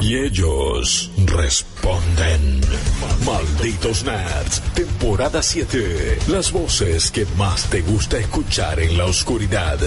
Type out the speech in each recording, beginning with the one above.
Y ellos responden. Malditos Nerds, temporada 7. Las voces que más te gusta escuchar en la oscuridad.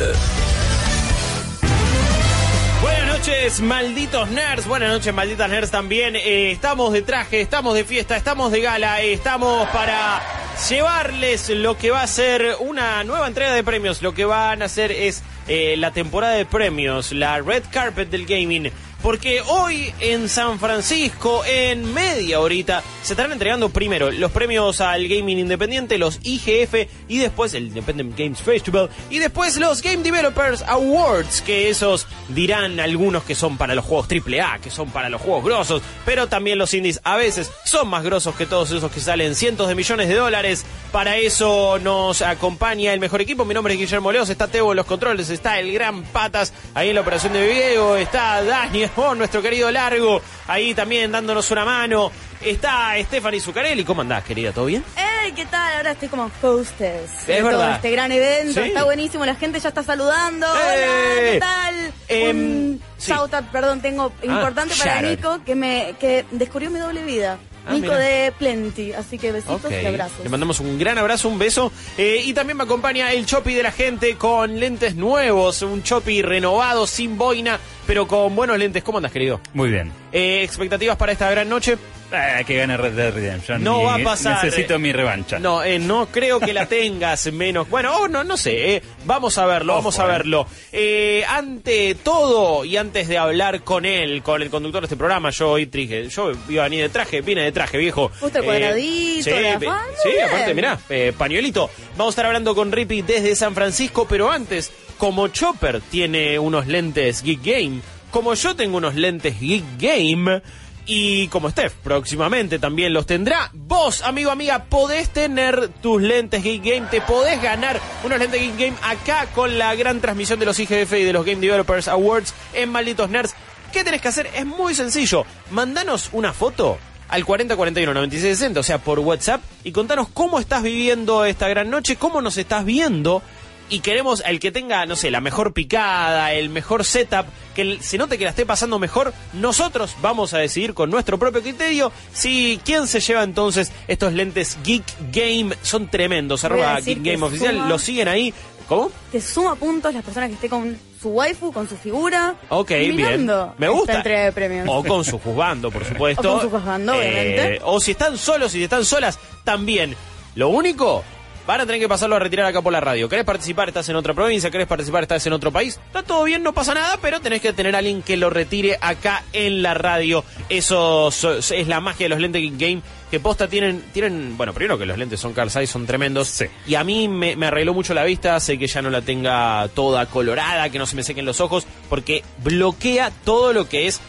Buenas noches, malditos nerds. Buenas noches, malditas nerds también. Eh, estamos de traje, estamos de fiesta, estamos de gala, eh, estamos para llevarles lo que va a ser una nueva entrega de premios. Lo que van a hacer es eh, la temporada de premios, la red carpet del gaming. Porque hoy en San Francisco, en media horita, se estarán entregando primero los premios al gaming independiente, los IGF, y después el Independent Games Festival, y después los Game Developers Awards, que esos dirán algunos que son para los juegos AAA, que son para los juegos grosos, pero también los indies a veces son más grosos que todos esos que salen cientos de millones de dólares. Para eso nos acompaña el mejor equipo. Mi nombre es Guillermo Leos, está Tebo en los controles, está el gran Patas ahí en la operación de video, está Daniel, oh, nuestro querido Largo, ahí también dándonos una mano. Está Stephanie Zuccarelli. ¿Cómo andás, querida? ¿Todo bien? ¡Ey! ¿Qué tal? Ahora estoy como hostess. Es de todo verdad. Este gran evento. Sí. Está buenísimo. La gente ya está saludando. ¡Eh! Hola, ¿qué tal? Em, Un sí. shout out, perdón, tengo importante para. Nico que me que descubrió mi doble vida. Ah, Nico mira. de Plenty. Así que besitos y abrazos. Le mandamos un gran abrazo, un beso. Eh, y también me acompaña el Chopi de la gente con lentes nuevos. Un Chopi renovado, sin boina, pero con buenos lentes. ¿Cómo andas, querido? Muy bien. Eh, ¿Expectativas para esta gran noche? Ah, que gane Red Dead Redemption. No Y va a pasar. Necesito mi revancha. No, eh, no creo que la tengas menos. Bueno, oh, no, no sé. eh, vamos a verlo, Ojo, vamos a eh. verlo. Eh, ante todo y antes de hablar con él, con el conductor de este programa, yo hoy trije, yo iba a venir de traje, vine de traje, viejo. El cuadradito, sí, la fan, aparte, mirá, eh, pañuelito. Vamos a estar hablando con Rippy desde San Francisco, pero antes, como Chopper tiene unos lentes Geek Game, como yo tengo unos lentes Geek Game, y como Steph próximamente también los tendrá, vos, amigo, amiga, podés tener tus lentes Geek Game, te podés ganar unos lentes Geek Game acá con la gran transmisión de los IGF y de los Game Developers Awards en Malditos Nerds. ¿Qué tenés que hacer? Es muy sencillo. Mandanos una foto al 4041 9660, o sea, por WhatsApp, y contanos cómo estás viviendo esta gran noche, cómo nos estás viendo. Y queremos el que tenga, no sé, la mejor picada, el mejor setup, que se note que la esté pasando mejor. Nosotros vamos a decidir con nuestro propio criterio si quién se lleva entonces estos lentes Geek Game. Son tremendos. Arroba Geek Game Oficial. Lo siguen ahí. ¿Cómo? Te suma puntos las personas que esté con su waifu, con su figura. Ok, mirando bien. Me gusta. entrega de premios. O con su juzgando, por supuesto. O con su juzgando, obviamente. O si están solos, si están solas, también. Lo único, van a tener que pasarlo a retirar acá por la radio. ¿Querés participar? ¿Estás en otra provincia? ¿Querés participar? ¿Estás en otro país? Está todo bien, no pasa nada, pero tenés que tener a alguien que lo retire acá en la radio. Eso so- es la magia de los lentes Game. Que posta tienen, tienen, bueno, primero que los lentes son car size, son tremendos. Sí. Y a mí me, me arregló mucho la vista, sé que ya no la tenga toda colorada, que no se me sequen los ojos, porque bloquea todo lo que es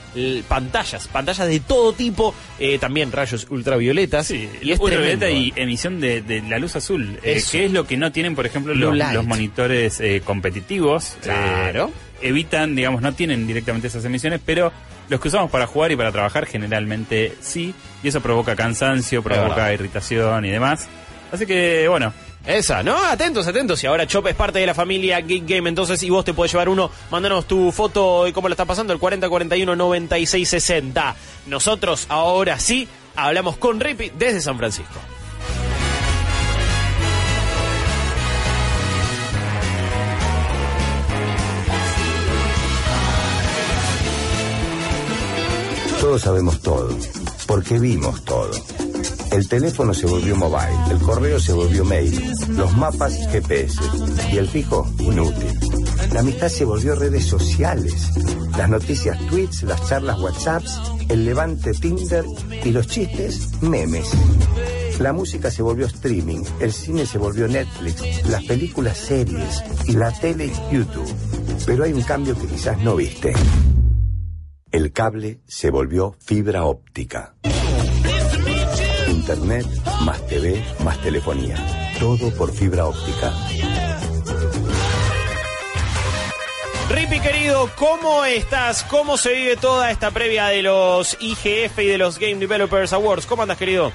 pantallas, pantallas de todo tipo, eh, también rayos ultravioletas. Sí, y es ultravioleta tremendo. y emisión de, de la luz azul, eh, que es lo que no tienen, por ejemplo, los, monitores eh, competitivos. Claro. Eh, evitan, digamos, no tienen directamente esas emisiones, pero los que usamos para jugar y para trabajar generalmente sí, y eso provoca cansancio, provoca irritación y demás. Así que, bueno, Esa, ¿no? Atentos, atentos. Y ahora Chop es parte de la familia Geek Game, entonces, y vos te podés llevar uno. Mándanos tu foto y cómo lo está pasando, el 4041 9660. Nosotros, ahora sí, hablamos con Rippy desde San Francisco. Todos sabemos todo, porque vimos todo. El teléfono se volvió mobile, el correo se volvió mail, los mapas GPS y el fijo inútil. La amistad se volvió redes sociales, las noticias tweets, las charlas WhatsApps, el levante Tinder y los chistes memes. La música se volvió streaming, el cine se volvió Netflix, las películas series y la tele YouTube. Pero hay un cambio que quizás no viste. El cable se volvió fibra óptica. Internet más TV más telefonía. Todo por fibra óptica. Ripi querido, ¿cómo estás? ¿Cómo se vive toda esta previa de los IGF y de los Game Developers Awards? ¿Cómo andas, querido?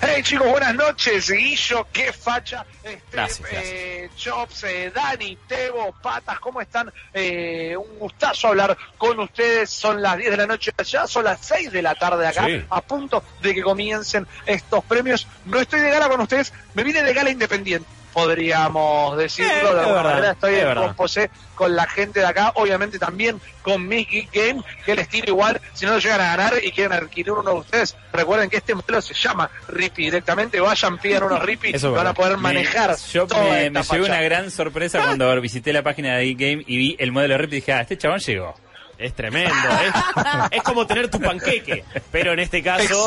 Hey chicos, buenas noches. Guillo, qué facha. Este, Gracias, eh, Chops, eh, Dani, Tebo, Patas, ¿cómo están? Eh, un gustazo hablar con ustedes. Son las 10 de la noche allá, son las 6 de la tarde acá, Sí. a punto de que comiencen estos premios. No estoy de gala con ustedes, me vine de gala independiente. Podríamos decirlo Eh, de alguna verdad, manera. Estoy es en composé con la gente de acá, obviamente también con mi Geek Game, que les tiro igual, si no lo llegan a ganar y quieren adquirir uno de ustedes, recuerden que este modelo se llama Rippy directamente, vayan, pidan unos Rippy, van a poder Me- manejar yo toda me, esta me llevé una gran sorpresa cuando visité la página de Geek Game y vi el modelo RIP y dije, ah, este chabón llegó. Es tremendo, es, es como tener tu panqueque, pero en este caso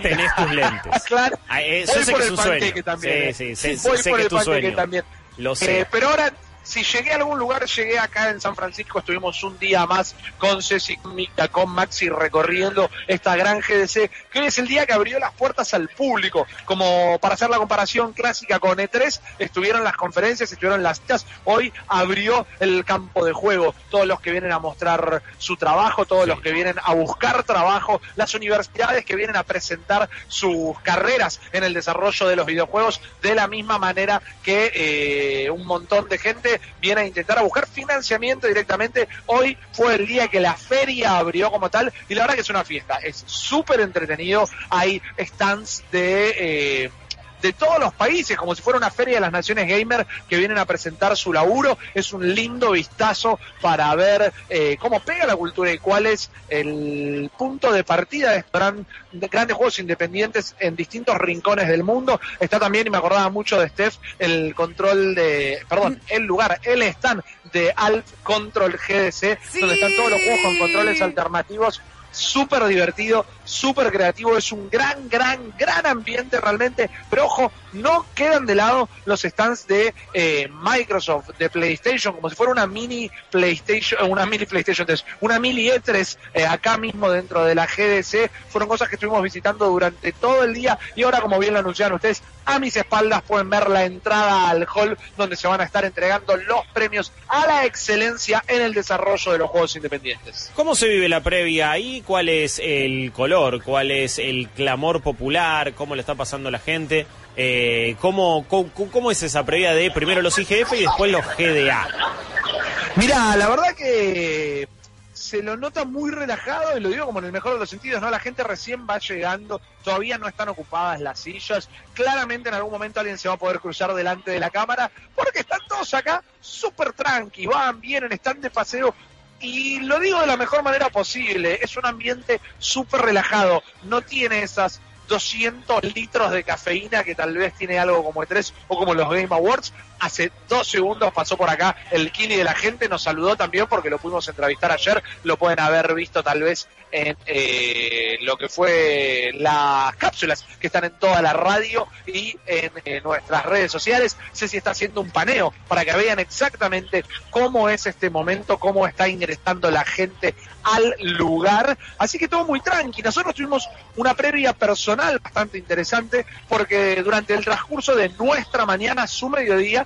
tenés tus lentes. Claro. Ah, eh, yo sé por que es un sueño. también, Sí, eh. sí, sé, Voy sé por que el es tu sueño. también. Lo sé. Eh, pero ahora, si llegué a algún lugar, llegué acá en San Francisco, estuvimos un día más con Ceci, con Mica, con Maxi recorriendo esta gran GDC, que hoy es el día que abrió las puertas al público. Como para hacer la comparación clásica con E3, estuvieron las conferencias, estuvieron las citas, hoy abrió el campo de juego. Todos los que vienen a mostrar su trabajo, todos los que vienen a buscar trabajo, las universidades que vienen a presentar sus carreras en el desarrollo de los videojuegos de la misma manera que eh, un montón de gente viene a intentar a buscar financiamiento directamente. Hoy fue el día que la feria abrió como tal y la verdad que es una fiesta, es súper entretenido, hay stands de... eh, de todos los países, como si fuera una feria de las naciones gamer que vienen a presentar su laburo. Es un lindo vistazo para ver eh, cómo pega la cultura y cuál es el punto de partida de estos gran- de grandes juegos independientes en distintos rincones del mundo. Está también, y me acordaba mucho de Steph, el control de, perdón, el lugar, el stand de Alf Control GDC, donde están todos los juegos con controles alternativos súper divertido, súper creativo, es un gran, gran, gran ambiente realmente, pero ojo, no quedan de lado los stands de eh, Microsoft, de PlayStation, como si fuera una mini PlayStation, una mini PlayStation 3, una mini E3 eh, acá mismo dentro de la GDC, fueron cosas que estuvimos visitando durante todo el día y ahora como bien lo anunciaron ustedes, a mis espaldas pueden ver la entrada al hall donde se van a estar entregando los premios a la excelencia en el desarrollo de los juegos independientes. ¿Cómo se vive la previa ahí? ¿Cuál es el color? ¿Cuál es el clamor popular? ¿Cómo le está pasando a la gente? Eh, ¿cómo, cómo, es esa previa de primero los IGF y después los GDA? Mira, la verdad que se lo nota muy relajado y lo digo como en el mejor de los sentidos, ¿no? La gente recién va llegando, todavía no están ocupadas las sillas, claramente en algún momento alguien se va a poder cruzar delante de la cámara, porque están todos acá súper tranqui, van, vienen, están de paseo. Y lo digo de la mejor manera posible, es un ambiente súper relajado, no tiene esas 200 litros de cafeína que tal vez tiene algo como E3 o como los Game Awards. Hace dos segundos pasó por acá el Kili de la gente, nos saludó también porque lo pudimos entrevistar ayer, lo pueden haber visto tal vez en eh, lo que fue las cápsulas que están en toda la radio y en, eh, nuestras redes sociales. Ceci está haciendo un paneo para que vean exactamente cómo es este momento, cómo está ingresando la gente al lugar. Así que todo muy tranqui. Nosotros tuvimos una previa personal bastante interesante porque durante el transcurso de nuestra mañana, su mediodía,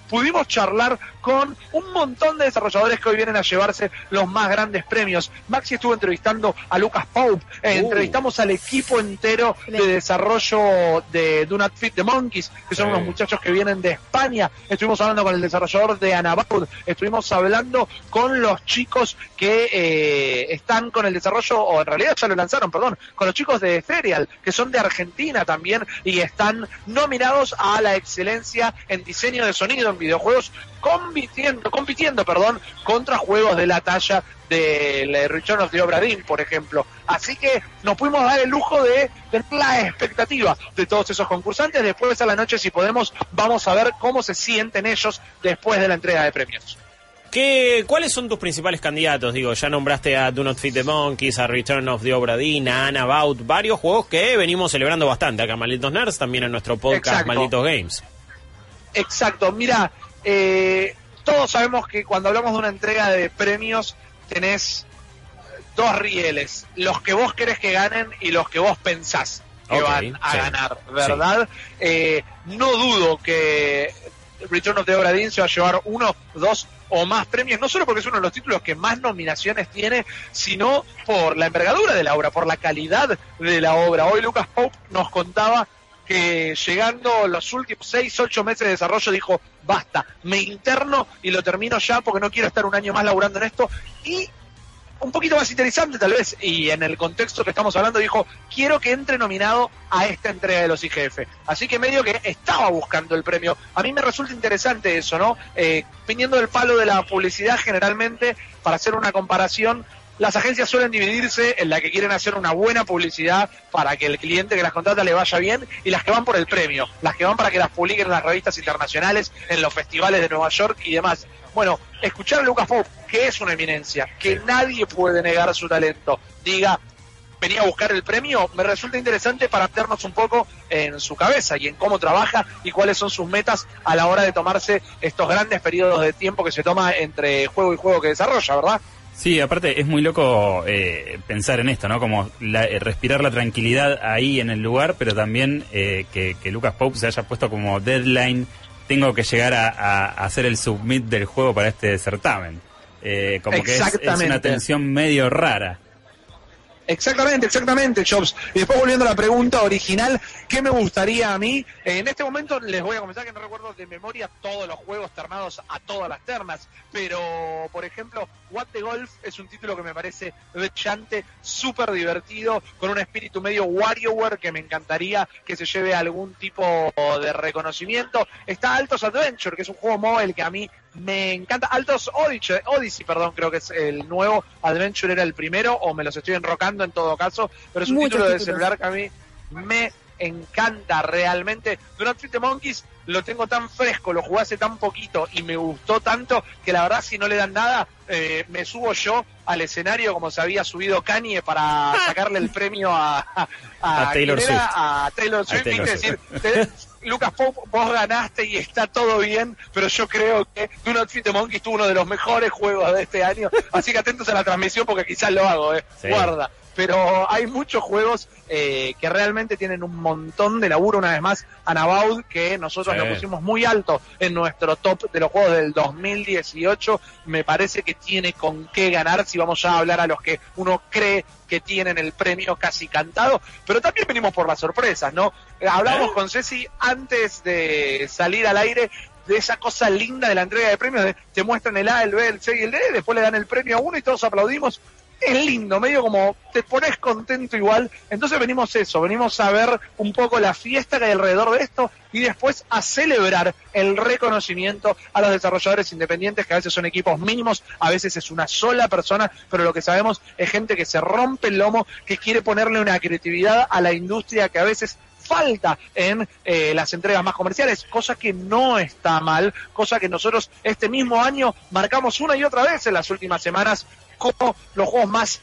pudimos charlar con un montón de desarrolladores que hoy vienen a llevarse los más grandes premios. Maxi estuvo entrevistando a Lucas Pope, eh, Uh. entrevistamos al equipo entero de desarrollo de Do Not Fit the Monkeys, que son unos muchachos que vienen de España. Estuvimos hablando con el desarrollador de Anabaud, estuvimos hablando con los chicos que eh, están con el desarrollo, o en realidad ya lo lanzaron, perdón, con los chicos de Ethereal, que son de Argentina también y están nominados a la excelencia en diseño de sonido en videojuegos, compitiendo, compitiendo, perdón, contra juegos de la talla del eh, Return of the Obra Dinn, por ejemplo. Así que nos pudimos dar el lujo de tener la expectativa de todos esos concursantes. Después a la noche, si podemos, vamos a ver cómo se sienten ellos después de la entrega de premios. ¿Qué, ¿Cuáles son tus principales candidatos? Digo, ya nombraste a Do Not Fit the Monkeys, a Return of the Obra Dinn, a Anabout, varios juegos que venimos celebrando bastante acá Malditos Nerds, también en nuestro podcast Exacto. Malditos Games. Exacto, mira, eh, todos sabemos que cuando hablamos de una entrega de premios tenés dos rieles, los que vos querés que ganen y los que vos pensás. que van a sí. ganar, ¿verdad? Eh, no dudo que Return of the Obra Dinn se va a llevar uno, dos o más premios, no solo porque es uno de los títulos que más nominaciones tiene, sino por la envergadura de la obra, por la calidad de la obra. Hoy Lucas Pope nos contaba que llegando los últimos seis, ocho meses de desarrollo dijo, basta, me interno y lo termino ya porque no quiero estar un año más laburando en esto. Y un poquito más interesante tal vez, y en el contexto que estamos hablando, dijo, quiero que entre nominado a esta entrega de los IGF. Así que medio que estaba buscando el premio. A mí me resulta interesante eso, ¿no? Eh, viniendo del palo de la publicidad generalmente, para hacer una comparación, las agencias suelen dividirse en la que quieren hacer una buena publicidad para que el cliente que las contrata le vaya bien y las que van por el premio, las que van para que las publiquen en las revistas internacionales, en los festivales de Nueva York y demás. Bueno, escuchar a Lucas Pope, que es una eminencia, que nadie puede negar su talento, diga, venía a buscar el premio, me resulta interesante para meternos un poco en su cabeza y en cómo trabaja y cuáles son sus metas a la hora de tomarse estos grandes periodos de tiempo que se toma entre juego y juego que desarrolla, ¿verdad? Sí, aparte es muy loco eh, pensar en esto, ¿no? Como la- eh, respirar la tranquilidad ahí en el lugar, pero también eh, que, que Lucas Pope se haya puesto como deadline, tengo que llegar a, a- a hacer el submit del juego para este certamen. Eh, como que es- una tensión medio rara. Exactamente, exactamente, Jobs. Y después volviendo a la pregunta original, ¿qué me gustaría a mí? En este momento les voy a comentar que no recuerdo de memoria todos los juegos ternados a todas las ternas, pero por ejemplo, What the Golf es un título que me parece brillante, súper divertido, con un espíritu medio WarioWare que me encantaría que se lleve algún tipo de reconocimiento. Está Altos Adventure, que es un juego móvil que a mí me encanta. Altos Odyssey, Odyssey, perdón, creo que es el nuevo. Adventure era el primero, o me los estoy enrocando en todo caso, pero es un Muchos título de celular que a mí me encanta realmente. Durant Fit the Monkeys lo tengo tan fresco, lo jugué hace tan poquito y me gustó tanto que la verdad si no le dan nada, eh, me subo yo al escenario como se había subido Kanye para sacarle el premio a, a, A Taylor. Swift. A Taylor Swift, Taylor ¿viste? Swift. decir, te- Lucas Pope, vos ganaste y está todo bien, pero yo creo que Do Not Fit the Monkeys tuvo uno de los mejores juegos de este año, así que atentos a la transmisión porque quizás lo hago, eh. Sí. guarda. Pero hay muchos juegos eh, que realmente tienen un montón de laburo, una vez más, Anabaud, que nosotros Sí. lo pusimos muy alto en nuestro top de los juegos del 2018. Me parece que tiene con qué ganar si vamos ya a hablar a los que uno cree que tienen el premio casi cantado, pero también venimos por las sorpresas, ¿no? Hablamos ¿Eh? con Ceci antes de salir al aire de esa cosa linda de la entrega de premios, de te muestran el A, el B, el C y el D, después le dan el premio a uno y todos aplaudimos. Es lindo, medio como te pones contento igual. Entonces venimos eso, venimos a ver un poco la fiesta que hay alrededor de esto y después a celebrar el reconocimiento a los desarrolladores independientes, que a veces son equipos mínimos, a veces es una sola persona, pero lo que sabemos es gente que se rompe el lomo, que quiere ponerle una creatividad a la industria que a veces falta en eh, las entregas más comerciales, cosa que no está mal, cosa que nosotros este mismo año marcamos una y otra vez en las últimas semanas como los juegos más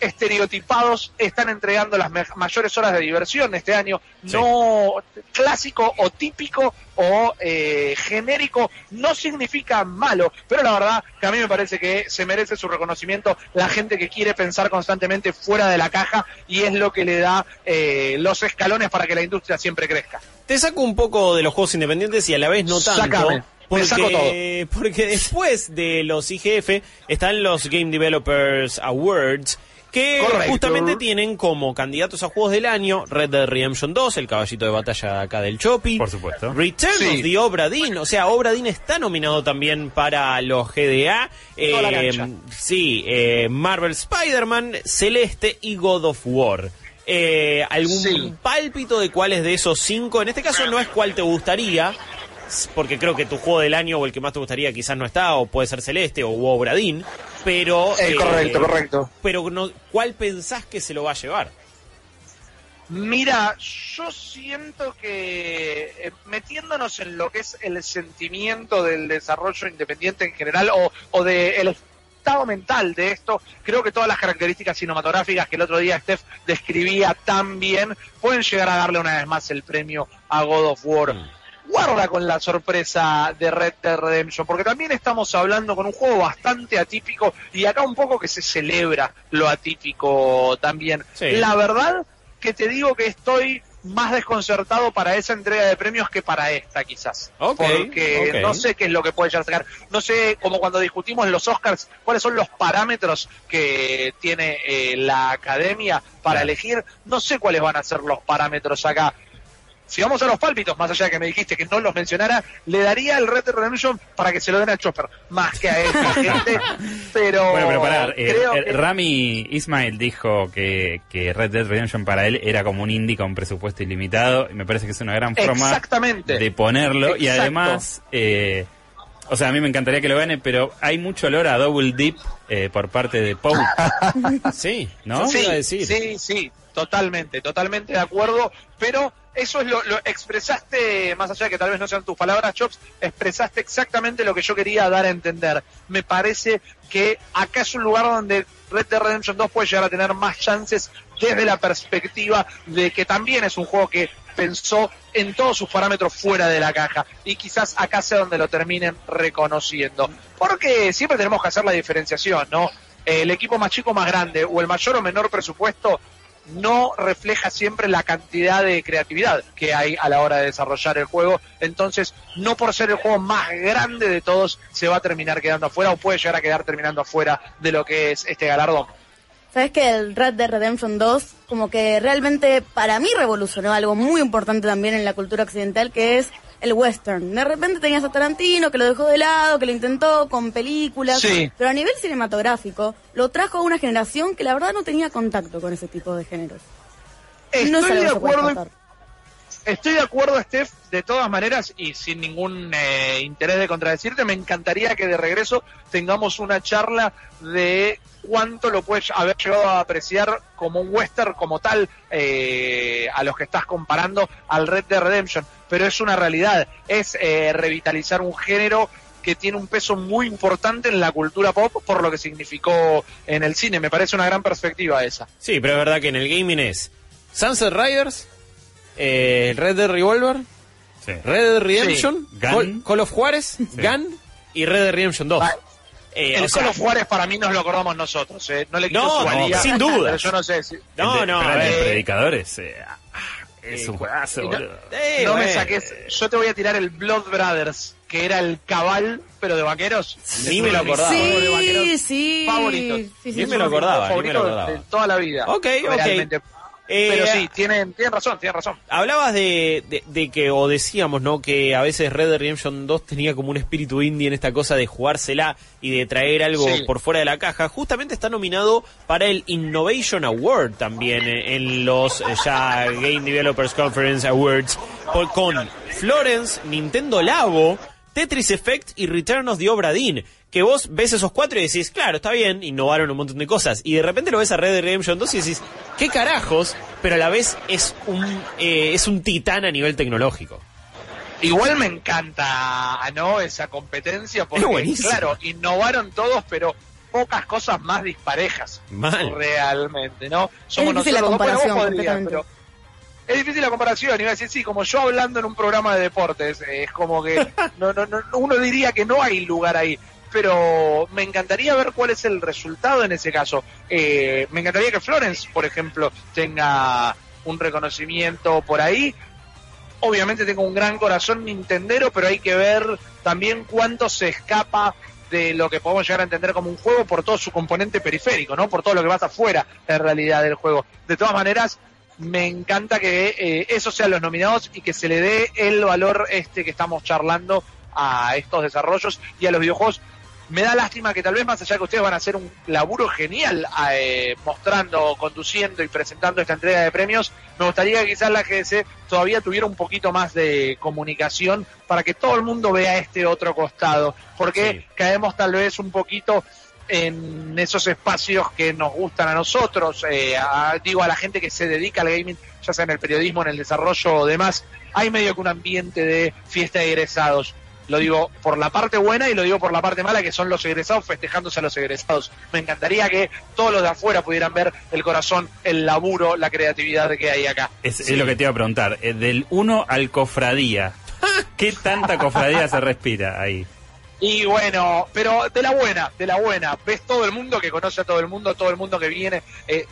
estereotipados están entregando las mayores horas de diversión este año, Sí. no clásico o típico o eh, genérico no significa malo, pero la verdad que a mí me parece que se merece su reconocimiento la gente que quiere pensar constantemente fuera de la caja y es lo que le da eh, los escalones para que la industria siempre crezca. Te saco un poco de los juegos independientes y a la vez no tanto. Sácame, me saco Porque, porque después de los IGF están los Game Developers Awards que Correcto. justamente tienen como candidatos a juegos del año Red Dead Redemption 2, el caballito de batalla acá del Chopi. Por supuesto. Return Sí. of the Obra Dinn, o sea, Obra Dinn está nominado también para los GDA. Eh, sí, eh, Marvel Spider-Man, Celeste y God of War. Eh, ¿Algún Sí. pálpito de cuáles de esos cinco? En este caso no es cuál te gustaría, porque creo que tu juego del año o el que más te gustaría quizás no está, o puede ser Celeste o Obra Dinn, pero... Eh, eh, correcto, correcto. Pero no, ¿cuál pensás que se lo va a llevar? Mira, yo siento que eh, metiéndonos en lo que es el sentimiento del desarrollo independiente en general o, o del estado mental de esto, creo que todas las características cinematográficas que el otro día Steph describía tan bien pueden llegar a darle una vez más el premio a God of War. Guarda con la sorpresa de Red Dead Redemption, porque también estamos hablando con un juego bastante atípico y acá un poco que se celebra lo atípico también. Sí. La verdad que te digo que estoy más desconcertado para esa entrega de premios que para esta quizás. Porque no sé qué es lo que puede llegar a sacar. No sé, como cuando discutimos los Oscars, cuáles son los parámetros que tiene eh, la academia para elegir. No sé cuáles van a ser los parámetros acá. Si vamos a los pálpitos, más allá de que me dijiste que no los mencionara, le daría el Red Dead Redemption para que se lo den a Chopper, más que a esta gente. Pero, Bueno, pero pará, eh, creo eh, que- Rami Ismail dijo que, que Red Dead Redemption para él era como un indie con presupuesto ilimitado y me parece que es una gran forma Exactamente. de ponerlo y además, eh, o sea, a mí me encantaría que lo gane, pero hay mucho olor a Double Dip eh, por parte de Pope. Sí, ¿No? Sí, decir. sí, sí, totalmente, totalmente de acuerdo, pero eso es lo, lo expresaste, más allá de que tal vez no sean tus palabras, Chops, expresaste exactamente lo que yo quería dar a entender. Me parece que acá es un lugar donde Red Dead Redemption 2 puede llegar a tener más chances desde la perspectiva de que también es un juego que pensó en todos sus parámetros fuera de la caja y quizás acá sea donde lo terminen reconociendo. Porque siempre tenemos que hacer la diferenciación, ¿no? El equipo más chico, más grande o el mayor o menor presupuesto no refleja siempre la cantidad de creatividad que hay a la hora de desarrollar el juego. Entonces, no por ser el juego más grande de todos, se va a terminar quedando afuera o puede llegar a quedar terminando afuera de lo que es este galardón. Sabes que el Red Dead Redemption 2 como que realmente para mí revolucionó algo muy importante también en la cultura occidental que es el western. De repente tenías a Tarantino que lo dejó de lado, que lo intentó con películas, Sí. pero a nivel cinematográfico lo trajo a una generación que la verdad no tenía contacto con ese tipo de géneros. Estoy no es de acuerdo. Estoy de acuerdo, Steph, de todas maneras, y sin ningún eh, interés de contradecirte, me encantaría que de regreso tengamos una charla de cuánto lo puedes haber llegado a apreciar como un western como tal eh, a los que estás comparando al Red Dead Redemption. Pero es una realidad, es eh, revitalizar un género que tiene un peso muy importante en la cultura pop por lo que significó en el cine. Me parece una gran perspectiva esa. Sí, pero es verdad que en el gaming es Sunset Riders, eh, Red Dead Revolver, Sí. Red Dead Redemption, Gun. Call, Call of Juárez, Gun y Red Dead Redemption 2. Ah, Eh, el o sea, Call of Juárez para mí nos lo acordamos nosotros, eh. no le quito No, su no, valía, sin duda. pero yo no sé si... No, El de- no, pero a el de ver. Predicadores es un juegazo, y no- boludo. eh, no me saques, yo te voy a tirar el Blood Brothers, que era el cabal, pero de vaqueros. Ni me lo acordaba. juegos de vaqueros Sí, sí. favoritos. Sí, sí, Ni sí. me lo acordaba, juegos ni me lo favoritos acordaba. De toda la vida. Ok, ok. realmente. Eh, Pero sí, tienen, tienen razón, tienen razón. Hablabas de, de- de que, o decíamos, ¿no? Que a veces Red Dead Redemption 2 tenía como un espíritu indie en esta cosa de jugársela y de traer algo Sí. por fuera de la caja. Justamente está nominado para el Innovation Award también eh, en los eh, ya Game Developers Conference Awards por- con Florence, Nintendo Labo, Tetris Effect y Return of the Obra Dinn. Que vos ves esos cuatro y decís, claro, está bien, innovaron un montón de cosas. Y de repente lo ves a Red Dead Redemption 2 y decís, ¿qué carajos? Pero a la vez es un, eh, es un titán a nivel tecnológico. Igual me encanta, ¿no? Esa competencia, porque, Es claro, innovaron todos, pero pocas cosas más disparejas. Mal. Realmente, ¿no? difícil la dos, bueno, vos comparación, podrías, pero es difícil la comparación, iba a decir, sí, como yo hablando en un programa de deportes, es como que no, no, no, uno diría que no hay lugar ahí, pero me encantaría ver cuál es el resultado en ese caso. Eh, me encantaría que Florence, por ejemplo, tenga un reconocimiento por ahí. Obviamente tengo un gran corazón nintendero, pero hay que ver también cuánto se escapa de lo que podemos llegar a entender como un juego por todo su componente periférico, ¿no? Por todo lo que pasa afuera en realidad del juego. De todas maneras, me encanta que eh, esos sean los nominados y que se le dé el valor este que estamos charlando a estos desarrollos y a los videojuegos. Me da lástima que tal vez más allá que ustedes van a hacer un laburo genial eh, mostrando, conduciendo y presentando esta entrega de premios, me gustaría que quizás la GDC todavía tuviera un poquito más de comunicación para que todo el mundo vea este otro costado, porque Sí. caemos tal vez un poquito en esos espacios que nos gustan a nosotros, eh, a- digo a la gente que se dedica al gaming, ya sea en el periodismo, en el desarrollo o demás, hay medio que un ambiente de fiesta de egresados. Lo digo por la parte buena y lo digo por la parte mala, que son los egresados festejándose a los egresados. Me encantaría que todos los de afuera pudieran ver el corazón, el laburo, la creatividad que hay acá. Es, es lo que te iba a preguntar. eh, Del 1 al cofradía. ¿Qué tanta cofradía se respira ahí? Y bueno, pero de la buena, de la buena. Ves todo el mundo que conoce a todo el mundo, todo el mundo que viene. Eh,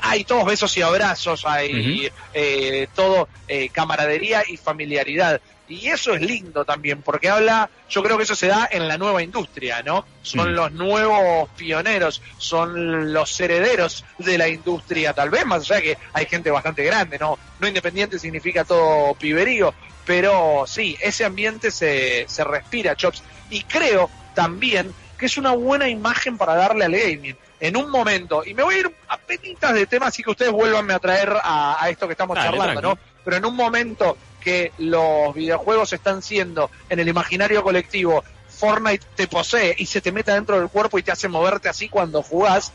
hay todos besos y abrazos, hay eh, todo eh, camaradería y familiaridad. Y eso es lindo también, porque habla, yo creo que eso se da en la nueva industria, ¿no? Son los nuevos pioneros, son los herederos de la industria, tal vez, más allá que hay gente bastante grande, ¿no? No independiente significa todo piberío, pero sí, ese ambiente se, se respira, Chops. Y creo también que es una buena imagen para darle al gaming. En un momento, y me voy a ir a penitas de temas así que ustedes vuelvan a traer a, esto que estamos charlando, ¿no? Pero en un momento que los videojuegos están siendo en el imaginario colectivo, Fortnite te posee y se te mete dentro del cuerpo y te hace moverte así cuando jugás,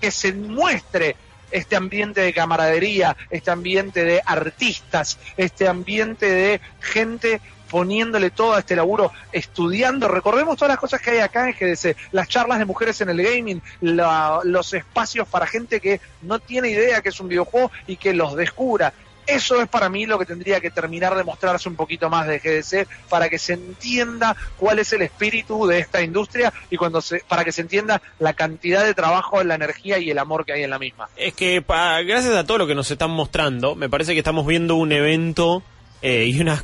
que se muestre este ambiente de camaradería, este ambiente de artistas, este ambiente de gente poniéndole todo a este laburo, estudiando. Recordemos todas las cosas que hay acá en GDC, las charlas de mujeres en el gaming, los espacios para gente que no tiene idea que es un videojuego y que los descubra. Eso es para mí lo que tendría que terminar de mostrarse un poquito más de GDC para que se entienda cuál es el espíritu de esta industria y cuando se, para que se entienda la cantidad de trabajo, la energía y el amor que hay en la misma. Es que gracias a todo lo que nos están mostrando, me parece que estamos viendo un evento eh, y una,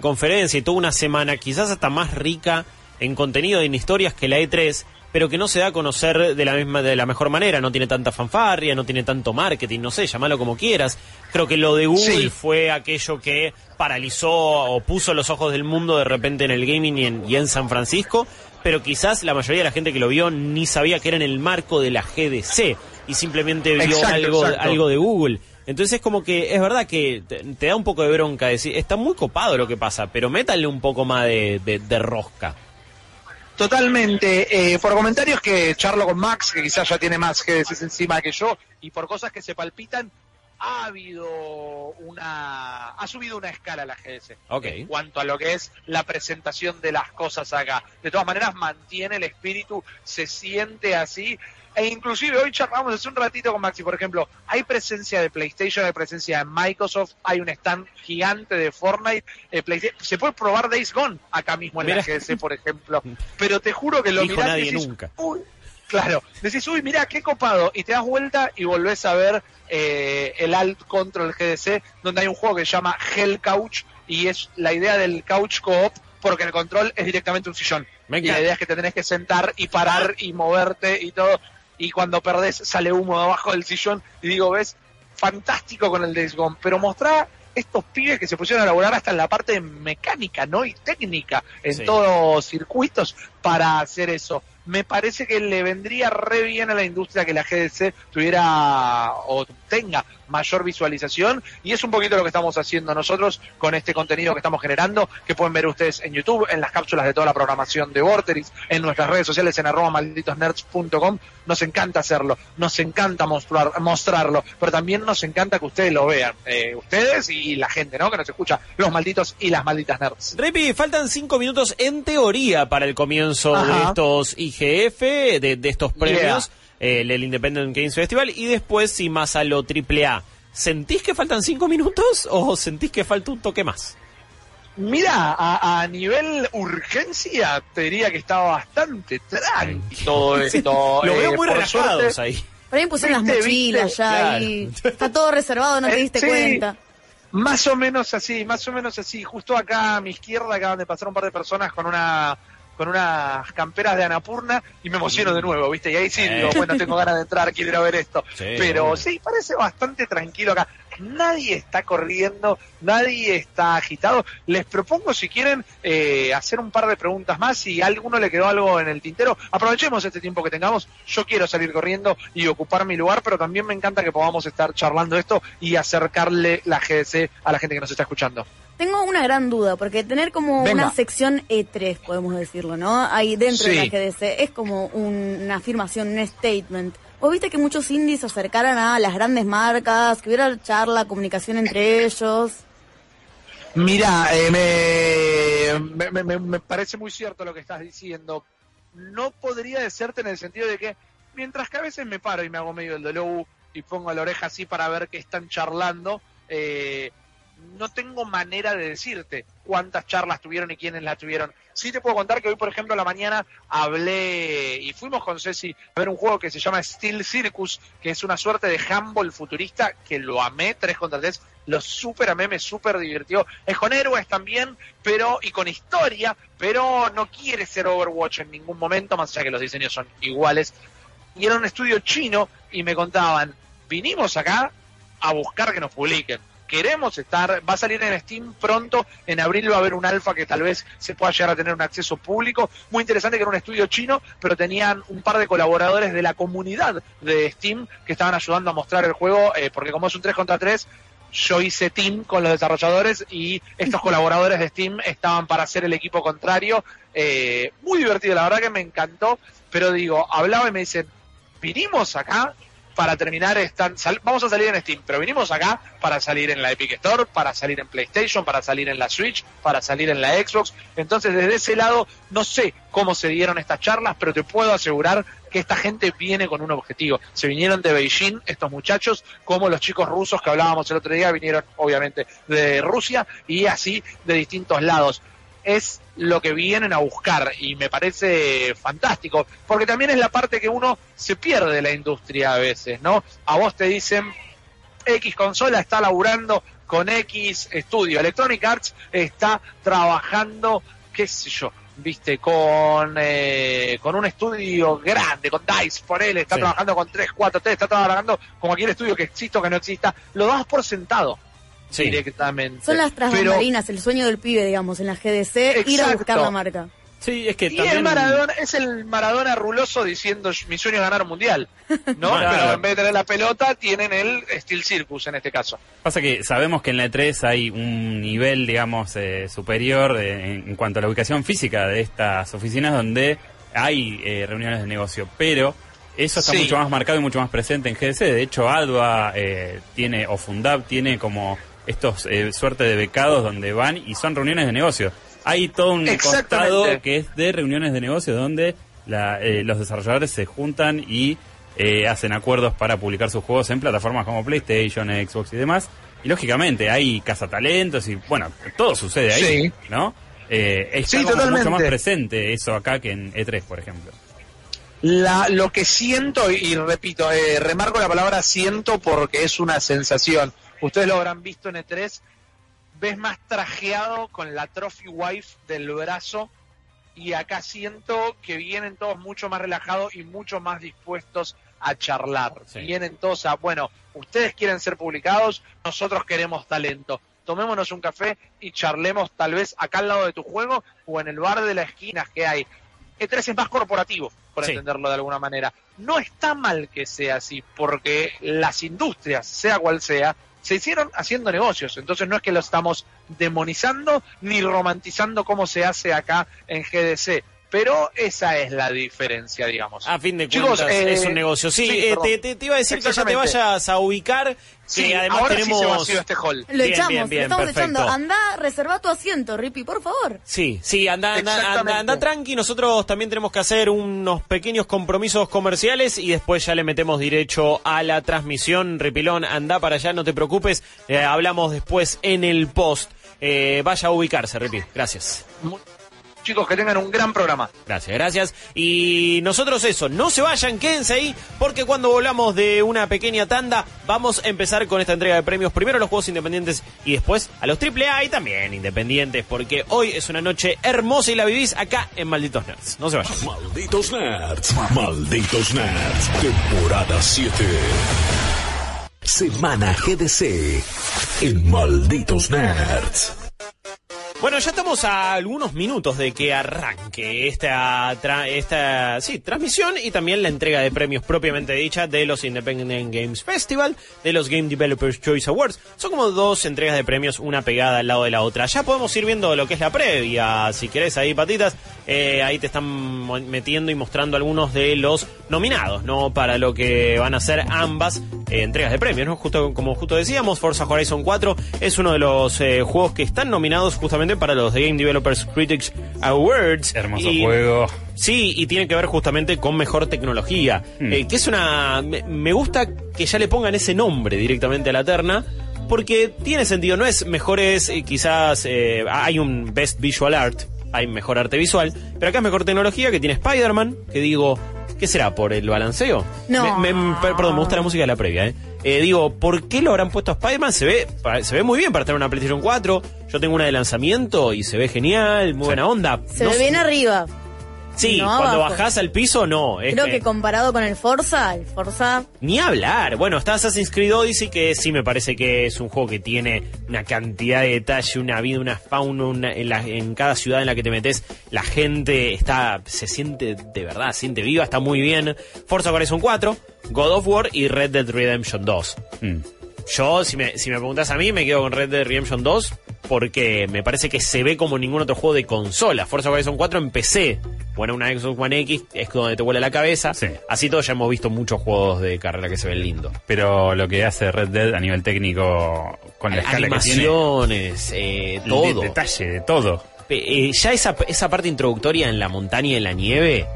conferencia y toda una semana quizás hasta más rica en contenido en historias que la E3 pero que no se da a conocer de la misma de la mejor manera, no tiene tanta fanfarria, no tiene tanto marketing, no sé, llámalo como quieras. Creo que lo de Google fue aquello que paralizó o puso los ojos del mundo de repente en el gaming y en, y en San Francisco, pero quizás la mayoría de la gente que lo vio ni sabía que era en el marco de la GDC y simplemente vio algo, algo de Google. Entonces es como que es verdad que te, da un poco de bronca decir, está muy copado lo que pasa, pero métale un poco más de, de rosca. Totalmente. Eh, por comentarios que charlo con Max, que quizás ya tiene más que encima que yo, y por cosas que se palpitan, ha habido una. ha subido una escala la GS. En cuanto a lo que es la presentación de las cosas acá. De todas maneras, mantiene el espíritu, se siente así. E inclusive hoy charlamos hace un ratito con Maxi, por ejemplo, hay presencia de PlayStation, hay presencia de Microsoft, hay un stand gigante de Fortnite, eh, se puede probar Days Gone acá mismo en la GDC, por ejemplo. Pero te juro que lo mirás y decís, nunca. Uy, claro, decís, uy, mira qué copado, y te das vuelta y volvés a ver eh, el Alt Control GDC, donde hay un juego que se llama Hell Couch, y es la idea del couch co-op, porque el control es directamente un sillón. y la idea es que te tenés que sentar y parar y moverte y todo y cuando perdés sale humo debajo del sillón y digo, ves, fantástico con el Days Gone, pero mostrá estos pibes que se pusieron a elaborar hasta en la parte mecánica, ¿no? Y técnica, en todos circuitos para hacer eso. Me parece que le vendría re bien a la industria que la GDC tuviera o tenga mayor visualización y es un poquito lo que estamos haciendo nosotros con este contenido que estamos generando, que pueden ver ustedes en YouTube, en las cápsulas de toda la programación de Vorterix, en nuestras redes sociales en arroba malditosnerds.com. Nos encanta hacerlo, nos encanta mostrar, mostrarlo, pero también nos encanta que ustedes lo vean, eh, ustedes y la gente, ¿no? Que nos escucha, los malditos y las malditas nerds. Repi, faltan cinco minutos en teoría para el comienzo de estos IGF, de, estos premios. El Independent Games Festival y después si más a lo AAA. ¿Sentís que faltan cinco minutos o sentís que falta un toque más? Mira, a, nivel urgencia te diría que está bastante tranqui todo esto. lo veo eh, muy relajados ahí. Por ahí pusieron las mochilas ya y está todo reservado, no te diste cuenta. Más o menos así, más o menos así. Justo acá a mi izquierda acaban de pasar un par de personas con una con unas camperas de Anapurna y me emociono de nuevo, ¿viste? Y ahí sí digo, bueno, tengo ganas de entrar, quiero ir a ver esto. Pero sí, parece bastante tranquilo acá nadie está corriendo, nadie está agitado. Les propongo, si quieren, eh, hacer un par de preguntas más. Si a alguno le quedó algo en el tintero, aprovechemos este tiempo que tengamos. Yo quiero salir corriendo y ocupar mi lugar, pero también me encanta que podamos estar charlando esto y acercarle la GDC a la gente que nos está escuchando. Tengo una gran duda, porque tener como una sección E3, podemos decirlo, ¿no? Ahí dentro de la GDC, es como una afirmación, un statement. ¿Vos viste que muchos indies se acercaran a las grandes marcas, que hubiera charla, comunicación entre ellos? Mira, eh, me, parece muy cierto lo que estás diciendo. No podría decirte en el sentido de que mientras que a veces me paro y me hago medio el de y pongo la oreja así para ver qué están charlando, eh, no tengo manera de decirte cuántas charlas tuvieron y quiénes las tuvieron. Sí te puedo contar que hoy, por ejemplo, la mañana hablé y fuimos con Ceci a ver un juego que se llama Steel Circus, que es una suerte de handball futurista que lo amé, 3 contra 3, lo super amé, me super divirtió. Es con héroes también, pero y con historia, pero no quiere ser Overwatch en ningún momento, más allá que los diseños son iguales. Y era un estudio chino y me contaban, vinimos acá a buscar que nos publiquen queremos estar, va a salir en Steam pronto, en abril va a haber un alfa que tal vez se pueda llegar a tener un acceso público, muy interesante que era un estudio chino, pero tenían un par de colaboradores de la comunidad de Steam que estaban ayudando a mostrar el juego, eh, porque como es un 3 contra 3, yo hice team con los desarrolladores y estos colaboradores de Steam estaban para hacer el equipo contrario, eh, muy divertido, la verdad que me encantó, pero digo, hablaba y me dicen, vinimos acá para terminar, están, vamos a salir en Steam, pero vinimos acá para salir en la Epic Store, para salir en PlayStation, para salir en la Switch, para salir en la Xbox. Entonces, desde ese lado, no sé cómo se dieron estas charlas, pero te puedo asegurar que esta gente viene con un objetivo. Se vinieron de Beijing estos muchachos, como los chicos rusos que hablábamos el otro día, vinieron obviamente de Rusia y así de distintos lados es lo que vienen a buscar y me parece fantástico, porque también es la parte que uno se pierde de la industria a veces, ¿no? A vos te dicen, X consola está laburando con X estudio, Electronic Arts está trabajando, qué sé yo, viste, con, eh, con un estudio grande, con DICE, por él, está trabajando con 3, 4, 3, está trabajando con cualquier estudio que exista o que no exista, lo das por sentado directamente. Son las transmarinas, el sueño del pibe, digamos, en la GDC, ir a buscar la marca. Sí, es que y el Maradona es el Maradona ruloso diciendo mi sueño es ganar un mundial, ¿no? Pero en vez de tener la pelota tienen el Steel Circus en este caso. Pasa que sabemos que en la E3 hay un nivel, digamos, eh, superior en, cuanto a la ubicación física de estas oficinas donde hay eh, reuniones de negocio, pero eso está mucho más marcado y mucho más presente en GDC. De hecho, Alba eh, tiene o Fundab tiene como estos eh, suerte de becados donde van y son reuniones de negocio. Hay todo un costado que es de reuniones de negocio donde eh, los desarrolladores se juntan y eh, hacen acuerdos para publicar sus juegos en plataformas como PlayStation, Xbox y demás. Y lógicamente hay cazatalentos y bueno, todo sucede ahí, ¿no? Eh, está mucho más presente eso acá que en E3, por ejemplo. La, lo que siento, y, repito, remarco la palabra siento porque es una sensación ustedes lo habrán visto en E3, ves más trajeado con la trophy wife del brazo y acá siento que vienen todos mucho más relajados y mucho más dispuestos a charlar. Vienen todos a, bueno, ustedes quieren ser publicados, nosotros queremos talento. Tomémonos un café y charlemos tal vez acá al lado de tu juego o en el bar de la esquina que hay. E3 es más corporativo, por entenderlo de alguna manera. No está mal que sea así, porque las industrias, sea cual sea, se hicieron haciendo negocios. Entonces no es que lo estamos demonizando ni romantizando como se hace acá en GDC. Pero esa es la diferencia, digamos. A fin de cuentas, es un eh, negocio. Sí, eh, te, iba a decir que ya te vayas a ubicar. Sí, además ahora tenemos... sí se vació este hall. Lo echamos, lo estamos echando. Anda, reserva tu asiento, Rippy, por favor. Sí, sí, anda, anda, anda, anda, tranqui. Nosotros también tenemos que hacer unos pequeños compromisos comerciales y después ya le metemos derecho a la transmisión. Ripilón, anda para allá, no te preocupes. Eh, hablamos después en el post. vaya a ubicarse, Ripi. Gracias chicos, que tengan un gran programa. Gracias, gracias. Y nosotros eso, no se vayan, quédense ahí, porque cuando volvamos de una pequeña tanda, vamos a empezar con esta entrega de premios. Primero a los juegos independientes y después a los AAA y también independientes, porque hoy es una noche hermosa y la vivís acá en Malditos Nerds. No se vayan. Malditos Nerds, Malditos Nerds, temporada 7. Semana GDC en Malditos Nerds. Bueno, ya estamos a algunos minutos de que arranque esta, transmisión y también la entrega de premios propiamente dicha de los Independent Games Festival, de los Game Developers Choice Awards. Son como dos entregas de premios, una pegada al lado de la otra. Ya podemos ir viendo lo que es la previa, si querés ahí, patitas. Eh, ahí te están metiendo y mostrando algunos de los nominados, ¿no? Para lo que van a ser ambas eh, entregas de premios, ¿no? Justo como justo decíamos, Forza Horizon 4 es uno de los eh, juegos que están nominados justamente para los Game Developers Critics Awards. Hermoso juego. Sí, y tiene que ver justamente con mejor tecnología. Hmm. Eh, que es una. Me, gusta que ya le pongan ese nombre directamente a la terna. porque tiene sentido, no es mejores, eh, quizás eh, hay un Best Visual Art, hay mejor arte visual, pero acá es mejor tecnología que tiene Spider-Man, que digo, ¿qué será? ¿Por el balanceo? No. Me- me- per- perdón, me gusta la música de la previa, ¿eh? Eh, digo, ¿por qué lo habrán puesto a Spider-Man? Se ve, se ve muy bien para tener una PlayStation 4. Yo tengo una de lanzamiento y se ve genial, muy buena onda. Se No ve sé- bien arriba. Sí, no cuando abajo. bajás al piso, no. es Creo que- que comparado con el Forza, el Forza Ni hablar. Bueno, está Assassin's Creed Odyssey, que sí me parece que es un juego que tiene una cantidad de detalle, una vida, una fauna, una- en, la- en cada ciudad en la que te metes, la gente está, se siente de verdad, se siente viva, está muy bien. Forza Horizon 4, God of War y Red Dead Redemption 2. Mm. Yo, si me, si me preguntas a mí, me quedo con Red Dead Redemption 2 porque me parece que se ve como ningún otro juego de consola. Forza Horizon 4 en PC. Bueno, una Xbox One X es donde te vuela la cabeza. Sí. Así todos ya hemos visto muchos juegos de carrera que se ven lindos. Pero lo que hace Red Dead a nivel técnico, con la escala que tiene, Animaciones, eh, todo. de- detalle de todo. Eh, ya esa, esa parte introductoria en la montaña y en la nieve,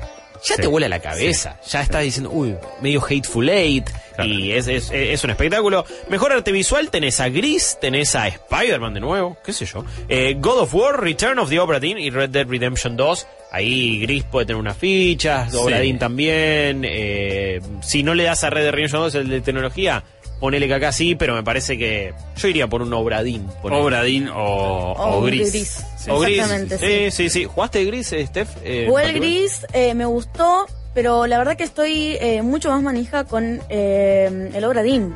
ya Sí. te vuela la cabeza. Ya estás diciendo, uy, medio Hateful Eight. Claro. Y es, es, es un espectáculo. Mejor arte visual, tenés a Gris, tenés a Spider-Man de nuevo, qué sé yo. Eh, God of War, Return of the Obra Dinn y Red Dead Redemption 2. Ahí Gris puede tener unas fichas, Obra Sí. También. eh, si no le das a Red Dead Redemption 2 el de tecnología, ponele que acá sí, pero me parece que yo iría por un Obra Dinn. ponele. Obradín o, o o gris. gris. Sí. O gris. Exactamente, sí, sí, sí. ¿Jugaste gris, eh, Steph? Eh, Jugué el gris, eh, me gustó, pero la verdad que estoy eh, mucho más manija con eh, el Obra Dinn.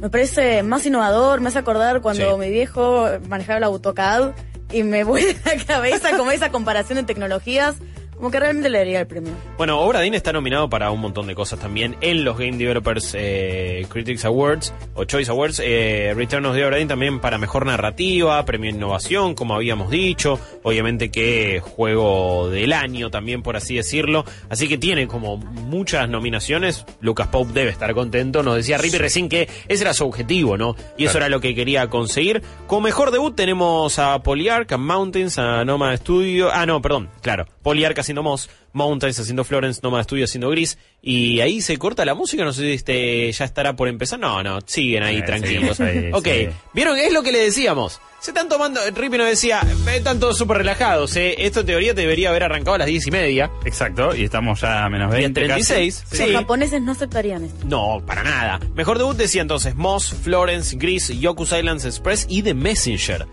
Me parece más innovador, me hace acordar cuando Sí. mi viejo manejaba el AutoCAD y me vuelve la cabeza como esa comparación de tecnologías, como que realmente le daría el premio. Bueno, Obra Dinn está nominado para un montón de cosas también en los Game Developers eh, Critics Awards o Choice Awards. Eh, Return of the Obra Dinn también para mejor narrativa, premio innovación, como habíamos dicho. Obviamente que juego del año también, por así decirlo. Así que tiene como muchas nominaciones. Lucas Pope debe estar contento. Nos decía Rippy recién que ese era su objetivo, ¿no? Y eso era lo que quería conseguir. Con mejor debut tenemos a Polyarch, a Mountains, a Nomad Studio. Ah, no, perdón, claro. Polyarch haciendo Moss, Mountains haciendo Florence, Nomad Studio haciendo Gris. Y ahí se corta la música. No sé si este ya estará por empezar. No, no, siguen ahí Eh, tranquilos. ok, sí. ¿vieron? Es lo que le decíamos. Se están tomando. Rippy nos decía, "Eh, están todos súper relajados. ¿eh? Esto en teoría debería haber arrancado a las diez y media. Exacto, y estamos ya a menos 20. Y en 36. casi. Sí. Los japoneses no aceptarían esto. No, para nada. Mejor debut decía entonces Moss, Florence, Gris, Yoku's Islands Express y The Messenger.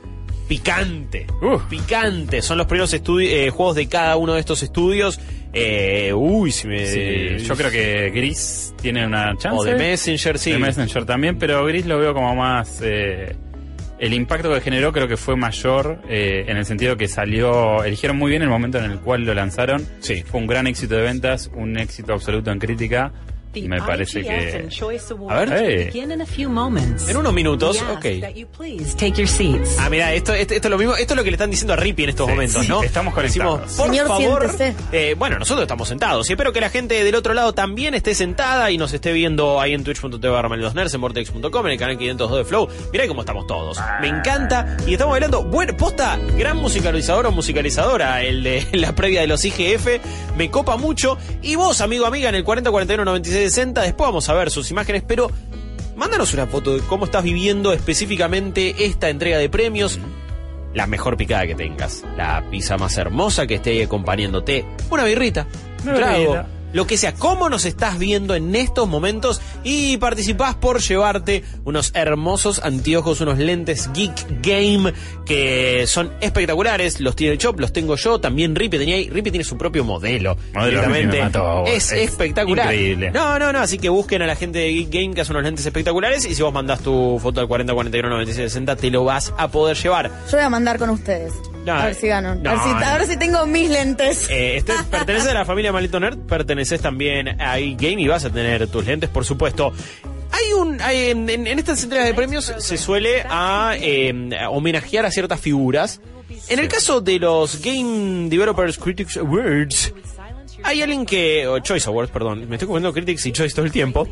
Picante. Uf. Picante. Son los primeros eh, juegos de cada uno de estos estudios. Eh, uy, si me. Sí, yo creo que Gris tiene una chance. O The Messenger, sí. The Messenger también, pero Gris lo veo como más... eh, el impacto que generó creo que fue mayor eh, en el sentido que salió, eligieron muy bien el momento en el cual lo lanzaron. Sí. Fue un gran éxito de ventas, un éxito absoluto en crítica. Me parece que... A ver. En unos minutos, ok. Ah, mira, esto, esto, esto es lo mismo, esto es lo que le están diciendo a Rippy en estos Sí, momentos, sí, ¿no? estamos Decimos, conectados. por Señor, favor, eh, bueno, nosotros estamos sentados y espero que la gente del otro lado también esté sentada y nos esté viendo ahí en twitch.tv barra los nerds, en vortex.com, en el canal 502 de Flow. Mirá cómo estamos todos. Me encanta y estamos bailando. Bueno, posta, gran musicalizador o musicalizadora, el de la previa de los IGF. Me copa mucho. Y vos, amigo, amiga, en el 40 41 96 60, después vamos a ver sus imágenes, pero Mándanos una foto de cómo estás viviendo específicamente esta entrega de premios. La mejor picada que tengas. La pizza más hermosa que esté ahí acompañándote. Una birrita. Un trago. Lo que sea. ¿Cómo nos estás viendo en estos momentos? Y participás por llevarte unos hermosos anteojos, unos lentes Geek Game que son espectaculares. Los tiene Chop, los tengo yo. También Rippy tenía ahí. Rippy tiene su propio modelo. Modelo directamente. Rippy me mató. Es, Es espectacular. increíble. No, no, no. Así que busquen a la gente de Geek Game que hace unos lentes espectaculares. Y si vos mandás tu foto al 40 41 96 60, te lo vas a poder llevar. Yo voy a mandar con ustedes. No, a ver si gano. no, a, ver si, no. a ver si tengo mis lentes. Eh, este, perteneces a la familia Malito Nerd, perteneces también a E-Game y vas a tener tus lentes, por supuesto. Hay un. hay- en, estas entregas de premios se suele a, eh, a homenajear a ciertas figuras. En el caso de los Game Developers Critics Awards, hay alguien que. Choice Awards, perdón, me estoy confundiendo Critics y Choice todo el tiempo.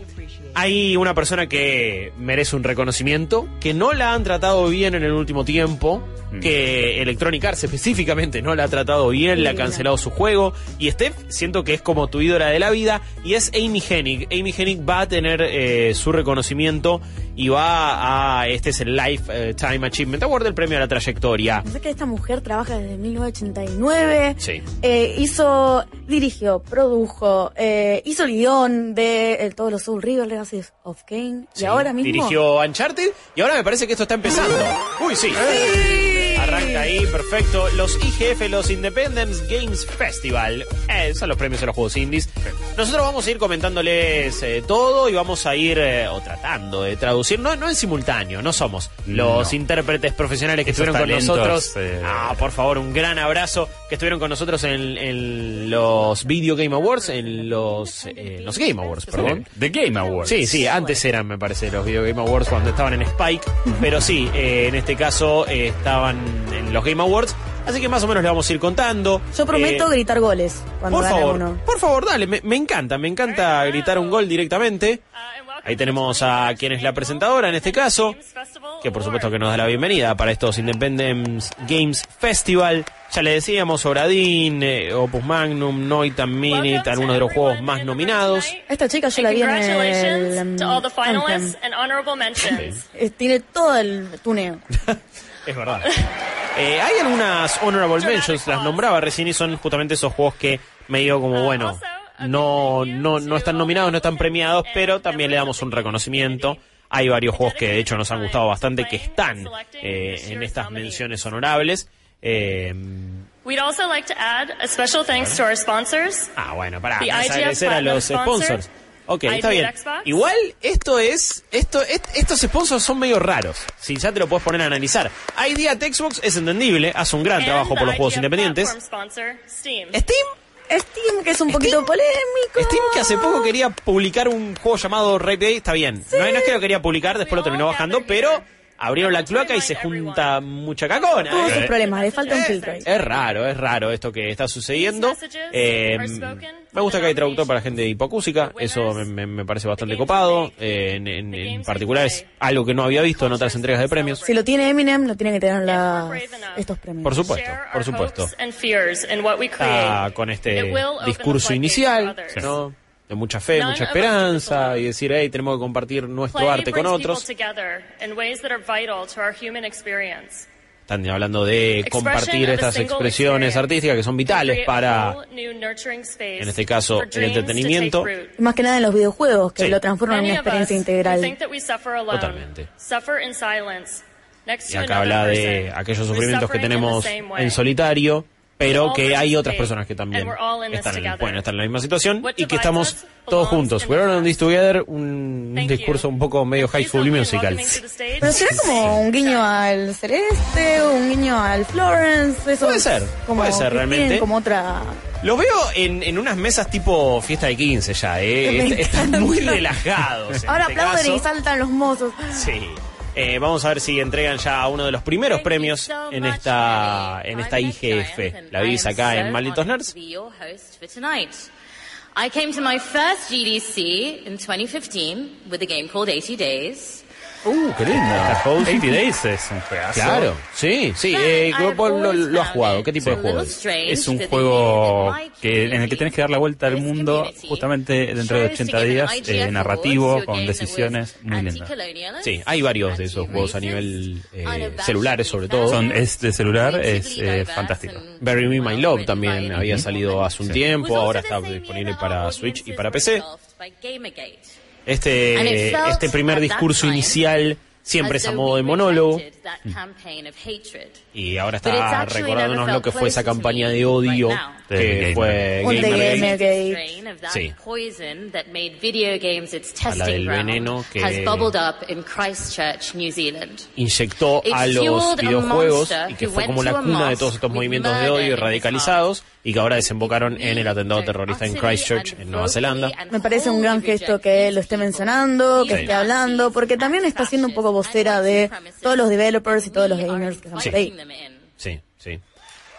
Hay una persona que merece un reconocimiento, que no la han tratado bien en el último tiempo, Mm. que Electronic Arts específicamente no la ha tratado bien, le ha cancelado su juego. Y Steph, siento que es como tu ídola de la vida, y es Amy Hennig. Amy Hennig va a tener eh, su reconocimiento y va a. Este es el Lifetime Achievement Award, el premio a la trayectoria. Sé que esta mujer trabaja desde 1989. Sí. Eh, hizo, dirigió, produjo, eh, hizo el guion de eh, todos los Soul River Of Kane. Sí, Y ahora mismo. Dirigió Uncharted y ahora me parece que esto está empezando. Uy, sí. Arranca ahí, perfecto. Los IGF, los Independence Games Festival. Eh, son los premios a los juegos indies. Nosotros vamos a ir comentándoles eh, todo y vamos a ir eh, o tratando de traducir. No, no en simultáneo, no somos los No. intérpretes profesionales que Esos estuvieron con nosotros. eh. Ah, por favor, un gran abrazo que estuvieron con nosotros en, en los Video Game Awards, en los, eh, los Game Awards, perdón. The Game Awards. Sí, sí, antes eran, me parece, los Video Game Awards cuando estaban en Spike, pero sí, en este caso estaban en los Game Awards, así que más o menos le vamos a ir contando. Yo prometo Eh, gritar goles cuando por gane favor, uno. por favor, dale, me, me encanta, me encanta gritar un gol directamente. Ahí tenemos a quien es la presentadora en este caso, que por supuesto que nos da la bienvenida para estos Independence Games Festival. Ya le decíamos, Obradín, eh, Opus Magnum, Noitan Minute, algunos de los juegos más nominados. Esta chica yo la vi en el Congratulations to all the um, finalists Anthem. and honorable mentions. Tiene todo el tuneo. Es verdad. Eh, hay algunas honorable mentions, las nombraba recién y son justamente esos juegos que medio como, bueno, no, no, no están nominados, no están premiados, pero también le damos un reconocimiento. Hay varios juegos que de hecho nos han gustado bastante que están eh, en estas menciones honorables. Eh, We'd also like to add a special thanks to our sponsors. ah, bueno, para agradecer a los sponsors. Ok, está ID bien. Xbox. Igual esto es, esto, est- estos sponsors son medio raros. Si ya te lo puedes poner a analizar. ID at Xbox es entendible, hace un gran and trabajo por los juegos independientes. sponsor, Steam. Steam, Steam, que es un poquito polémico. Steam que hace poco quería publicar un juego llamado Rape Day, está bien. No, no es que lo quería publicar, después lo terminó bajando, pero abrieron la cloaca y se junta mucha cacona. Todos ¿eh? sus problemas, le falta un filtro ahí. Es raro, es raro esto que está sucediendo. Eh, me gusta que hay traductor para gente hipocúsica, eso me, me- me parece bastante copado. Eh, en, en- en particular es algo que no había visto en otras entregas de premios. Si lo tiene Eminem, lo tiene que tener la- estos premios. Por supuesto, por supuesto. Está con este discurso inicial. ¿no? De mucha fe, mucha esperanza y decir, hey, tenemos que compartir nuestro Play arte con otros. Están hablando de compartir estas expresiones artísticas que son vitales para, en este caso, el entretenimiento. Más que nada en los videojuegos, que Sí. lo transforman en una experiencia integral. think that we suffer alone, Totalmente. suffer in silence, next Y acá habla de aquellos sufrimientos que tenemos en solitario, pero que hay otras personas que también están, together. pueden estar en la misma situación y que estamos todos juntos. We're the all in this together, un discurso un poco medio High School Musical. Pero será como un guiño al Celeste, un guiño al Florence, eso Puede ser, como puede ser realmente. como otra Los veo en, en unas mesas tipo fiesta de 15 ya, ¿eh? Están muy relajados. en Ahora este aplauden caso. y saltan los mozos. Sí. Eh, vamos a ver si entregan ya uno de los primeros premios en esta en esta IGF. La vivís acá en Malditos Nerds. I came to my first GDC in 2015 with a game called 80 Days. Uh, qué lindo. Host. 80 Days es un juegazo. Claro, sí, sí. Eh, ¿vos lo, lo has jugado? ¿Qué tipo de juego es? Es un juego que, en el que tenés que dar la vuelta al mundo justamente dentro de 80 días, eh, narrativo, con decisiones muy lindas. Sí, hay varios de esos juegos a nivel eh, celulares sobre todo. Son, es de celular, es eh, fantástico. Bury Me My Love también había salido hace un tiempo, ahora está disponible para Switch y para PC. Este, este primer discurso inicial siempre es a modo de monólogo y ahora está recordándonos lo que fue esa campaña de odio que fue Gamergate. Sí. A la del veneno que- has bubbled up in Christchurch, New Zealand. inyectó a los videojuegos y que fue como la cuna de todos estos movimientos de odio y radicalizados y que ahora desembocaron en el atentado terrorista en Christchurch, en Nueva Zelanda. Me parece un gran gesto que lo esté mencionando, que Sí. esté hablando, porque también está siendo un poco vocera de todos los developers y todos los gamers que están Sí. ahí. Sí, sí.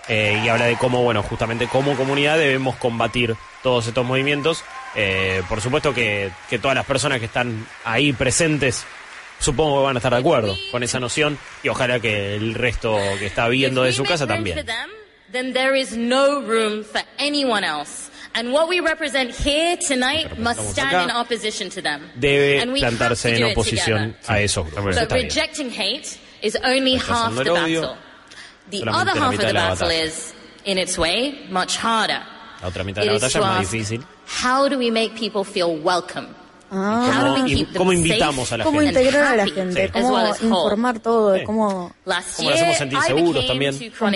eh, y habla de cómo, bueno, justamente como comunidad debemos combatir todos estos movimientos. Eh, por supuesto que, que todas las personas que están ahí presentes supongo que van a estar de acuerdo con esa noción y ojalá que el resto que está viendo de su casa también. Then there is no room for anyone else. And what we represent here tonight must stand in opposition to them. Debe And we have plantarse to en do it oposición together. a esos grupos. But Está bien. rejecting hate is only half Rechazando the el odio, battle. The solamente other la half of mitad the de la battle batalla. is, in its way, much harder. La otra mitad de la is batalla es más ask, difícil. How do we make people feel welcome? How do ¿Cómo, we y- keep them cómo invitamos a la Cómo gente? integrar a la gente, as cómo well as whole. informar todo, Sí. cómo... Last ¿Cómo lo hacemos sentir seguros también? nuestra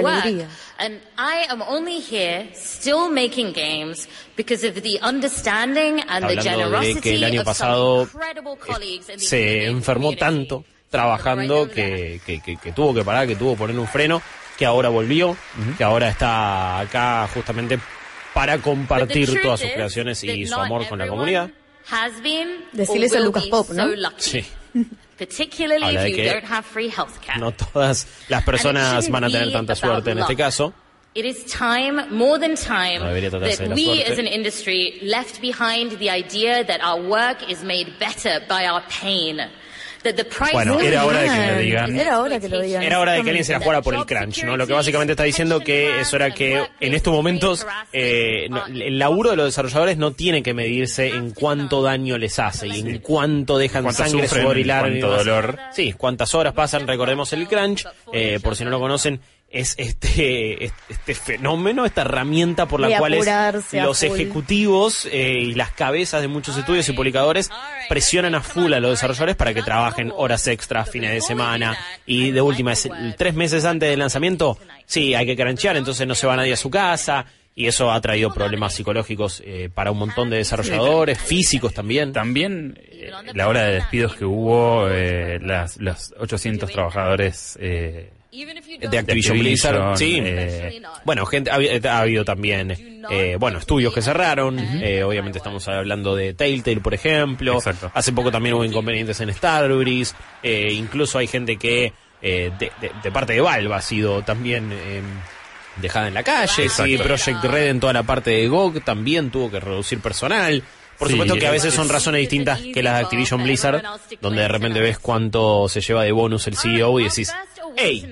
alegría. And I am only here still making games because of the understanding and the Hablando de generosity que el año of some pasado incredible colleagues in the se enfermó tanto trabajando que, que, que- que tuvo que parar, que tuvo que poner un freno, que ahora volvió, que ahora está acá justamente para compartir todas sus creaciones y su amor con la comunidad. Decirles a Lucas Pop, ¿no? Sí, Particularly if you don't have free healthcare. no todas las personas van a tener tanta suerte en este caso. It is time, more than time, No debería tratarse de that we as an industry left behind the idea that our work is made better by our pain. Bueno, era hora de que lo digan. Era hora que lo digan. Era hora de que alguien se la jugara por el crunch, ¿no? Lo que básicamente está diciendo que eso era que en estos momentos eh, no- el laburo de los desarrolladores no tiene que medirse en cuánto daño les hace y en cuánto dejan Cuánto sangre sufren, sudorilar y cuánto dolor. Sí, cuántas horas pasan, recordemos el crunch, eh, por si no lo conocen, es este, este fenómeno, esta herramienta por la cual apurarse los full. ejecutivos eh, y las cabezas de muchos estudios y publicadores presionan a full a los desarrolladores para que trabajen horas extras, fines de semana. y de última, es tres meses antes del lanzamiento, sí, hay que cranchear, entonces no se va nadie a su casa y eso ha traído problemas psicológicos eh, para un montón de desarrolladores, físicos también. También eh, la hora de despidos que hubo, eh, las, los 800 trabajadores eh, de Activision Blizzard, sí. eh, Bueno, gente, ha, ha habido también, eh, bueno, estudios que cerraron. eh, obviamente estamos hablando de Telltale, por ejemplo. Exacto. Hace poco también hubo inconvenientes en Starbreeze. eh, incluso hay gente que, eh, de, de- de parte de Valve, ha sido también eh, dejada en la calle. Sí, Exacto. Project Red en toda la parte de GOG también tuvo que reducir personal. Por Sí, supuesto que a es- veces son razones distintas que las de Activision Blizzard, donde de repente ves cuánto se lleva de bonus el CEO y decís, hey,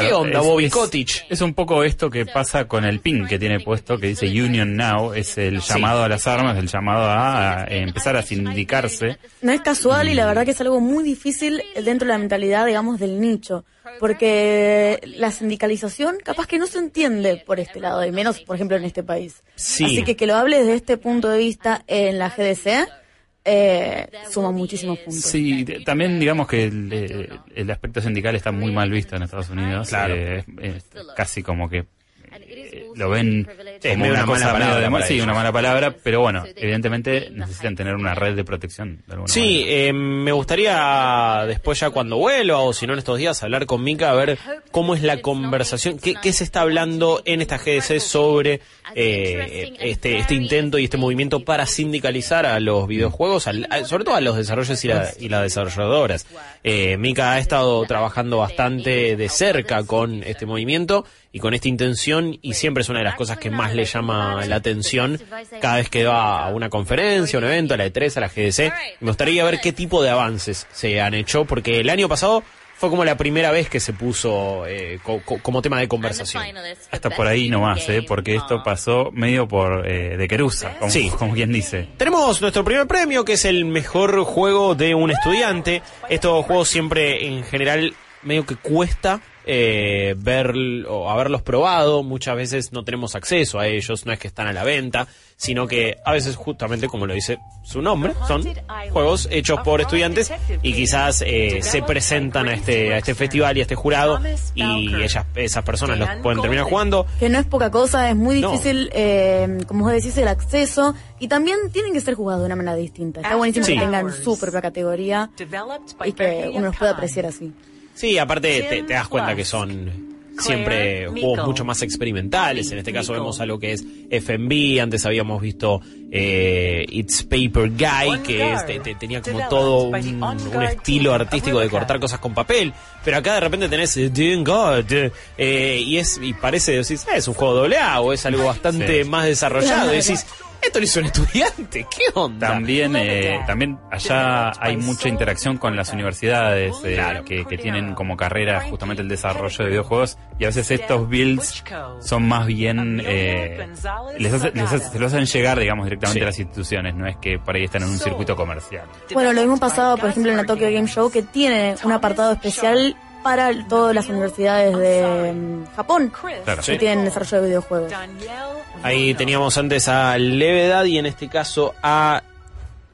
¿qué onda es- Bobby es- Kotick? Es un poco esto que pasa con el pin que tiene puesto, que dice Union Now, es el llamado a las armas, el llamado a, a empezar a sindicarse. No es casual y la verdad que es algo muy difícil dentro de la mentalidad, digamos, del nicho. Porque la sindicalización capaz que no se entiende por este lado, y menos, por ejemplo, en este país. Sí. Así que que lo hables desde este punto de vista en la GDC eh, suma muchísimos puntos. Sí, también digamos que el, eh, el aspecto sindical está muy mal visto en Estados Unidos. Claro. Eh, es, es casi como que eh, lo ven como una una cosa mala palabra de sí, una mala palabra, pero bueno, evidentemente necesitan tener una red de protección de alguna Sí, eh, me gustaría después ya cuando vuelva o si no en estos días hablar con Mika a ver cómo es la conversación, qué, qué se está hablando en esta GDC sobre eh, este, este intento y este movimiento para sindicalizar a los videojuegos, al- a- sobre todo a los desarrolladores y, la- y las desarrolladoras. Eh, Mika ha estado trabajando bastante de cerca con este movimiento y con esta intención y siempre es una de las cosas que más le llama la atención cada vez que va a una conferencia, un evento, a la E3, a la GDC. Me gustaría ver qué tipo de avances se han hecho porque el año pasado fue como la primera vez que se puso eh, co- co- como tema de conversación. Hasta por ahí nomás, ¿eh? porque esto pasó medio por eh, de querusa, como, Sí. como quien dice. Tenemos nuestro primer premio, que es el mejor juego de un estudiante. Estos juegos siempre, en general, medio que cuesta eh, ver o haberlos probado. Muchas veces no tenemos acceso a ellos, no es que están a la venta, sino que a veces, justamente como lo dice su nombre, son juegos hechos por estudiantes y quizás eh, se presentan a este, a este festival y a este jurado y ellas, esas personas los pueden terminar jugando. Que no es poca cosa, es muy No. difícil, eh, como vos decís, el acceso. Y también tienen que ser jugados de una manera distinta. Está buenísimo Sí. que tengan su propia categoría y que uno los pueda apreciar así. Sí, aparte te, te das cuenta que son siempre juegos mucho más experimentales. En este caso vemos algo que es FMV, antes habíamos visto eh, It's Paper Guy, que es- te- te- tenía como todo un, un estilo artístico de cortar cosas con papel. Pero acá de repente tenés eh, eh, y es y parece, decís, "Ah, es un juego doble A o es algo bastante Sí. más desarrollado. Y decís, esto lo hizo un estudiante, ¿qué onda? También, eh, también allá hay mucha interacción con las universidades eh, que, que tienen como carrera justamente el desarrollo de videojuegos y a veces estos builds son más bien eh, les, hace- les hace- se los hacen llegar digamos directamente Sí. a las instituciones no es que por ahí están en un circuito comercial. Bueno, lo mismo pasado, por ejemplo, en la Tokyo Game Show, que tiene un apartado especial para todas las universidades de mm, Japón Claro. que tienen desarrollo de videojuegos. Ahí teníamos antes a Levedad y en este caso a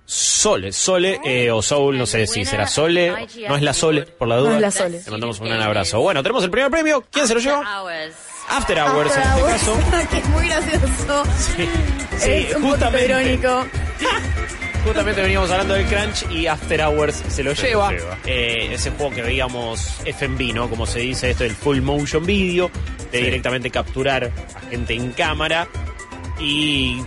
Sole. Sole eh, o Soul, no sé si será Sole. No es la Sole, por la duda. No es la Sole. Le mandamos un gran abrazo. Bueno, tenemos el primer premio. ¿Quién se lo llevó? Hours. After Hours en After este Hours, caso. que es muy gracioso. Sí, sí, es un poquito justamente, irónico. justamente veníamos hablando del Crunch y After Hours se lo Se lleva. lleva. Eh, ese juego que veíamos FMV, ¿no? Como se dice esto, el full motion video, de Sí. directamente capturar a gente en cámara. Y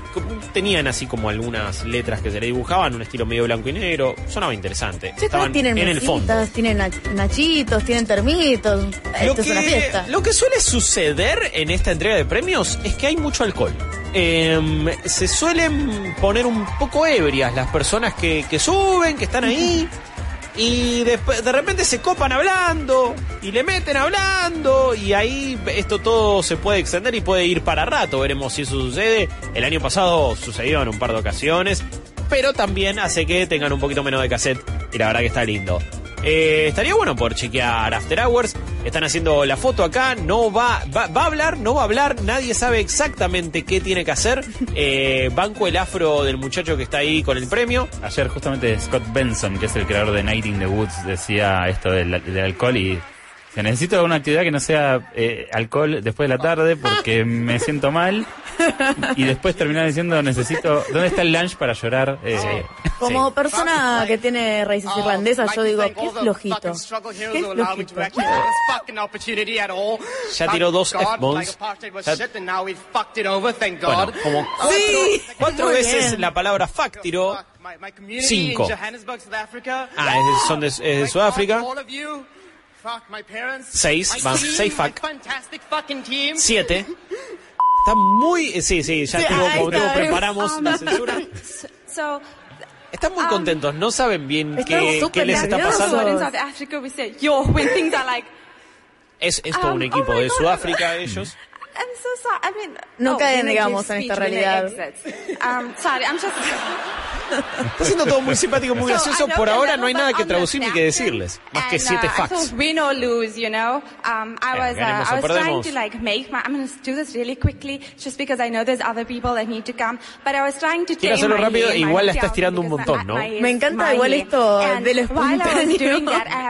tenían así como algunas letras que se le dibujaban, un estilo medio blanco y negro. Sonaba interesante. Sí, Estaban tienen en el fondo. tienen nach- nachitos, tienen termitos. Lo Esto es una que, fiesta. lo que suele suceder en esta entrega de premios es que hay mucho alcohol. Em, se suelen poner un poco ebrias las personas que, que suben, que están ahí. Y después, de repente se copan hablando y le meten hablando y ahí esto todo se puede extender y puede ir para rato. Veremos si eso sucede. El año pasado sucedió en un par de ocasiones, pero también hace que tengan un poquito menos de cassette y la verdad que está lindo. Eh, estaría bueno por chequear After Hours. Están haciendo la foto acá. No va, va, va a hablar, no va a hablar. Nadie sabe exactamente qué tiene que hacer. Eh, banco el afro del muchacho que está ahí con el premio. ayer justamente Scott Benson que es el creador de Night in the Woods decía esto del, alcohol y necesito una actividad que no sea eh, alcohol después de la tarde porque me siento mal y después terminaba diciendo necesito ¿dónde está el lunch para llorar? Eh, Como persona que tiene raíces irlandesas, yo digo, ¿qué es flojito? ¿Qué es flojito? Ya tiró dos F-bombs. Ya- Bueno, como cuatro, Sí, cuatro veces bien. la palabra fuck tiró. Cinco. Ah, es de- son de, es de Sudáfrica. Seis, van, seis fuck. Siete. Está muy. eh, Sí, sí, ya ahí como preparamos la censura. So, Están muy contentos, no saben bien qué, les está pasando. Es, es todo un Um, equipo oh de. Sudáfrica, ellos. I'm so sorry. I mean, No oh, en esta realidad. Um, sorry, I'm just. Está siendo todo muy simpático, muy So, gracioso. Por ahora no hay nada que traducir ni que decirles. Más que siete uh, facts. win or lose, you know. Um, I was, uh, I was trying to like make my. I'm going to do this really quickly, just because I know there's other people that need to come. But I was trying to. Quiero hacerlo rápido, igual la estás tirando un montón, ¿no? Me encanta igual esto del espontáneo.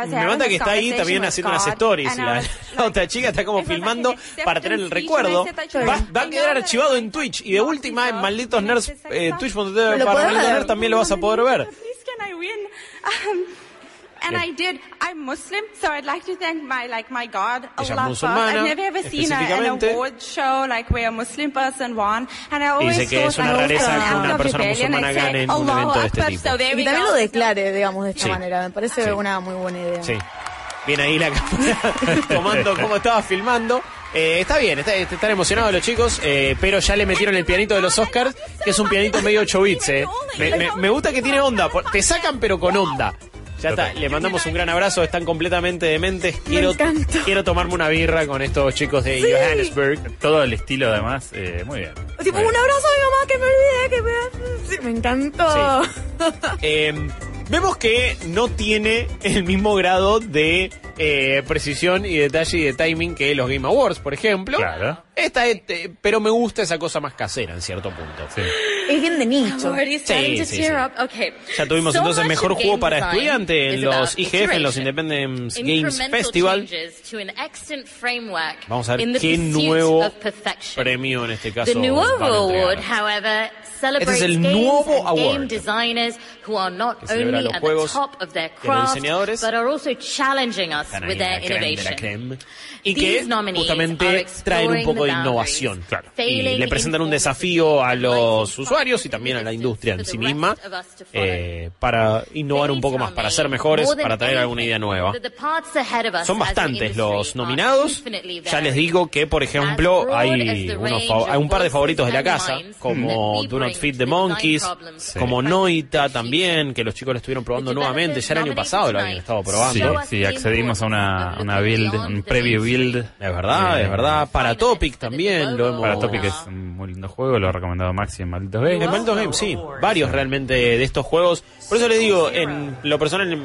Me this que está ahí también haciendo unas stories. La, otra chica está como filmando an para tener el acceptance and said, Va, "Sure, va a quedar archivado en Twitch. Y de última en Malditos and Nerds, eh, twitch.tv para Malditos. Nerds también lo vas a poder ver. Win? Um, and I did. I'm Muslim, so I'd like to thank my like my God, Allah I've never ever seen a, an award show like where a Muslim person won, and I Y always dice que thought es una rareza que una persona rebellion. musulmana gane en un evento de este tipo. So there we Y también lo declare, digamos, de esta Sí. manera. Me parece Sí. una muy buena idea. Sí. Viene ahí la cámara tomando cómo estaba filmando. Eh, está bien, está- están emocionados los chicos, eh, pero ya le metieron el pianito de los Oscars, que es un pianito medio 8 bits. Eh. Me, me- me gusta que tiene onda, por- te sacan pero con onda. Ya está, le mandamos un gran abrazo, están completamente dementes. Quiero, encanta. quiero tomarme una birra con estos chicos de Johannesburg. todo el estilo además eh, muy bien Tipo, Muy un bien. abrazo a mi mamá que me olvidé, que me... Sí, me encantó. Eh, vemos que no tiene el mismo grado de eh, precisión y detalle y de timing que los Game Awards, por ejemplo. Claro. Esta, este, pero me gusta esa cosa más casera en cierto punto. Sí. Es bien de nicho. Starting Sí, sí, sí. Okay. Ya tuvimos So entonces much mejor juego para estudiante en los IGF, en los. Independence Games Festival. Vamos a ver qué nuevo premio en este caso. Award, however, Este es el and Award. game designers who are not Que celebra only los juegos top of their y a los diseñadores. but are also challenging us Están ahí with en their la creme de la innovation. creme. Y que justamente traen un poco de innovación. Claro. Y le presentan un desafío a los inviting usuarios y también a la industria en sí misma eh, para innovar un poco más, para ser mejores, para traer alguna idea nueva. Son bastantes los nominados. Ya les digo que, por ejemplo, hay, unos hay un par de favoritos de la casa, como Do Not Feed the Monkeys, como Noita también, que los chicos lo estuvieron probando nuevamente. Ya el año pasado lo habían estado probando. Sí, sí, accedimos a una, una build, un preview build. Es verdad, Eh, es verdad. Para Topic también lo hemos... Para Topic es un muy lindo juego, lo ha recomendado Maxi en Malditos En. Malditos Games, sí. Varios realmente de estos juegos. Por eso les digo, en lo personal,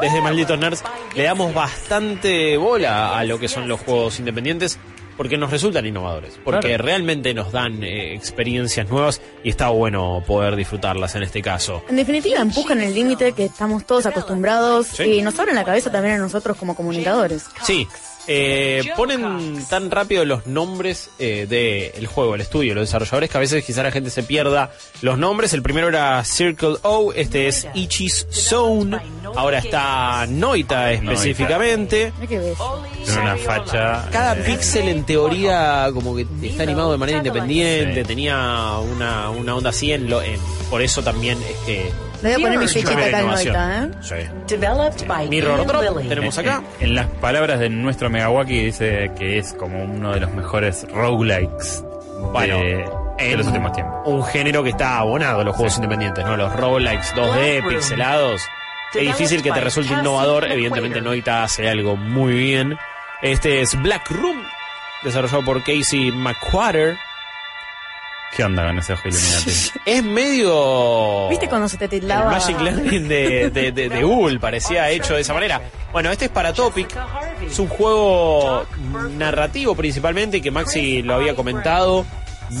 desde Malditos Nerds, le damos bastante bola a lo que son los juegos independientes. Porque nos resultan innovadores, porque Claro. realmente nos dan eh, experiencias nuevas y está bueno poder disfrutarlas en este caso. En definitiva, empujan el límite que estamos todos acostumbrados Sí. y nos abren la cabeza también a nosotros como comunicadores. Sí, eh, ponen tan rápido los nombres eh, del juego, el estudio, los desarrolladores, que a veces quizá la gente se pierda los nombres. El primero era Circle O, este es Ichi's Zone, ahora está Noita específicamente. Tiene una facha. Cada eh, píxel en teoría como que está animado de manera independiente, tenía una, una onda así, en lo, en- por eso también es que... Voy a poner mi fichita acá en. Noita, ¿eh? Sí. Developed by Mirror Ian Drop Lilly. tenemos acá. En las palabras de nuestro Megawaki dice que es como uno de los mejores roguelikes Bueno, de, de en los últimos tiempos. Un género que está abonado a los juegos independientes, ¿no? Los roguelikes 2D, pixelados. Es difícil que te resulte innovador. Evidentemente, Noita hace algo muy bien. Este es Black Room, desarrollado por Casey McQuarter. ¿Qué onda con ese ojo Illuminati? Es medio. ¿Viste cuando se te El tildaba? Magic Learning de, de, de, de Google parecía hecho de esa manera. Bueno, este es para Topic. Es un juego narrativo principalmente que Maxi lo había comentado.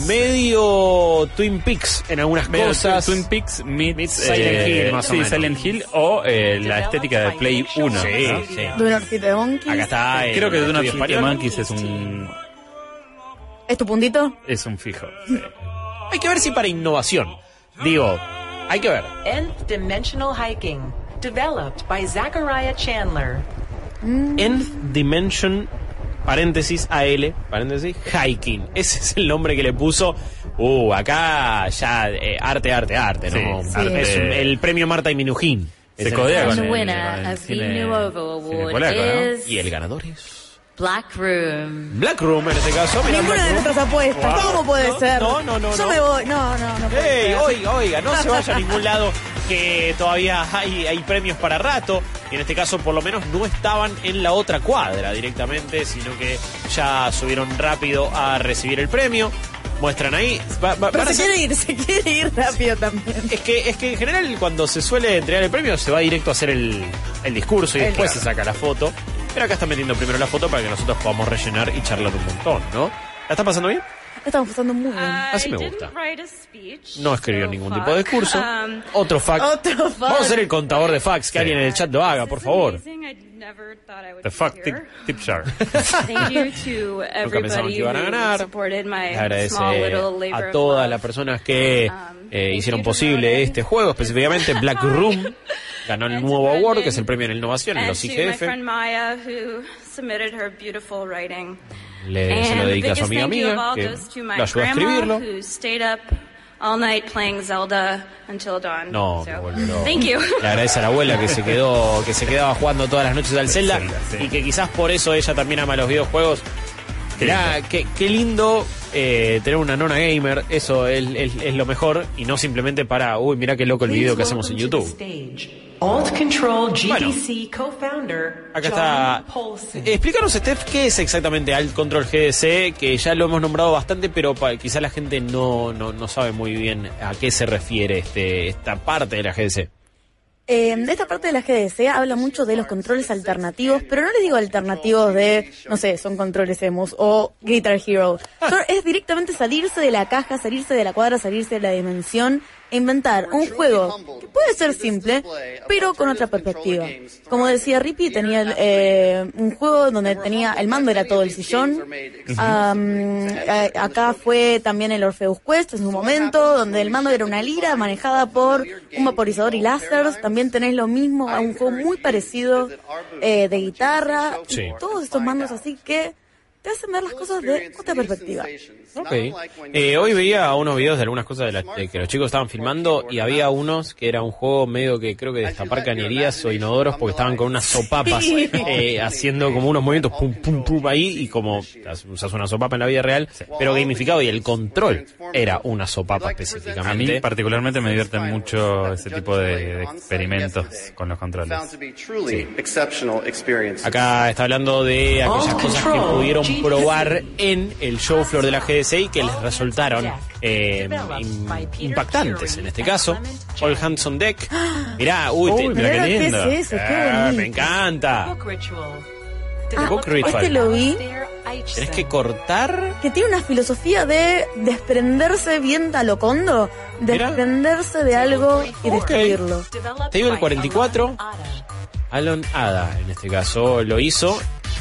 Medio Twin Peaks en algunas Medio cosas. Twin Peaks meets, Meets Silent Hill, más o sí, menos. Silent Hill o eh, la estética de Play 1. Sí, ¿no? sí. Do Not Feed the Monkeys. Acá está. Creo que español. Monkeys es un ¿Es tu puntito? es un fijo. sí. Hay que ver si para innovación. Digo, hay que ver. Nth Dimensional Hiking. Developed by Zachariah Chandler. Nth Dimension, paréntesis, AL, paréntesis, Hiking. Ese es el nombre que le puso. Uh, acá ya eh, arte, arte, arte, ¿no? Sí, arte. Es un- el premio Marta y Minujín. Se Es codea con el- winner con el of the cine- Nuovo cine Award polaco, ¿no? is Y el ganador es. Black Room. Black Room en este caso. Mira, Ninguna Black de Room. nuestras apuestas. Wow. ¿Cómo puede No, ser? No, no, no. Yo no. me voy. No, no, no puede Ey, ser. oiga, oiga, no se vaya a ningún lado que todavía hay, hay premios para rato. Y en este caso, por lo menos, no estaban en la otra cuadra directamente, sino que ya subieron rápido a recibir el premio. Muestran ahí. Va- va- Pero se ser- quiere ir, se quiere ir rápido también. es que, es que en general cuando se suele entregar el premio se va directo a hacer el, el discurso y El- después se saca la foto. Pero acá están metiendo primero la foto para que nosotros podamos rellenar y charlar un montón, ¿no? ¿La está pasando bien? La estamos pasando muy bien. Así me gusta. No escribió ningún tipo de discurso. Um, Otro fax. Vamos a hacer el contador de fax, que alguien en el chat lo haga, por favor. The fuck tip, tip jar. Thank you to Nunca everybody que iban a who ganar. supported my Le agradece a todas las personas que Um, eh, hicieron posible este juego, específicamente Black Room. Ganó el nuevo award, que es el premio en innovación en los IGF. friend Maya, who submitted her beautiful writing. Le, se lo dedica a su amiga thank you of amiga, que lo ayudó a escribirlo. all night playing Zelda until dawn. No, So, me vuelve loco. Thank you. Le agradece a la abuela que se quedó, que se quedaba jugando todas las noches al Zelda, Zelda, sí. y que quizás por eso ella también ama los videojuegos. Mirá, qué, qué lindo eh, tener una nona gamer, eso es, es- es lo mejor, y no simplemente para, uy, mirá qué loco el video que hacemos en YouTube. Alt Control Bueno. GDC co-founder Acá está. Explícanos, Steph, qué es exactamente Alt Control GDC, que ya lo hemos nombrado bastante, pero quizá la gente no, no, no sabe muy bien a qué se refiere este, esta parte de la GDC. Eh, esta parte de la GDC habla mucho de los controles alternativos, pero no les digo alternativos de, no sé, son controles emos o Guitar Hero. Es directamente salirse de la caja, salirse de la cuadra, salirse de la dimensión inventar un juego que puede ser simple, pero con otra perspectiva. Como decía Rippy, tenía el, eh, un juego donde tenía el mando era todo el sillón. Eh, acá fue también el Orpheus Quest en su momento, donde el mando era una lira manejada por un vaporizador y láseres. También tenés lo mismo, un juego muy parecido eh, de guitarra. y todos estos mandos así que te hacen ver las cosas de otra perspectiva. Ok. Eh, hoy veía unos videos de algunas cosas de, la- de que los chicos estaban filmando y había unos que era un juego medio que creo que destapar cañerías o inodoros porque estaban con unas sopapas Sí. eh, haciendo como unos movimientos pum pum pum ahí y como usas una sopapa en la vida real, pero gamificado y el control era una sopapa A mí específicamente. particularmente me divierten mucho ese tipo de, de experimentos con los controles. Acá está hablando de aquellas cosas que pudieron probar en el show floor de la GDC y que les resultaron eh, im- impactantes en este caso. All Hands on Deck. Mirá, uy, te- mirá qué ¿qué lindo. es eso? Qué Ah, me encanta. Book ritual. Ah, este lo vi. Tenés que cortar. que tiene una filosofía de desprenderse bien a lo condo, Mira. desprenderse de algo y destruirlo. Te digo el 44. Alon Ada, en este caso, lo hizo.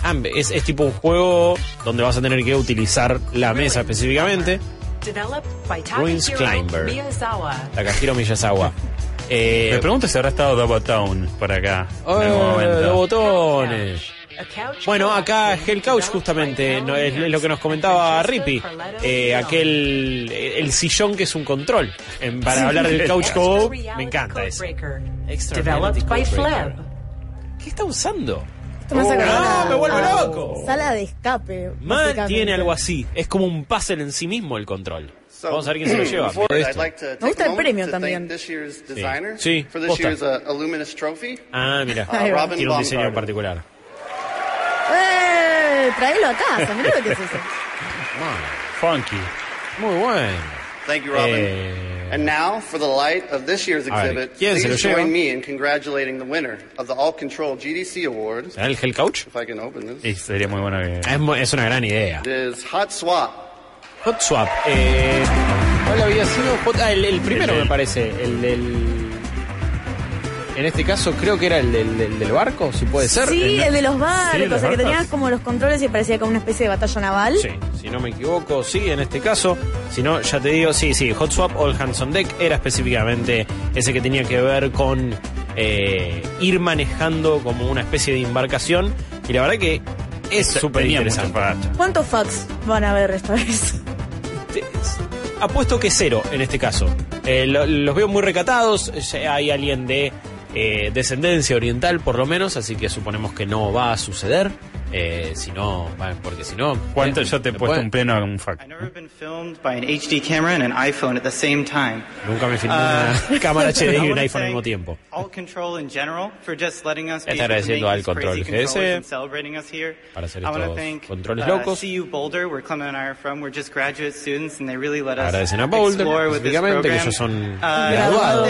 Ah, Es, es tipo un juego donde vas a tener que utilizar la mesa específicamente. Developed by Ruins Climber. Takahiro Miyazawa. Eh, Me pregunto si habrá estado Double Town por acá. en eh, algún momento. de botones. A couch Bueno, acá game Hell Couch justamente no, es lo que nos comentaba Rippy, eh, aquel el sillón que es un control. En- para hablar del couch co me encanta eso. Extra by. Fleb. ¿Qué está usando? Esto me hace acordar ¡Ah, a- me vuelve a loco! Sala de escape. Man básicamente. tiene algo así. Es como un puzzle en sí mismo el control. Vamos a ver quién se lo lleva. Esto. Me gusta el premio también. Sí, for this posta. year's uh, Illuminous Trophy. Ah, mira. Ahí va. Robin Tiene un diseño en particular. ¡Eh! Traelo a casa, mirá lo que es eso. Funky. Muy bueno. Thank you, Robin. Eh, And now, for the light of this year's ver, exhibit, ¿quién se lo please lleva? join me in congratulating the winner of the All Control GDC Awards. ¿será el Hell Couch? If I can open this. Y sería muy bueno que... Es, mu- es una gran idea. It is Hot Swap. Hot Swap. Eh, ¿Cuál había sido? Hot- ah, el, el primero El me parece. El del. En este caso creo que era el del, del- del barco, si puede ser. Sí, el de los barcos, Sí, o sea que tenías como los controles y parecía como una especie de batalla naval. Sí, si no me equivoco, sí, en este caso. Si no, ya te digo, sí, sí, Hot Swap All Hands on Deck era específicamente ese que tenía que ver con eh, ir manejando como una especie de embarcación. Y la verdad que es súper Tenía interesante. ¿Cuántos fax van a ver esta vez? Apuesto que cero en este caso. Eh, lo- los veo muy recatados. ya Hay alguien de eh, descendencia oriental, por lo menos, así que suponemos que no va a suceder. Eh, si no, bueno, porque si no. ¿Cuánto eh, yo te he puesto un pleno a un fact? I've never been filmed by an HD camera and an iPhone at the same time. Nunca me filmé Uh, una cámara HD I y un iPhone al mismo tiempo. All Control in general for just letting us be Está agradeciendo al Control GS para hacer I want to estos thank controles uh, locos. CU Boulder, where Clement and I are from. We're just graduate students, and they really let us Agradecen a Boulder, explore with this específicamente, que ellos son Uh, graduados.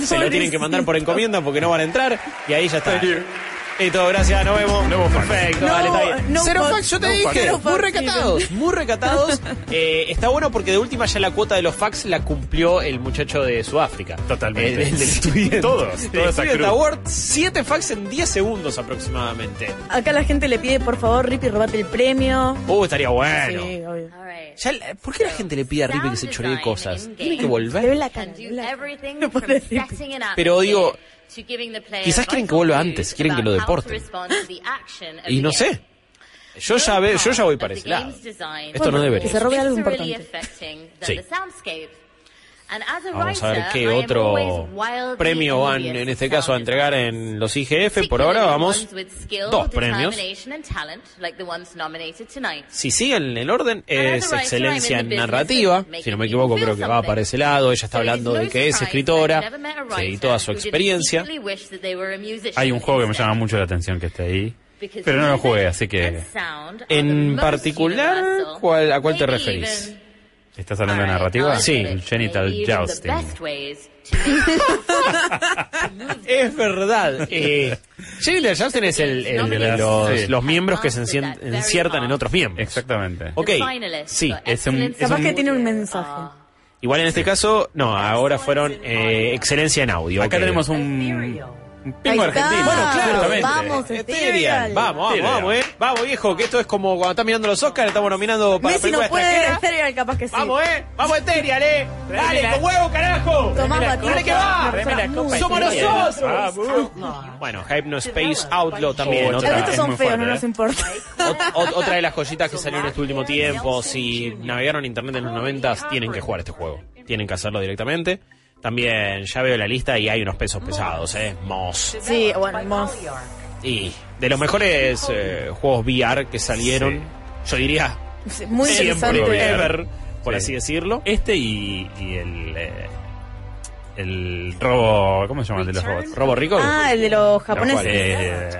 Se lo tienen que mandar por encomienda porque no van a entrar y ahí ya está. Listo, gracias, nos vemos. Perfecto, No, dale, está bien. no Cero fax, yo te no dije. muy recatados, muy recatados. Eh, está bueno porque de última ya la cuota de los fax la cumplió el muchacho de Sudáfrica. Totalmente. El, el del Student. Todos, El toda esa Student crew. Award, siete fax en 10 segundos aproximadamente. Acá la gente le pide, por favor, Rippy, robate el premio. Uh, estaría bueno. Sí, obvio. Ya ¿Por qué la gente le pide a Rippy que se choree cosas? Tiene que volver. la cara, la cara. No puede decir. Pero digo, atmosphere to giving the player quizás quieren que vuelva antes, quieren que lo about how to deporten. respond to the action of Y the no sé. Yo ya, ve, yo ya voy para ese lado. game's design Esto no debería. que se robe algo importante. affecting the- Sí. Vamos a ver qué otro premio van en este caso a entregar en los IGF. Por ahora vamos dos premios. determination, and talent, like the ones nominated tonight. Si siguen el orden, es excelencia en narrativa. Si no me equivoco, creo que va para ese lado. Ella está hablando de que es escritora, a writer toda su experiencia. Hay un juego que me llama mucho la atención que está ahí. Pero no lo jugué, así que... En particular, universal, ¿cuál- ¿a cuál te referís? ¿Estás hablando de narrativa? Sí. Genital jousting. Es verdad. Eh, Genital Jousting es el, el de los, Sí. los miembros que se encien- enciertan en otros miembros. Exactamente. Ok, sí. Es un, es Capaz un- que tiene un mensaje. Igual en este caso, no, ahora fueron eh, excelencia en audio. Acá ok. tenemos un pingo argentino. Bueno, claro, justamente. Vamos. Vamos, vamos, vamos, eh. Vamos, viejo, que esto es como cuando están mirando los Oscars, estamos nominando para Messi película no puede, extranjera. Ethereal capaz que sí. Vamos, eh. Vamos, Ethereal, eh. Dale, con huevo, carajo. Tomá, Dale que va. Somos nosotros. Bueno, Hypno Space Outlaw también. Oh, otra, Estos es son feos, fuerte, no ¿eh? nos importa. ot- ot- otra de las joyitas que salió en este último tiempo. Si navegaron internet en los 90 tienen que jugar este juego. Tienen que hacerlo directamente. También ya veo la lista y hay unos pesos pesados, ¿eh? Moss. Sí, bueno, Moss. Y de los mejores eh, juegos VR que salieron, yo diría Sí, Muy siempre, ever, por Sí. así decirlo. Este y, y el. eh, el robo. ¿Cómo se llama el de los robots? ¿Robo Rico? Ah, el de los japoneses. Eh,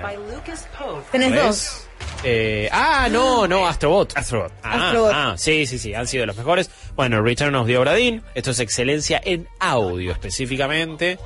Tenés dos. Eh, ah, no, no, Astrobot. Astrobot. Ah, Astrobot. ah, sí, sí, sí, han sido de los mejores. Bueno, Return of the Obra Dinn, esto es excelencia en audio específicamente.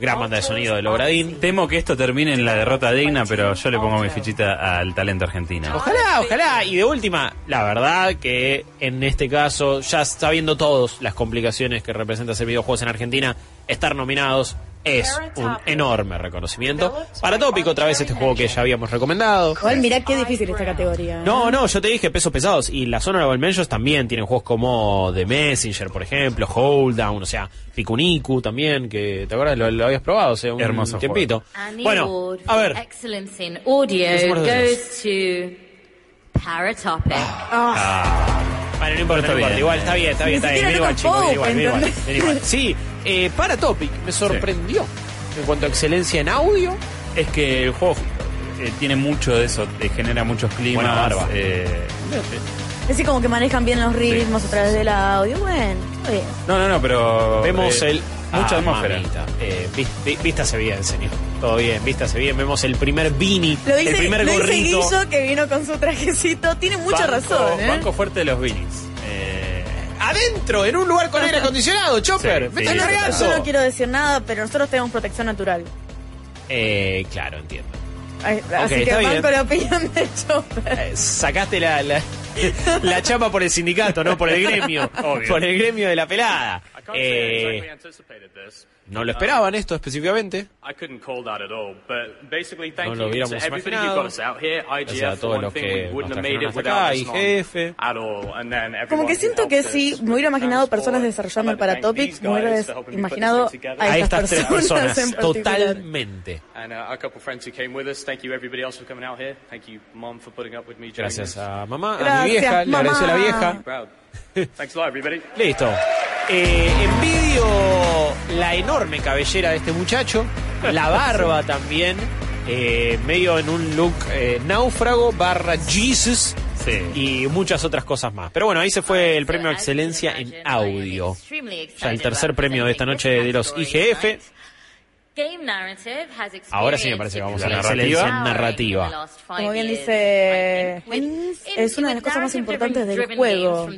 Gran banda de sonido del Obra Dinn. Temo que esto termine en la derrota digna, pero yo le pongo mi fichita al talento argentino. Ojalá, ojalá. Y de última, la verdad que en este caso, ya sabiendo todos las complicaciones que representa hacer videojuegos en Argentina, estar nominados es un enorme reconocimiento. Para Tópico, otra vez este juego que ya habíamos recomendado. Igual mirá qué difícil esta categoría. ¿eh? No, no, yo te dije pesos pesados. Y las Honorable Mentions también tienen juegos como The Messenger, por ejemplo, Hold Down, o sea, Pikuniku también, que te acuerdas, lo, lo habías probado hace un Hermoso tiempito. Bueno, a ver, excellence in audio Los números de goes to Paratopic. Bueno, no importa, no importa. Igual, está bien, está bien, está bien. Viene igual, Lucas chico, viene Pope, igual, viene igual, viene igual. Sí, eh, para Topic, me sorprendió. En cuanto a excelencia en audio, Es que el juego eh, tiene mucho de eso, te genera muchos climas. Buena barba. eh, Es así como que manejan bien los ritmos a través del audio. Bueno, está bien. no, no, no, pero. vemos eh, el. Mucha Ah, atmósfera. Eh, vístase bien, señor. Todo bien, vístase bien. Vemos el primer Lo dice, el primer lo dice gorrito. Guillo que vino con su trajecito. Tiene mucha Banco- razón, ¿eh? Banco fuerte de los Vinis. Eh, Adentro, en un lugar con aire acondicionado, Chopper. Sí, Vete sí. Yo no quiero decir nada, pero nosotros tenemos protección natural. Eh, claro, entiendo. Ay, Así que bien. banco la opinión de Chopper. Eh, sacaste la, la, la chapa por el sindicato, no por el gremio. Obvio. Por el gremio de la pelada. Eh, no lo esperaban esto específicamente. I couldn't call that at all, but basically, thank No lo you hubiéramos to everybody who imaginado. got us out here. Gracias a IGF, for todos one los thing, que we nos wouldn't have trajeron made it hasta without acá, then Como que siento que us me hubiera imaginado personas desarrollando el Paratopic, me hubiera imaginado a estas tres personas, en totalmente. Uh, a couple of friends who came with us. Thank you, everybody else for coming out here. Thank you, Mom, for putting up with me. during Gracias a mamá, a mi Gracias, vieja, le agradeció a la mamá. vieja. Listo. Eh, envidio la enorme cabellera de este muchacho, la barba también, eh, medio en un look eh, náufrago barra Jesus Sí. y muchas otras cosas más. Pero bueno, ahí se fue el premio a excelencia en audio. Ya el tercer premio de esta noche de los IGF. Ahora sí me parece que vamos a la excelencia en narrativa. Como bien dice es una de las cosas más importantes del juego.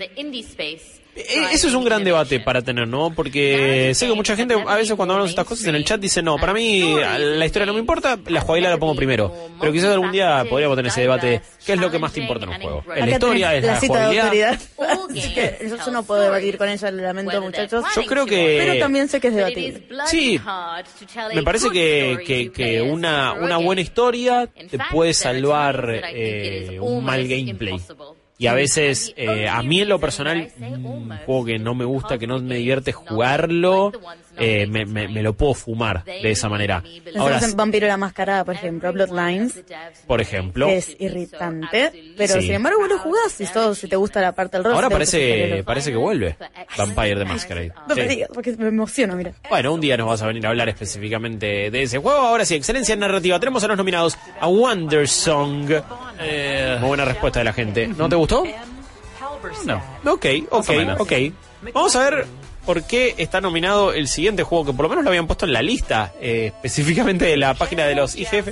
Eh, Eso es un gran debate para tener, ¿no? Porque sé que mucha gente a veces cuando hablamos de estas cosas en el chat dice, no, para mí la historia no me importa, la jugabilidad la pongo primero. Pero quizás algún día podríamos tener ese debate de qué es lo que más te importa en un juego. ¿Es la historia? ¿Es la jugabilidad? Así que yo, yo no puedo debatir con ella, lo lamento muchachos. Yo creo que- Pero también sé que es debatible. Sí, Me parece que, que, que una, una buena historia te puede salvar eh, un mal gameplay. Y a veces, eh, a mí en lo personal, un juego que no me gusta, que no me divierte jugarlo, eh, me, me- me lo puedo fumar de esa manera. Ahora, en Vampiro la Mascarada, por ejemplo, Bloodlines, por ejemplo, es irritante, pero Sí. sin embargo vos lo jugás y todo, si te gusta la parte del rol. ahora parece, parece que vuelve Vampire the Masquerade. No me Sí. digas, porque me emociono, mira. Bueno, un día nos vas a venir a hablar específicamente de ese juego. Ahora sí, excelencia en narrativa. Tenemos a los nominados a Wonder Song. Eh, Muy buena respuesta de la gente. ¿No te gustó? no. Ok, ok, ok. Vamos a ver por qué está nominado el siguiente juego que por lo menos lo habían puesto en la lista, eh, específicamente de la página de los IGF.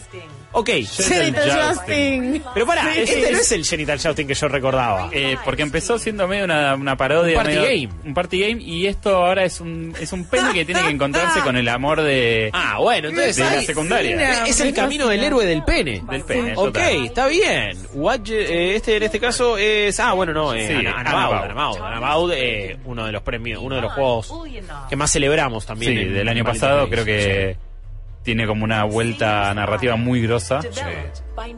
Ok, Genital Justin. Pero para, Sí. este no es el Genital Jousting que yo recordaba. Eh, porque empezó siendo medio una, una parodia. Un party medio- game. Un party game. Y esto ahora es un, es un pene que tiene que encontrarse con el amor de, Ah, bueno, entonces de la secundaria. es el camino del héroe del pene. Del pene, Ok, total. está bien. What, eh, este en este caso es ah bueno no eh, Sí, Ana- Anabaud, eh, uno de los premios uno de los juegos que más celebramos también Sí, del año pasado creo que tiene como una vuelta narrativa muy grosa.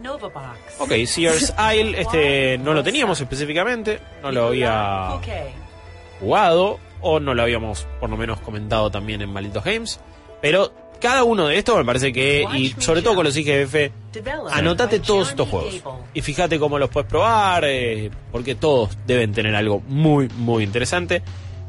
Novavox. Ok, Sears Isle, este no lo teníamos específicamente, no lo había jugado o no lo habíamos por lo menos comentado también en Malditos Games, pero cada uno de estos me parece que, y sobre todo con los IGF, anotate todos estos juegos y fíjate cómo los puedes probar, eh, porque todos deben tener algo muy, muy interesante.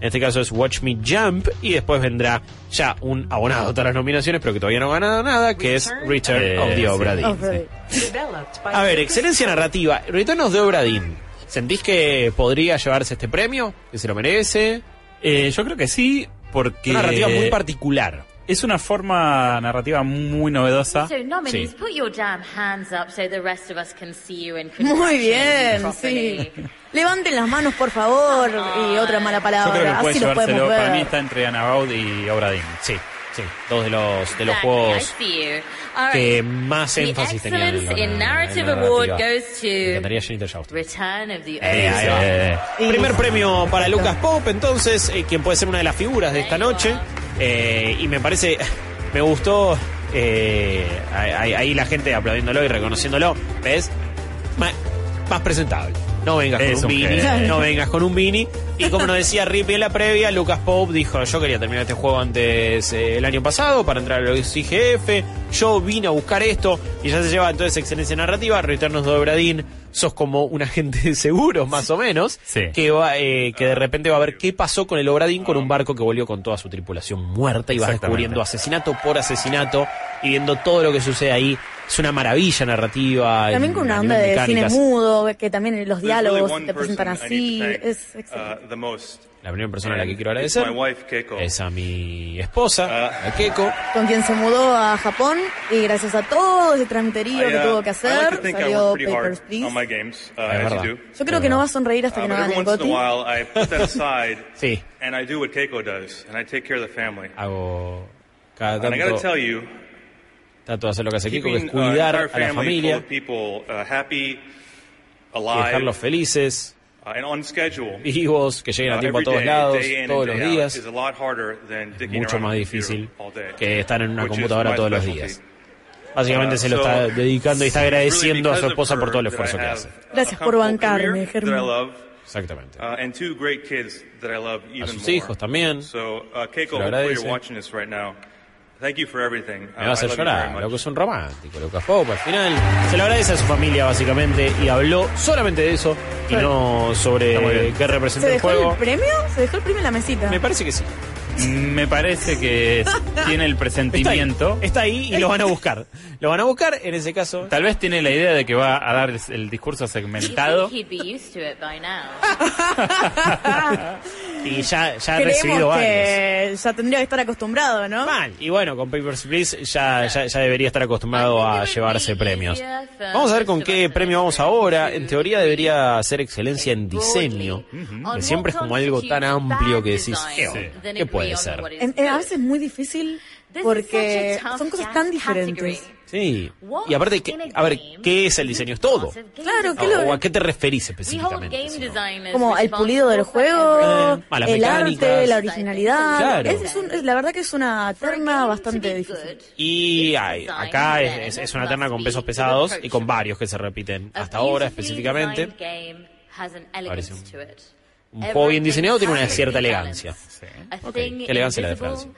En este caso es Watch Me Jump y después vendrá ya un abonado a todas las nominaciones, pero que todavía no ha ganado nada, que es Return Eh, of the sí. Obra Dinn. Developed by A ver, excelencia narrativa. Return of the Obra Dinn. ¿Sentís que podría llevarse este premio? ¿Que se lo merece? Eh, yo creo que sí, porque... Una narrativa muy particular. Es una forma narrativa muy novedosa. So, nominees, Sí. put your damn hands up so the rest of us can see you and can Muy bien, sí. Levanten las manos, por favor. Y otra mala Yo creo palabra. que puede Así lo podemos llevárselo. Para mí ver. está entre Anabaud y Obradín. Sí, sí. Dos de los, de los juegos que más énfasis tenían en, la- en narrativa. Encantaría. Return of the Eh. Eh, Y- Primer premio para Lucas Pope, entonces, eh, quien puede ser una de las figuras de esta noche. Eh, y me parece, me gustó eh, ahí, ahí la gente aplaudiéndolo y reconociéndolo. ¿Ves? Ma- más presentable. No vengas con un un no vengas con un Vini. Y como nos decía Rippy en la previa, Lucas Pope dijo, yo quería terminar este juego antes eh, el año pasado para entrar a los IGF, yo vine a buscar esto y ya se lleva entonces excelencia narrativa, Retornos de Obradín, sos como un agente de seguros más o menos, Sí. que, va, eh, que de repente va a ver qué pasó con el Obradín con un barco que volvió con toda su tripulación muerta y vas descubriendo asesinato por asesinato y viendo todo lo que sucede ahí. Es una maravilla narrativa. También con una a onda de cine mudo, que también los diálogos te presentan así. Es excelente. Uh, the most. La primera persona a la que quiero agradecer it's my wife, Keiko. es a mi esposa, Ah. a Keiko. Con quien se mudó a Japón y gracias a todo ese tramiterío I, que uh, tuvo que I hacer, salió Papers, hard Please. on my games, uh. Yo creo que no va a sonreír hasta Uh, que no gane el once in a GOTY. while, I put that aside Sí, and I do what Keiko does, and I take care of the family. hago cada And I gotta tanto, tell you, trato de hacer lo que hace Keiko, que es uh, cuidar a la familia of people uh, happy, y dejarlos felices, and on schedule. vivos, que lleguen a tiempo a todos day, lados, todos los días. Mucho más difícil all day, que estar en una computadora todos los días. Básicamente Uh, se lo está dedicando y está agradeciendo a su esposa por todo el esfuerzo que hace. Gracias por bancarme, Germán. Exactamente. uh, and two great kids that I love even A sus hijos también. So, uh, Keiko, Se lo agradece. Me va a Uh, hacer very llorar, much. lo que es un romántico, Lucas Pope al final. Se lo agradece a su familia básicamente y habló solamente de eso y no sobre qué representa ¿Se el dejó juego. el premio? Se dejó el premio en la mesita. Me parece que sí. Me parece que es- tiene el Está ahí, presentimiento. está ahí y lo van a buscar. Lo van a buscar, en ese caso. Tal vez tiene la idea de que va a dar el, discurso segmentado. Y ya, ya ha recibido varios. ya tendría que estar acostumbrado, ¿no? Mal. Y bueno, con Papers, Please ya, ya, ya debería estar acostumbrado a llevarse premios. Vamos a ver con qué premio vamos ahora. En teoría debería ser excelencia en diseño. Que siempre es como algo tan amplio que decís. ¿Qué puede ser? En- en- a veces es muy difícil porque son cosas tan diferentes. Sí. Y aparte, a ver, ¿qué es el diseño? Es todo. Claro, ¿qué O, lo- o a qué te referís específicamente? si no? Como el pulido del juego, Eh, el arte, la originalidad. Claro. Es- es un- es- la verdad que es una terna bastante difícil. Y hay- acá es, es- es una terna con pesos pesados y con varios que se repiten hasta ahora específicamente. Parece un- Un juego bien diseñado tiene una cierta elegancia. Ok, qué elegancia la de Francia.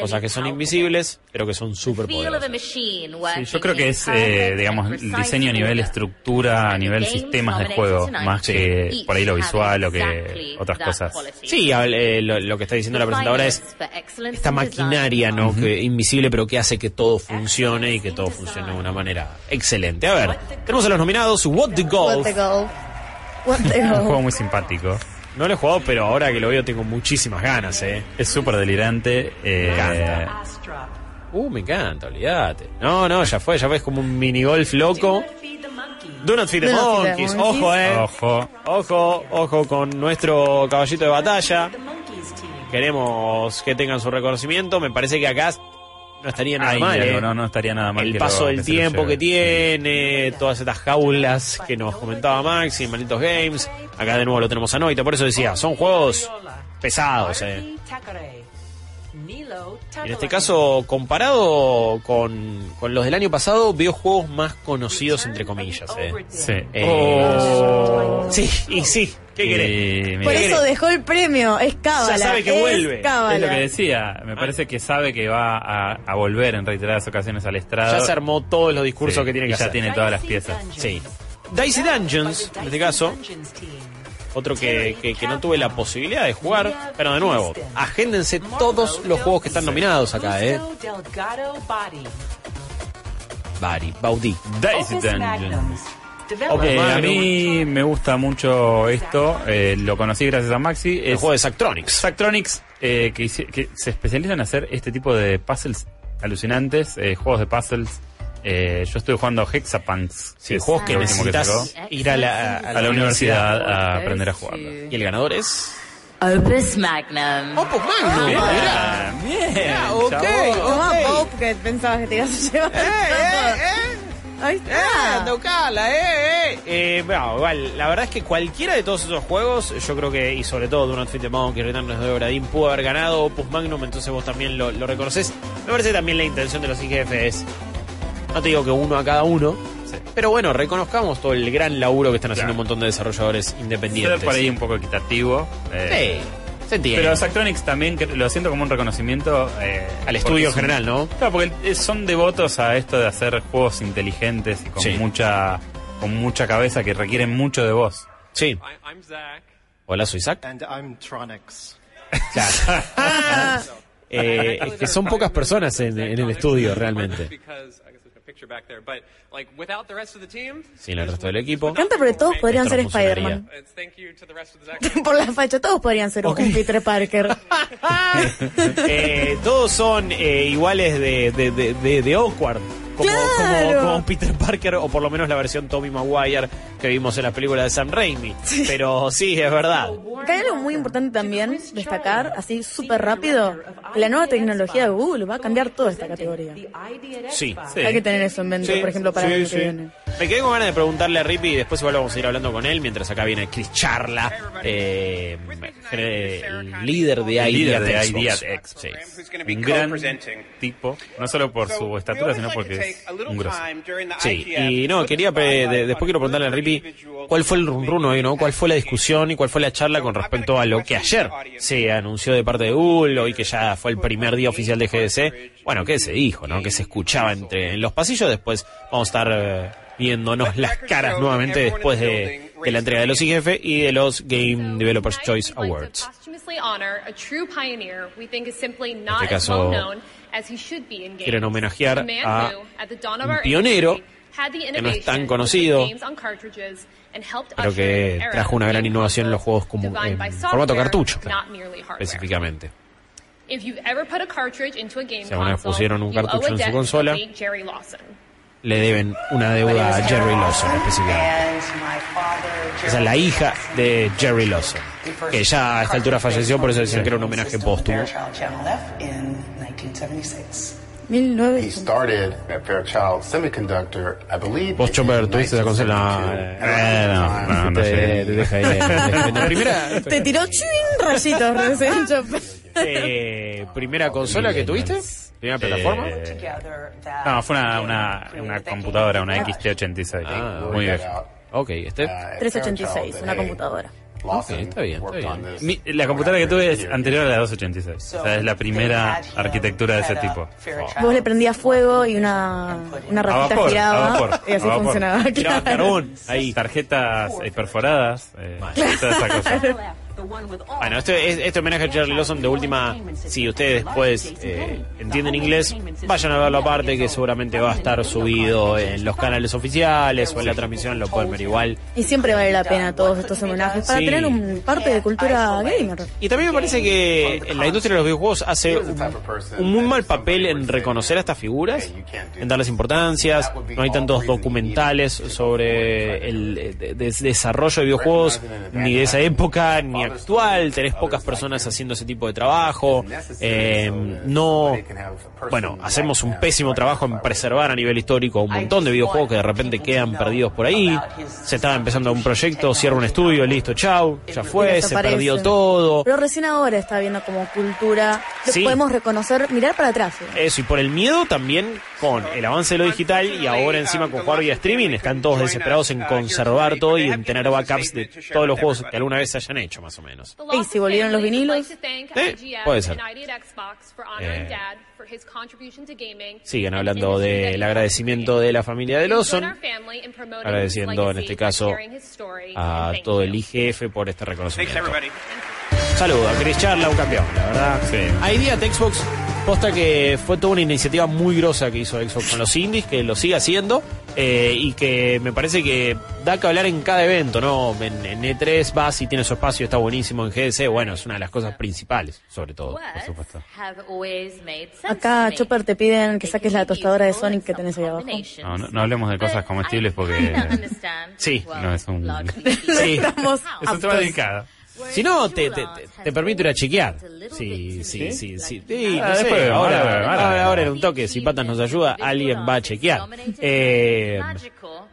Cosas que son invisibles, pero que son súper poderosas. Sí, yo creo que es, eh, digamos, el diseño a nivel estructura, a nivel sistemas de juego, más que por ahí lo visual o que otras cosas. Sí, eh, lo, lo que está diciendo la presentadora es esta maquinaria no que invisible pero que hace que todo funcione y que todo funcione de una manera excelente. A ver, tenemos a los nominados What the What Golf. the golf. Un juego muy simpático. No lo he jugado, pero ahora que lo veo tengo muchísimas ganas, eh. Es súper delirante. eh, Astra. Uh, me encanta, olvídate. No, no, ya fue, ya fue, es como un mini golf loco. Do not feed the Do not feed the monkeys. monkeys. Ojo, eh. Ojo. Ojo, ojo con nuestro caballito de batalla. Queremos que tengan su reconocimiento. Me parece que acá no estaría nada Ahí, mal. eh. no, no estaría nada mal. el que paso lo- del que tiempo que tiene, todas estas jaulas que nos comentaba Max y Malditos Games. Acá de nuevo lo tenemos a Noita, por eso decía, son juegos pesados. Eh. En este caso, comparado con, con los del año pasado, veo juegos más conocidos, entre comillas. Eh. Sí. Eh, Oh. Sí, y sí, ¿qué querés? Y, mira, Por eso dejó el premio, es cábala. Ya sabe que es vuelve. cábala. Es lo que decía, me parece que sabe que va a, a volver en reiteradas ocasiones al estrado. Ya se armó todos los discursos Sí, que tiene y que ya hacer. tiene todas las piezas. Sí. Dicey Dungeons, en este caso, otro que, que- que no tuve la posibilidad de jugar, pero de nuevo, agéndense todos los juegos que están nominados acá, ¿eh? Bari, Baudí. Daisy Dungeons. Opus Eh, a mí me gusta mucho esto, eh, lo conocí gracias a Maxi. El Es juego de Zachtronics. Zachtronics, eh, que, que se especializa en hacer este tipo de puzzles alucinantes, eh, juegos de puzzles. Eh, yo estoy jugando Hexapunks, Sí, que es juegos que lo último que necesitas sacó, ir a la, a la universidad a aprender a jugarlo. Y el ganador es... Opus Magnum. Opus Magnum. Bien, mirá. bien, Ah, ok, chabón. Toma ok. Pop, que pensabas que te ibas a llevar. Ahí Eh, está. tocala, eh, eh. Eh, bueno, igual, la verdad es que cualquiera de todos esos juegos, yo creo que, y sobre todo Do Not Fit the Monkey, Return of the Obra Dinn, pudo haber ganado Opus Magnum, entonces vos también lo, lo reconoces. Me parece que también la intención de los IGF es, no te digo que uno a cada uno, pero bueno, reconozcamos todo el gran laburo que están haciendo Claro. un montón de desarrolladores Ser independientes. por ahí un poco equitativo. eh, Sí, se entiende. Pero Zachtronics también que lo siento como un reconocimiento eh, Al estudio en general, ¿no? Claro, porque eh, son devotos a esto de hacer juegos inteligentes y con Sí. mucha con mucha cabeza que requieren mucho de voz. Sí. Hola, soy Zach. And I'm Tronics. Eh, es que son pocas personas en, en el estudio, realmente. Sin el resto del equipo. Me encanta porque todos podrían ser. Spider-Man. Por la facha, todos podrían ser un Peter Parker. Eh, todos son eh, iguales de, de, de, de- de awkward. Como, Claro. como, como Peter Parker, o por lo menos la versión Tommy Maguire que vimos en la película de Sam Raimi. Pero sí, es verdad. Acá hay algo muy importante también destacar, así súper rápido. La nueva tecnología de Google va a cambiar toda esta categoría. Sí. Hay que tener eso en mente, Sí, por ejemplo, para sí, el año sí. que viene. Me quedé con ganas de preguntarle a Rippy y después igual vamos a ir hablando con él mientras acá viene Chris Charla, eh, el líder de líder Idea de Idea X. Sí. Un gran tipo, no solo por su estatura, sino porque es un grosso. Sí, y no, quería, de- después quiero preguntarle a Rippy cuál fue el run run hoy, ¿no? ¿Cuál fue la discusión y cuál fue la charla con respecto a lo que ayer se anunció de parte de Google, hoy que ya fue el primer día oficial de GDC? Bueno, ¿qué se dijo, no? ¿Qué se escuchaba entre en los pasillos? Después vamos a estar eh, viéndonos las caras nuevamente después de, de la entrega de los IGF y de los Game Developers Choice Awards. not este as caso, well known as he should be in games. quieren homenajear a who, at the dawn of un our pionero industry, had the que no es tan innovation conocido, to put games on cartridges and helped pero que trajo una of gran innovación en los juegos como en by formato cartucho, not merely hardware. específicamente. If you've ever put a cartridge into a game Si alguna vez pusieron un cartucho en su consola, le deben una deuda a Jerry Lawson específicamente. Esa es la hija de Jerry Lawson, que ya a esta altura falleció, por eso decían que era un homenaje póstumo. He 1900. started at Fairchild Semiconductor, I believe. Vos, Chopper, tuviste esa consola. Eh, no, no, no, te, te deja ahí. eh, La primera, Te tiró ching rayitos recién, Chopper. eh, primera consola que tuviste, primera plataforma. Eh, no, fue una, una, una computadora, una XT86. Ah, muy vieja. Ok, este. 386, una computadora. Ok, está bien, está bien. Mi- la computadora que tuve es anterior a la 286. O sea, es la primera arquitectura de ese tipo. Vos le prendías fuego y una, una ratita vapor, giraba vapor, y así funcionaba. Carbón. Ahí. Tarjetas eh, perforadas, eh, toda esa cosa. Bueno, este, es- este homenaje a Charlie Lawson de última, si ustedes después eh, entienden inglés, vayan a verlo aparte que seguramente va a estar subido en los canales oficiales o en la transmisión, lo pueden ver igual. Y siempre vale la pena todos estos homenajes para Sí. tener un parte de cultura gamer. Y también me parece que la industria de los videojuegos hace un, un muy mal papel en reconocer a estas figuras, en darles importancias. No hay tantos documentales sobre el de- de- desarrollo de videojuegos ni de esa época ni actual. Tenés pocas personas haciendo ese tipo de trabajo. Eh, no, bueno, hacemos un pésimo trabajo en preservar a nivel histórico un montón de videojuegos que de repente quedan perdidos por ahí. Se estaba empezando un proyecto, cierra un estudio, listo, chau, ya fue, se perdió todo. Pero recién ahora está viendo como cultura. Sí. Podemos reconocer, mirar para atrás. Eso, y por el miedo también con el avance de lo digital y ahora encima con jugar vía streaming, están todos desesperados en conservar todo y en tener backups de todos los juegos que alguna vez se hayan hecho, más o menos. Y si volvieron los vinilos. Eh, puede ser. Eh, siguen hablando del agradecimiento de la familia de Lawson, agradeciendo en este caso a todo el IGF por este reconocimiento. Saludo a Chris Charla, un campeón, la verdad. Hay días de Xbox, posta que fue toda una iniciativa muy grosa que hizo Xbox con los indies, que lo sigue haciendo, eh, y que me parece que da que hablar en cada evento, ¿no? En, en E3 vas y tiene su espacio, está buenísimo, en GDC, bueno, es una de las cosas principales, sobre todo, por supuesto. Acá, Chopper, te piden que saques la tostadora de Sonic que tenés ahí abajo. No, no, no hablemos de cosas comestibles porque Sí. no es un, Sí. Estamos es un tema delicado. Si no, te, te, te, te permito ir a chequear. Sí, sí, sí, sí. Sí, no Ah, sé, después vemos, ahora, ahora en un toque, si Patas nos ayuda, alguien va a chequear. Eh,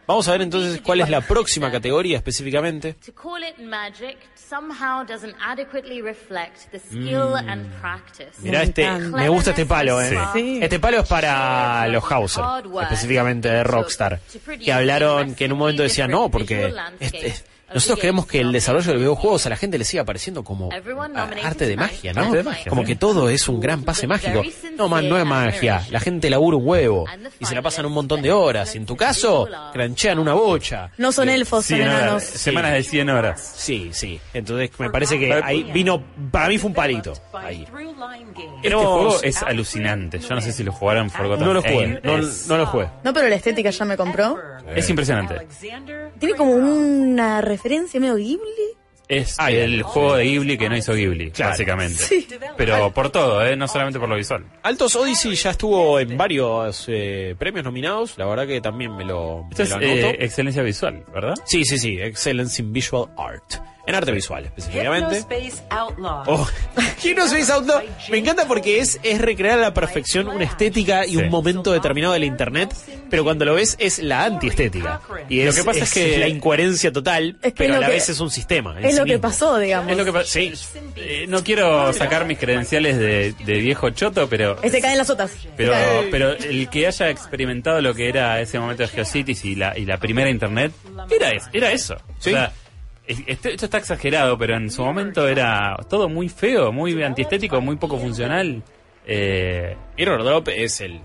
vamos a ver entonces cuál es la próxima categoría específicamente. To call it magic somehow doesn't adequately reflect the skill and practice. Mira, este, me gusta este palo, ¿eh? Sí. Este palo es para los Hauser, específicamente de Rockstar, que hablaron que en un momento decían, no, porque este- nosotros queremos que el desarrollo de videojuegos a la gente le siga pareciendo como arte de magia, ¿no? Arte de magia, Como que todo es un gran pase mágico. No, man, no es magia. La gente labura un huevo y se la pasan un montón de horas. Y en tu caso, cranchean una bocha. No son elfos, son 100 horas, enanos. semanas de 100 horas. Sí, sí. Entonces me parece que ahí vino, para mí fue un palito. Ahí. Este No, juego es alucinante. Yo no sé si lo jugaron Forgotten No lo jugué, no lo jugué. No, pero la estética ya me compró. Es impresionante. Tiene como una referencia medio Ghibli. Es el juego de Ghibli que no hizo Ghibli, Claro. básicamente. Sí. Pero por todo, ¿eh? no solamente por lo visual. Altos Odyssey ya estuvo en varios eh, premios nominados. La verdad que también me lo, Esto me es lo anoto. eh, excelencia visual, ¿verdad? Sí, sí, sí. Excellence in Visual Art. En arte visual, específicamente. Hypnospace Outlaw. Oh, Hypnospace Outlaw me encanta porque es, es recrear a la perfección una estética y un momento determinado de la internet, pero cuando lo ves es la antiestética. Y Lo que pasa es que- la incoherencia total, Es que pero a la que- vez es un sistema. Es sí lo que pasó, digamos. Es lo que pasa. Sí. Eh, no quiero sacar mis credenciales de, de viejo choto, pero Se caen las otras. pero pero el que haya experimentado lo que era ese momento de GeoCities y la y la primera internet era era eso. Sí. O sea, esto, esto está exagerado, pero en su momento era todo muy feo, muy antiestético, muy poco funcional. Eh, Mirror Drop es el,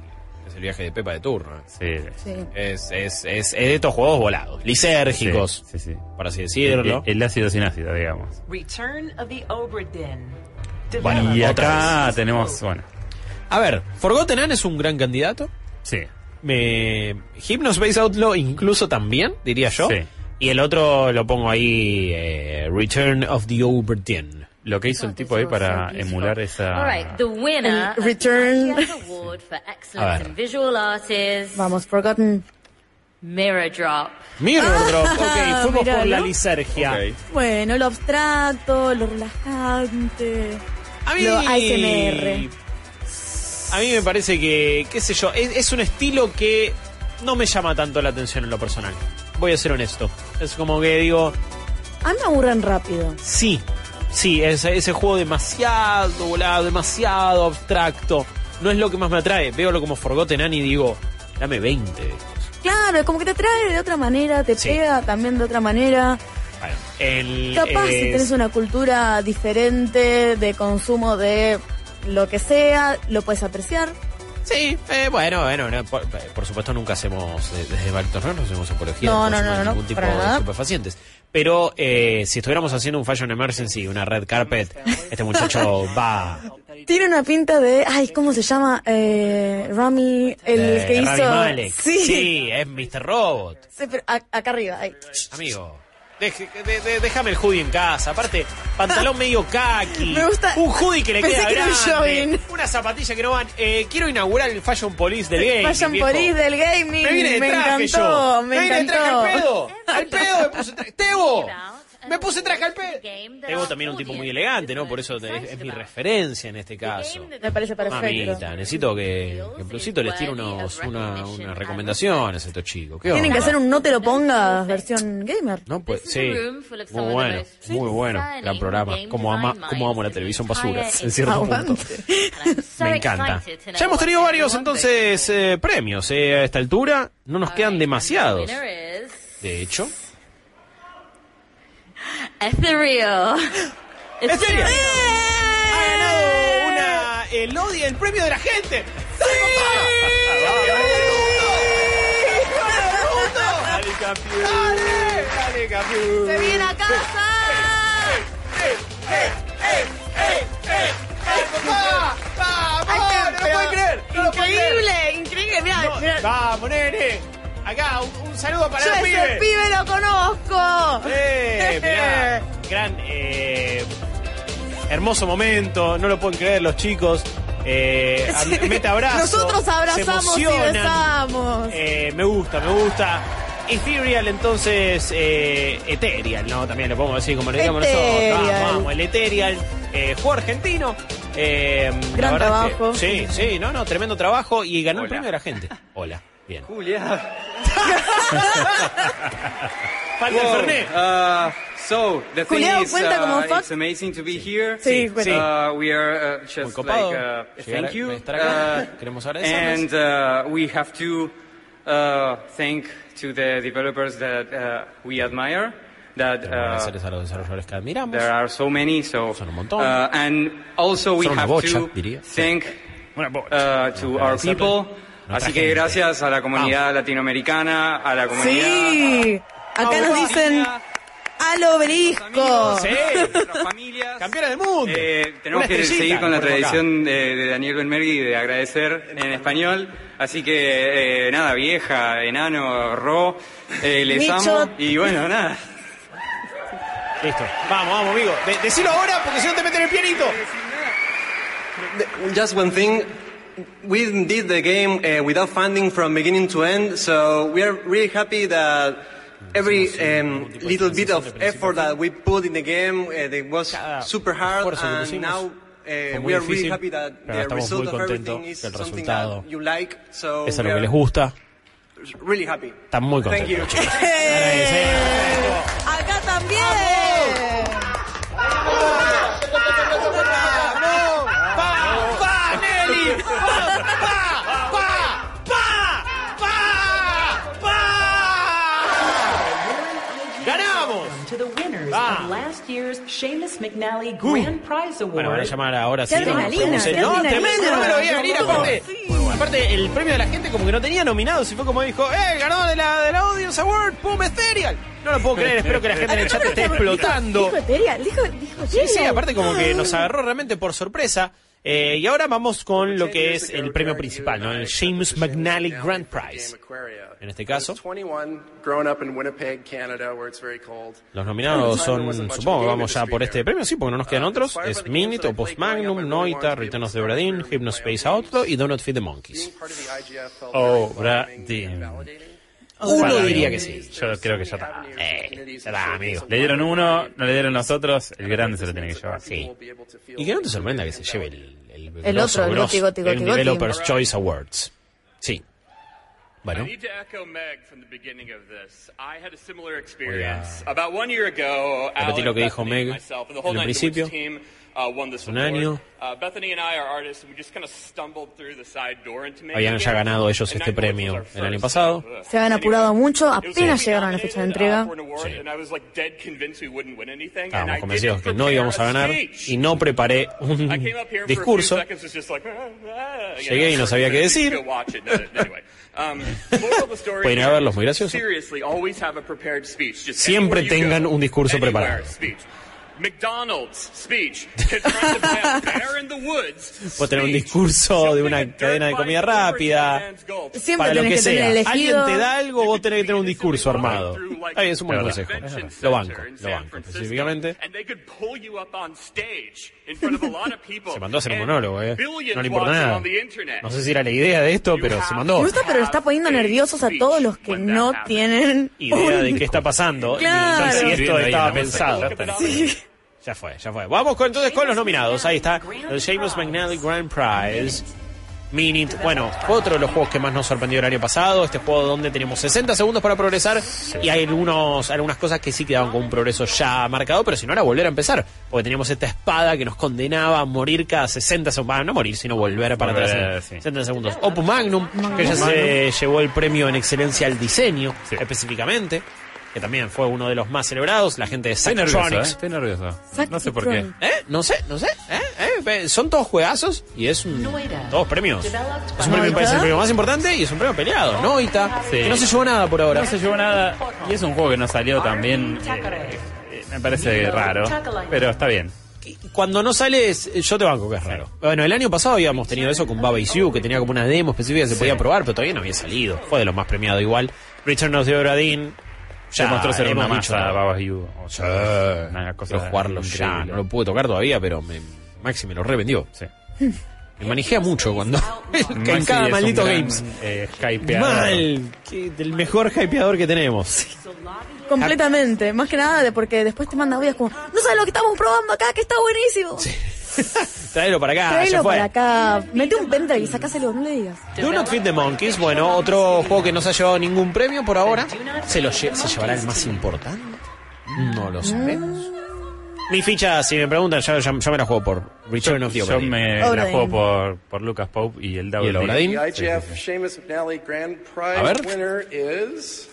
es el viaje de Pepa de turno. sí. Sí. Es, es, es, es de estos juegos volados, lisérgicos, Sí, sí, sí. por así decirlo. El, el ácido sin ácido, digamos. Return of the Obra Dinn. Bueno, Y otra acá tenemos, bueno, A ver, Forgotten Anne es un gran candidato. sí. Me Hypnospace Outlaw incluso también, diría yo. Sí. Y el otro lo pongo ahí, eh, Return of the Oberdin. Lo que hizo el tipo ahí para emular esa... All right, the winner El return. of the Matthias Award for A Excellence ver. in Visual Art is Vamos, Forgotten. Mirror Drop. Mirror Drop, ok, fuimos por la lisergia. Bueno, lo abstracto, lo relajante. A mí, Lo ASMR. A mí me parece que, qué sé yo, es, es un estilo que no me llama tanto la atención en lo personal. Voy a ser honesto. Es como que digo, A mí me aburren rápido. sí, sí, ese, ese juego demasiado volado, demasiado abstracto. No es lo que más me atrae. Veo como Forgotten Anne y digo, dame 20 de estos. Claro, como que te atrae de otra manera, te Sí. pega también de otra manera. Bueno, el, Capaz si es- tenés una cultura diferente de consumo de lo que sea, lo puedes apreciar. Sí, eh, bueno, bueno, no, por, por supuesto nunca hacemos, eh, desde Bartos no hacemos apología No, del no, consumo no, de no, ningún tipo de estupefacientes. Pero eh, si estuviéramos haciendo un Fashion Emergency, una red carpet, este muchacho va. Tiene una pinta de. Ay, ¿cómo se llama? Eh, Rami, el eh, que Rami hizo. Malek. Sí. Sí, es Mr. Robot. Sí, pero a- acá arriba, ahí. Amigo, de- de- déjame el hoodie en casa. Aparte, pantalón medio kaki. Me gusta- Un hoodie que le queda que un grande. jogging. Una zapatilla que no van. Eh, quiero inaugurar el Fashion Police del gaming. Fashion viejo. Police del gaming. Me vine de me traje encantó, yo. me vine de traje encantó. al pedo. Al pedo me puse. ¡Tebo! Me puse traje al pedo. Tebo también un tipo muy elegante, ¿no? Por eso te- es, es mi referencia en este caso. Me parece perfecto. Mamita, necesito que, que Plusito les tire unos, una, unas recomendaciones a estos chicos. ¿Qué Tienen que hacer un no te lo pongas versión gamer. No, pues sí. Muy bueno, muy bueno. Gran programa. Como ama, como amo la televisión basura, en cierto punto. Me encanta. Ya hemos tenido varios entonces eh, premios eh, a esta altura. No nos quedan demasiados. De hecho. Ethereal. Ethereal. Ha ganado una el odio, el premio de la gente. ¡Dale, campeón! ¡Dale, dale, campeón! ¡Se viene a casa! Increíble, increíble. Mirá. ¡Vamos, nene! Acá, un, un saludo para Yo los ese pibes. pibe lo conozco. ¡Eh! mirá, gran, eh, hermoso momento, no lo pueden creer los chicos. Eh, mete abrazo. Nosotros se abrazamos y emocionan. besamos. Eh, me gusta, me gusta. Ethereal, entonces, eh, Ethereal, ¿no? También lo podemos decir como le digamos nosotros. Ethereal. Vamos, vamos, el Ethereal, eh, juego argentino. Eh, la Gran verdad es que- trabajo. sí, sí, no, no, tremendo trabajo y ganó el premio de la gente. Hola, bien. Julia. Falta el Fernet. Uh, so the thing Julián, is, cuenta como uh, fuck. it's amazing to be here. Sí, cuenta. Uh, we are uh, Muy just copado. like uh, Llegar thank you. estar acá. Uh, Queremos agradecerles. and uh, we have to uh, thank to the developers that uh, we admire. That Queremos uh, agradecerles a los desarrolladores que admiramos. there are so many. So Son un montón. uh, and also we Son una have bocha, to diría. thank Una bocha. uh, to our Agradecerle. people. Así que gente. gracias a la comunidad latinoamericana, a la comunidad. Sí. Acá nos dicen al obelisco. Sí. Campeona del mundo. Eh, tenemos que seguir con la tradición de, de Daniel Benmergui de agradecer en español. Así que, eh, nada, vieja, enano, ro, eh, les Micho. amo. Y bueno, nada. Listo. Vamos, vamos, amigo. De- decilo ahora porque si no te meten el pianito. Just one thing. We did the game uh, without funding from beginning to end, so we are really happy that every um, little bit of effort that we put in the game uh, it was super hard, esfuerzo que and now uh, fue muy we are really happy that pero the estamos result muy of contentos everything is que el something resultado that you like. So Es we algo que are les gusta. really happy. Están muy Thank you. contentos. Acá también. Ah. of last year's Seamus McNally Grand Prize Award. Bueno, van a llamar ahora sí. Adrenalina, qué No, tremendo, no me lo veía venir aparte. Aparte, el premio de la gente como que no tenía nominados y fue como dijo, ¡eh, ganó de la, de la Audience Award! ¡Pum, Ethereal! No lo puedo creer, espero que la gente en el chat esté explotando. Dijo Ethereal, dijo, dijo Sí, sí, aparte como que nos agarró realmente por sorpresa. Eh, y ahora vamos con lo que es el premio principal, ¿no? El James McNally Grand Prize. En este caso, 21, growing up in Winnipeg, Canada, where it's very cold. los nominados son, supongo, vamos ya por este premio, sí, porque no nos quedan otros. Es Minute, Opus Magnum, Noita, Return of the Obradin, Hypnospace Outlaw y Donut Feed the Monkeys. Obradin. Uno diría que sí. Yo creo que ya está. Eh, ya está, amigo. Le dieron uno, no le dieron los otros, el grande se lo tiene que llevar. Sí. Y que no te sorprenda que se lleve el, el, El grosso, otro, el grosso, Goti, Goti, el Goti, Goti. Developers Choice Awards. Sí. Bueno. I need to echo Meg from the beginning of this. I had a similar Voy a experience. About one year ago, repetir lo que dijo Meg myself, and the whole en el principio. Uh, Un award. año. Uh, Bethany and I are artists, and we just kind of stumbled through the side door into making Habían ya ganado ellos este premio el año pasado. Se habían apurado mucho, apenas llegaron a la fecha de entrega. Uh, and Estábamos convencidos que no íbamos a ganar y no preparé un discurso. ah, ah, Llegué y no sabía qué decir. um, Pueden is muy gracioso. Siempre tengan un discurso preparado. McDonald's speech. Confronted by a bear in the woods. Tener un discurso de una cadena de comida rápida. Siempre para lo que que sea. elegido. Alguien te da algo, vos tenés que tener un discurso armado. Ahí es un buen consejo. Lo banco, lo banco. Específicamente. Se mandó a hacer un monólogo, eh. No le importa nada. No sé si era la idea de esto, pero se mandó. Me gusta, pero está poniendo nerviosos a todos los que no tienen Idea de qué está pasando. Claro. Ni si esto estaba pensado. Sí. Ya fue, ya fue. Vamos con, entonces con los nominados. Ahí está. El Seamus McNally Grand Prize. Minute. Bueno, otro de los juegos que más nos sorprendió el año pasado. Este juego donde teníamos 60 segundos para progresar y hay algunos, algunas cosas que sí quedaban con un progreso ya marcado, pero si no era volver a empezar. Porque teníamos esta espada que nos condenaba a morir cada 60 segundos. No morir, sino volver para Volver, atrás. sí. en 60 segundos. Opus Magnum, que ya se llevó el premio en excelencia al diseño, específicamente. Que también fue uno de los más celebrados. La gente de Estoy nervioso, ¿eh? Sacktronics. Estoy nervioso. No sé por qué. ¿Eh? No sé, no sé. ¿eh? ¿eh? Son todos juegazos y es un, todos premios. Es un premio, me parece el premio más importante y es un premio peleado. Noita, Sí. que no se llevó nada por ahora. No se llevó nada. Y es un juego que no salió también. eh, eh, me parece raro. Pero está bien. Cuando no sales, yo te banco que es raro. Bueno, el año pasado habíamos tenido eso con Baba Is You, que tenía como una demo específica que se podía probar, pero todavía no había salido. Fue de los más premiados igual. Return of the Obra Dinn. Ya mostró ser una masa. O sea, una cosa Quiero jugarlo ya. No lo pude tocar todavía, pero me, Maxi me lo revendió. Sí. Me manejea mucho cuando. en cada maldito gran, Games. eh. Mal. Que- del mejor hypeador que tenemos. Completamente. Más que nada de porque después te manda audios como, no sabes lo que estamos probando acá, que está buenísimo. Tráelo para acá, ya Tráelo fue. para acá. Mete un pendrive y sacáselo, no le digas. Do Not Feed the Monkeys, bueno, otro juego que no se ha llevado ningún premio por ahora. ¿Se, lo lle- ¿Se llevará el más importante? No lo sabemos. Mi ficha, si me preguntan, yo, yo- yo me la juego por Return of the Yo Obra Dinn. me la juego por, por Lucas Pope y el Double ¿Y el Obra D. Dinn? The Sí, IGF sí, sí. Seamus McNally Grand A ver. Prize winner is.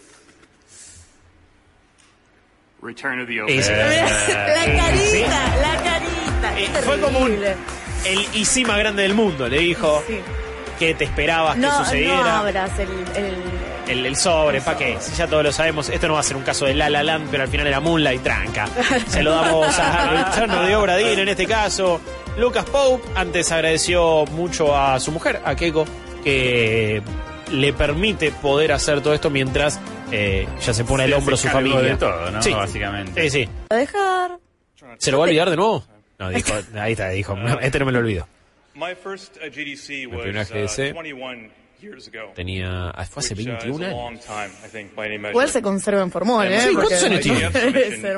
Return of the Ese. la carita, la carita. Eh, Qué fue como un-. El IC más grande del mundo, le dijo. Sí. que te esperabas No, que no sucediera? abras el, el- el, el sobre, ¿para qué? Si ya todos lo sabemos, esto no va a ser un caso de La La Land, pero al final era Moonlight tranca. Se lo damos a Return de Obra Dinn en este caso. Lucas Pope antes agradeció mucho a su mujer, a Keiko, que le permite poder hacer todo esto mientras eh, ya se pone Se el hombro su familia. de todo, ¿no? Sí. Básicamente. Sí, sí. a dejar. ¿Se lo va a olvidar de nuevo? No, dijo, ahí está, dijo, "No, este no me lo olvido. Uh, Mi primera uh, GDC 21 years ago. Tenía, ah, fue hace which, uh, is 21 a años. Igual se conserva en formol, ¿eh? Sí, ¿cuántos años tiene?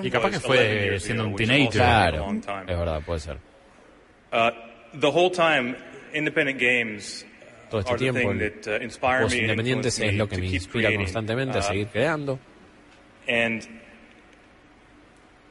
Y capaz que fue 11 years siendo un teenager. Claro, es verdad, puede ser. Uh, the whole time, independent games Todo este tiempo, uh, and independientes es lo que me inspira constantemente a Uh, seguir creando. And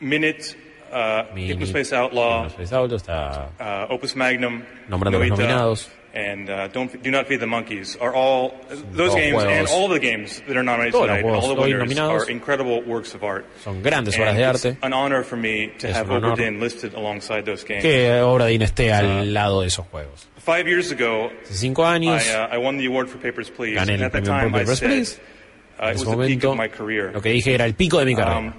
Minute, uh, Minute, Hypnospace Outlaw, Hypnospace Outlaw está uh, Opus Magnum, Nombrando los Noita, nominados. and uh, Don't Do Not Feed the Monkeys are all those todos games and juegos. all the games that are nominated los tonight, and all the winners are incredible works of art. Son grandes And obras de arte. An honor for me to Es have. Oberdin listed alongside those games. Que Obra Dinn esté al lado de esos juegos. Five years ago, cinco años I, uh, I won the award for Papers, Please. gané el at that premio time, por I Papers, said Please. uh, En it ese was the peak momento, of my career. lo que dije era el pico de mi carrera. Um,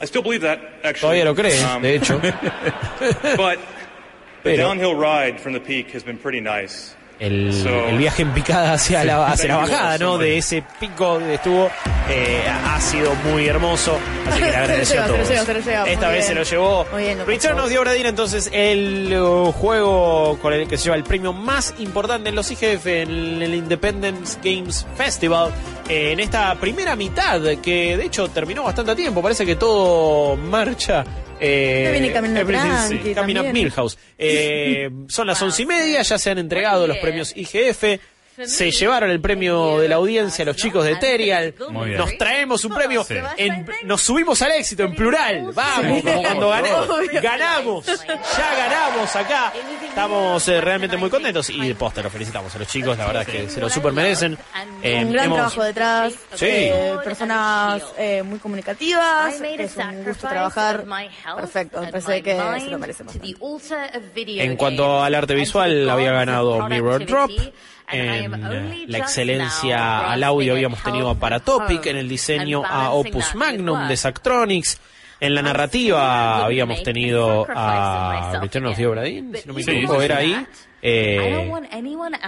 I still believe that, actually. Todavía lo cree, Um, de hecho. but the Pero- downhill ride from the peak has been pretty nice. El, So- el viaje en picada hacia la, hacia la bajada, ¿no? De ese pico que estuvo, eh, ha sido muy hermoso. Así que le agradeció a lleva, se lo todos. se. Esta Muy vez bien. se lo llevó bien, Pope. the Obra Dinn, entonces el eh, juego con el que se lleva el premio más importante en los IGF, en el Independence Games Festival, eh, en esta primera mitad, que de hecho terminó bastante a tiempo, parece que todo marcha. Eh, viene caminando everything- tranqui sí, Camina también. Milhouse. Eh, son las once y media, ya se han entregado los premios IGF. Se llevaron el premio de la audiencia los chicos de. Muy bien. Nos traemos un premio. Sí. en- nos subimos al éxito en plural. Vamos, como cuando gané- ganamos. Ya ganamos acá. Estamos eh, realmente muy contentos. Y de posta, los felicitamos a los chicos. La verdad es que se lo super merecen. Eh, un gran hemos- trabajo detrás, Sí. eh, personas eh, muy comunicativas, es un gusto trabajar. Perfecto, parece que se lo merecen bastante. En cuanto al arte visual, había ganado Mirror Drop. En eh, la excelencia al audio habíamos tenido a Paratopic. En el diseño a Opus Magnum de Zactronics. En la narrativa habíamos tenido a Return of the Obra si no me equivoco, era ahí. Eh,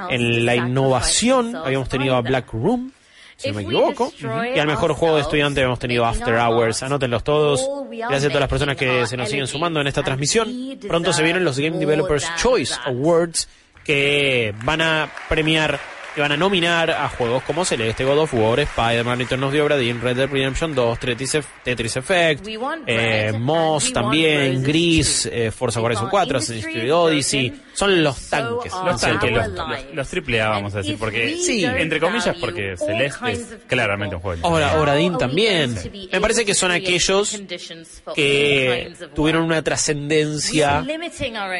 en la innovación habíamos tenido a Black Room, si no me equivoco. Y al mejor juego de estudiante habíamos tenido After Hours. Anótenlos todos. Gracias a todas las personas que se nos siguen sumando en esta transmisión. Pronto se vienen los Game Developers Choice Awards que van a premiar y van a nominar a juegos como Celeste, God of War, Spider-Man, Return of the Obra Dinn, Red Dead Redemption 2, Tetris, Eff- Tetris Effect, eh, Moss también, Gris, eh, Forza Horizon 4, Assassin's Creed Odyssey. Son los tanques. Los tanques, los, los, los triple A, vamos a decir, porque, Sí. entre comillas, porque Celeste es claramente un juego. de Ahora. Obradín también. Me parece que son aquellos que tuvieron una trascendencia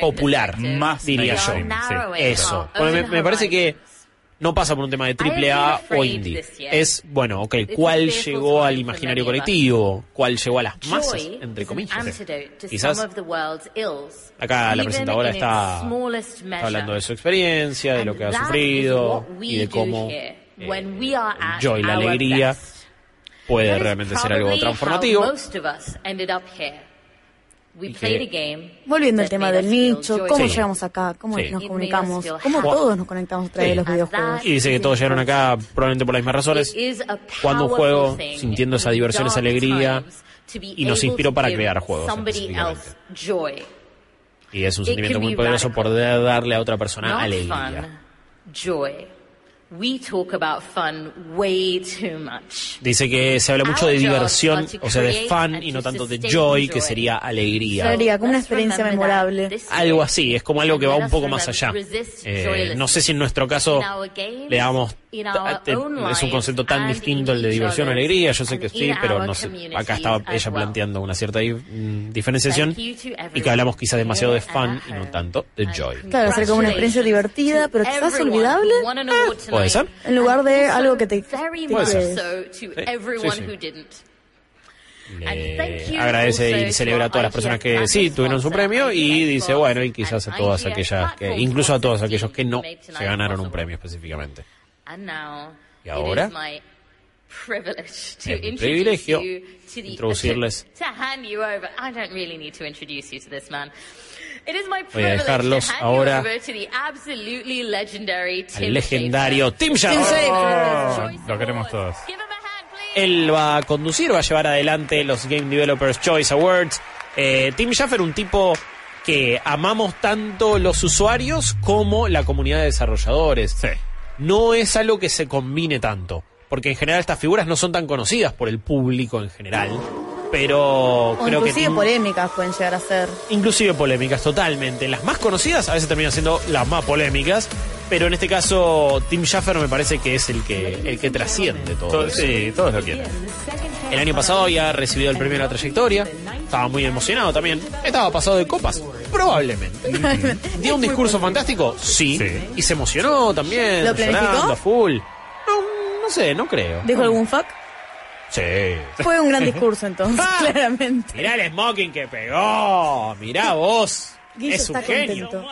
popular, Más diría yo. sí. Eso. Bueno, me, me parece que no pasa por un tema de triple A o indie. Es, bueno, ok, ¿cuál llegó al imaginario colectivo? ¿Cuál llegó a las masas? Entre comillas. Quizás acá la presentadora está, está hablando de su experiencia, de lo que ha sufrido y de cómo eh, el joy, la alegría, puede realmente ser algo transformativo. Y que- Volviendo al tema del nicho, cómo Sí. llegamos acá, cómo Sí. nos comunicamos, cómo todos nos conectamos a través Sí. de los videojuegos. Y dice que todos llegaron acá probablemente por las mismas razones. Cuando un juego, sintiendo esa diversión, esa alegría, y nos inspiró para crear juegos. Y es un sentimiento muy poderoso poder darle a otra persona alegría. We talk about fun way too much. Dice que se habla mucho de diversión, o sea, de fun y no to tanto de joy, que sería alegría. Sería como una experiencia memorable. Algo así, es como algo que va un poco más allá. Eh, no sé si en nuestro caso le damos es un concepto tan distinto el de diversión o alegría, yo sé que sí, pero no sé, acá estaba ella planteando una cierta mm, diferenciación y que hablamos quizá demasiado de fun y no tanto de joy. Claro, sería como una experiencia divertida, pero quizás olvidable. ¿Puede ser? En lugar de algo que te... So to sí, everyone sí. who didn't. Le agradece y celebra a todas las personas que sí tuvieron su premio y dice, bueno, y quizás a todas aquellas que, incluso a todos aquellos que no se ganaron un premio específicamente. And now, Y ahora, it is my privilege to es mi introduce privilegio you to the introducirles to hand you over. I don't really need to introduce you to this man. It is my Voy a privilege dejarlos to hand ahora you over to the absolutely legendary Tim al legendario Tim Tim Schafer. Schafer. Lo queremos todos. Él va a conducir, va a llevar adelante los Game Developers Choice Awards. Eh, Tim Schafer, un tipo que amamos tanto los usuarios como la comunidad de desarrolladores. No es algo que se combine tanto, porque en general estas figuras no son tan conocidas por el público en general. Pero O creo que inclusive polémicas pueden llegar a ser. inclusive polémicas totalmente. Las más conocidas a veces terminan siendo las más polémicas, pero en este caso Tim Schafer me parece que es el que el que trasciende todo. Todos- eso. sí, todos lo quieren. El año pasado había recibido el premio de la trayectoria, estaba muy emocionado también, estaba pasado de copas, probablemente. ¿Dio un discurso fantástico? Sí. Y se emocionó también, ¿Lo planificó? llorando a full. No, no sé, no creo. ¿Dijo algún fuck? Sí. Fue un gran discurso entonces, claramente. Mirá el smoking que pegó, mirá vos. Guillo es un está genio. contento.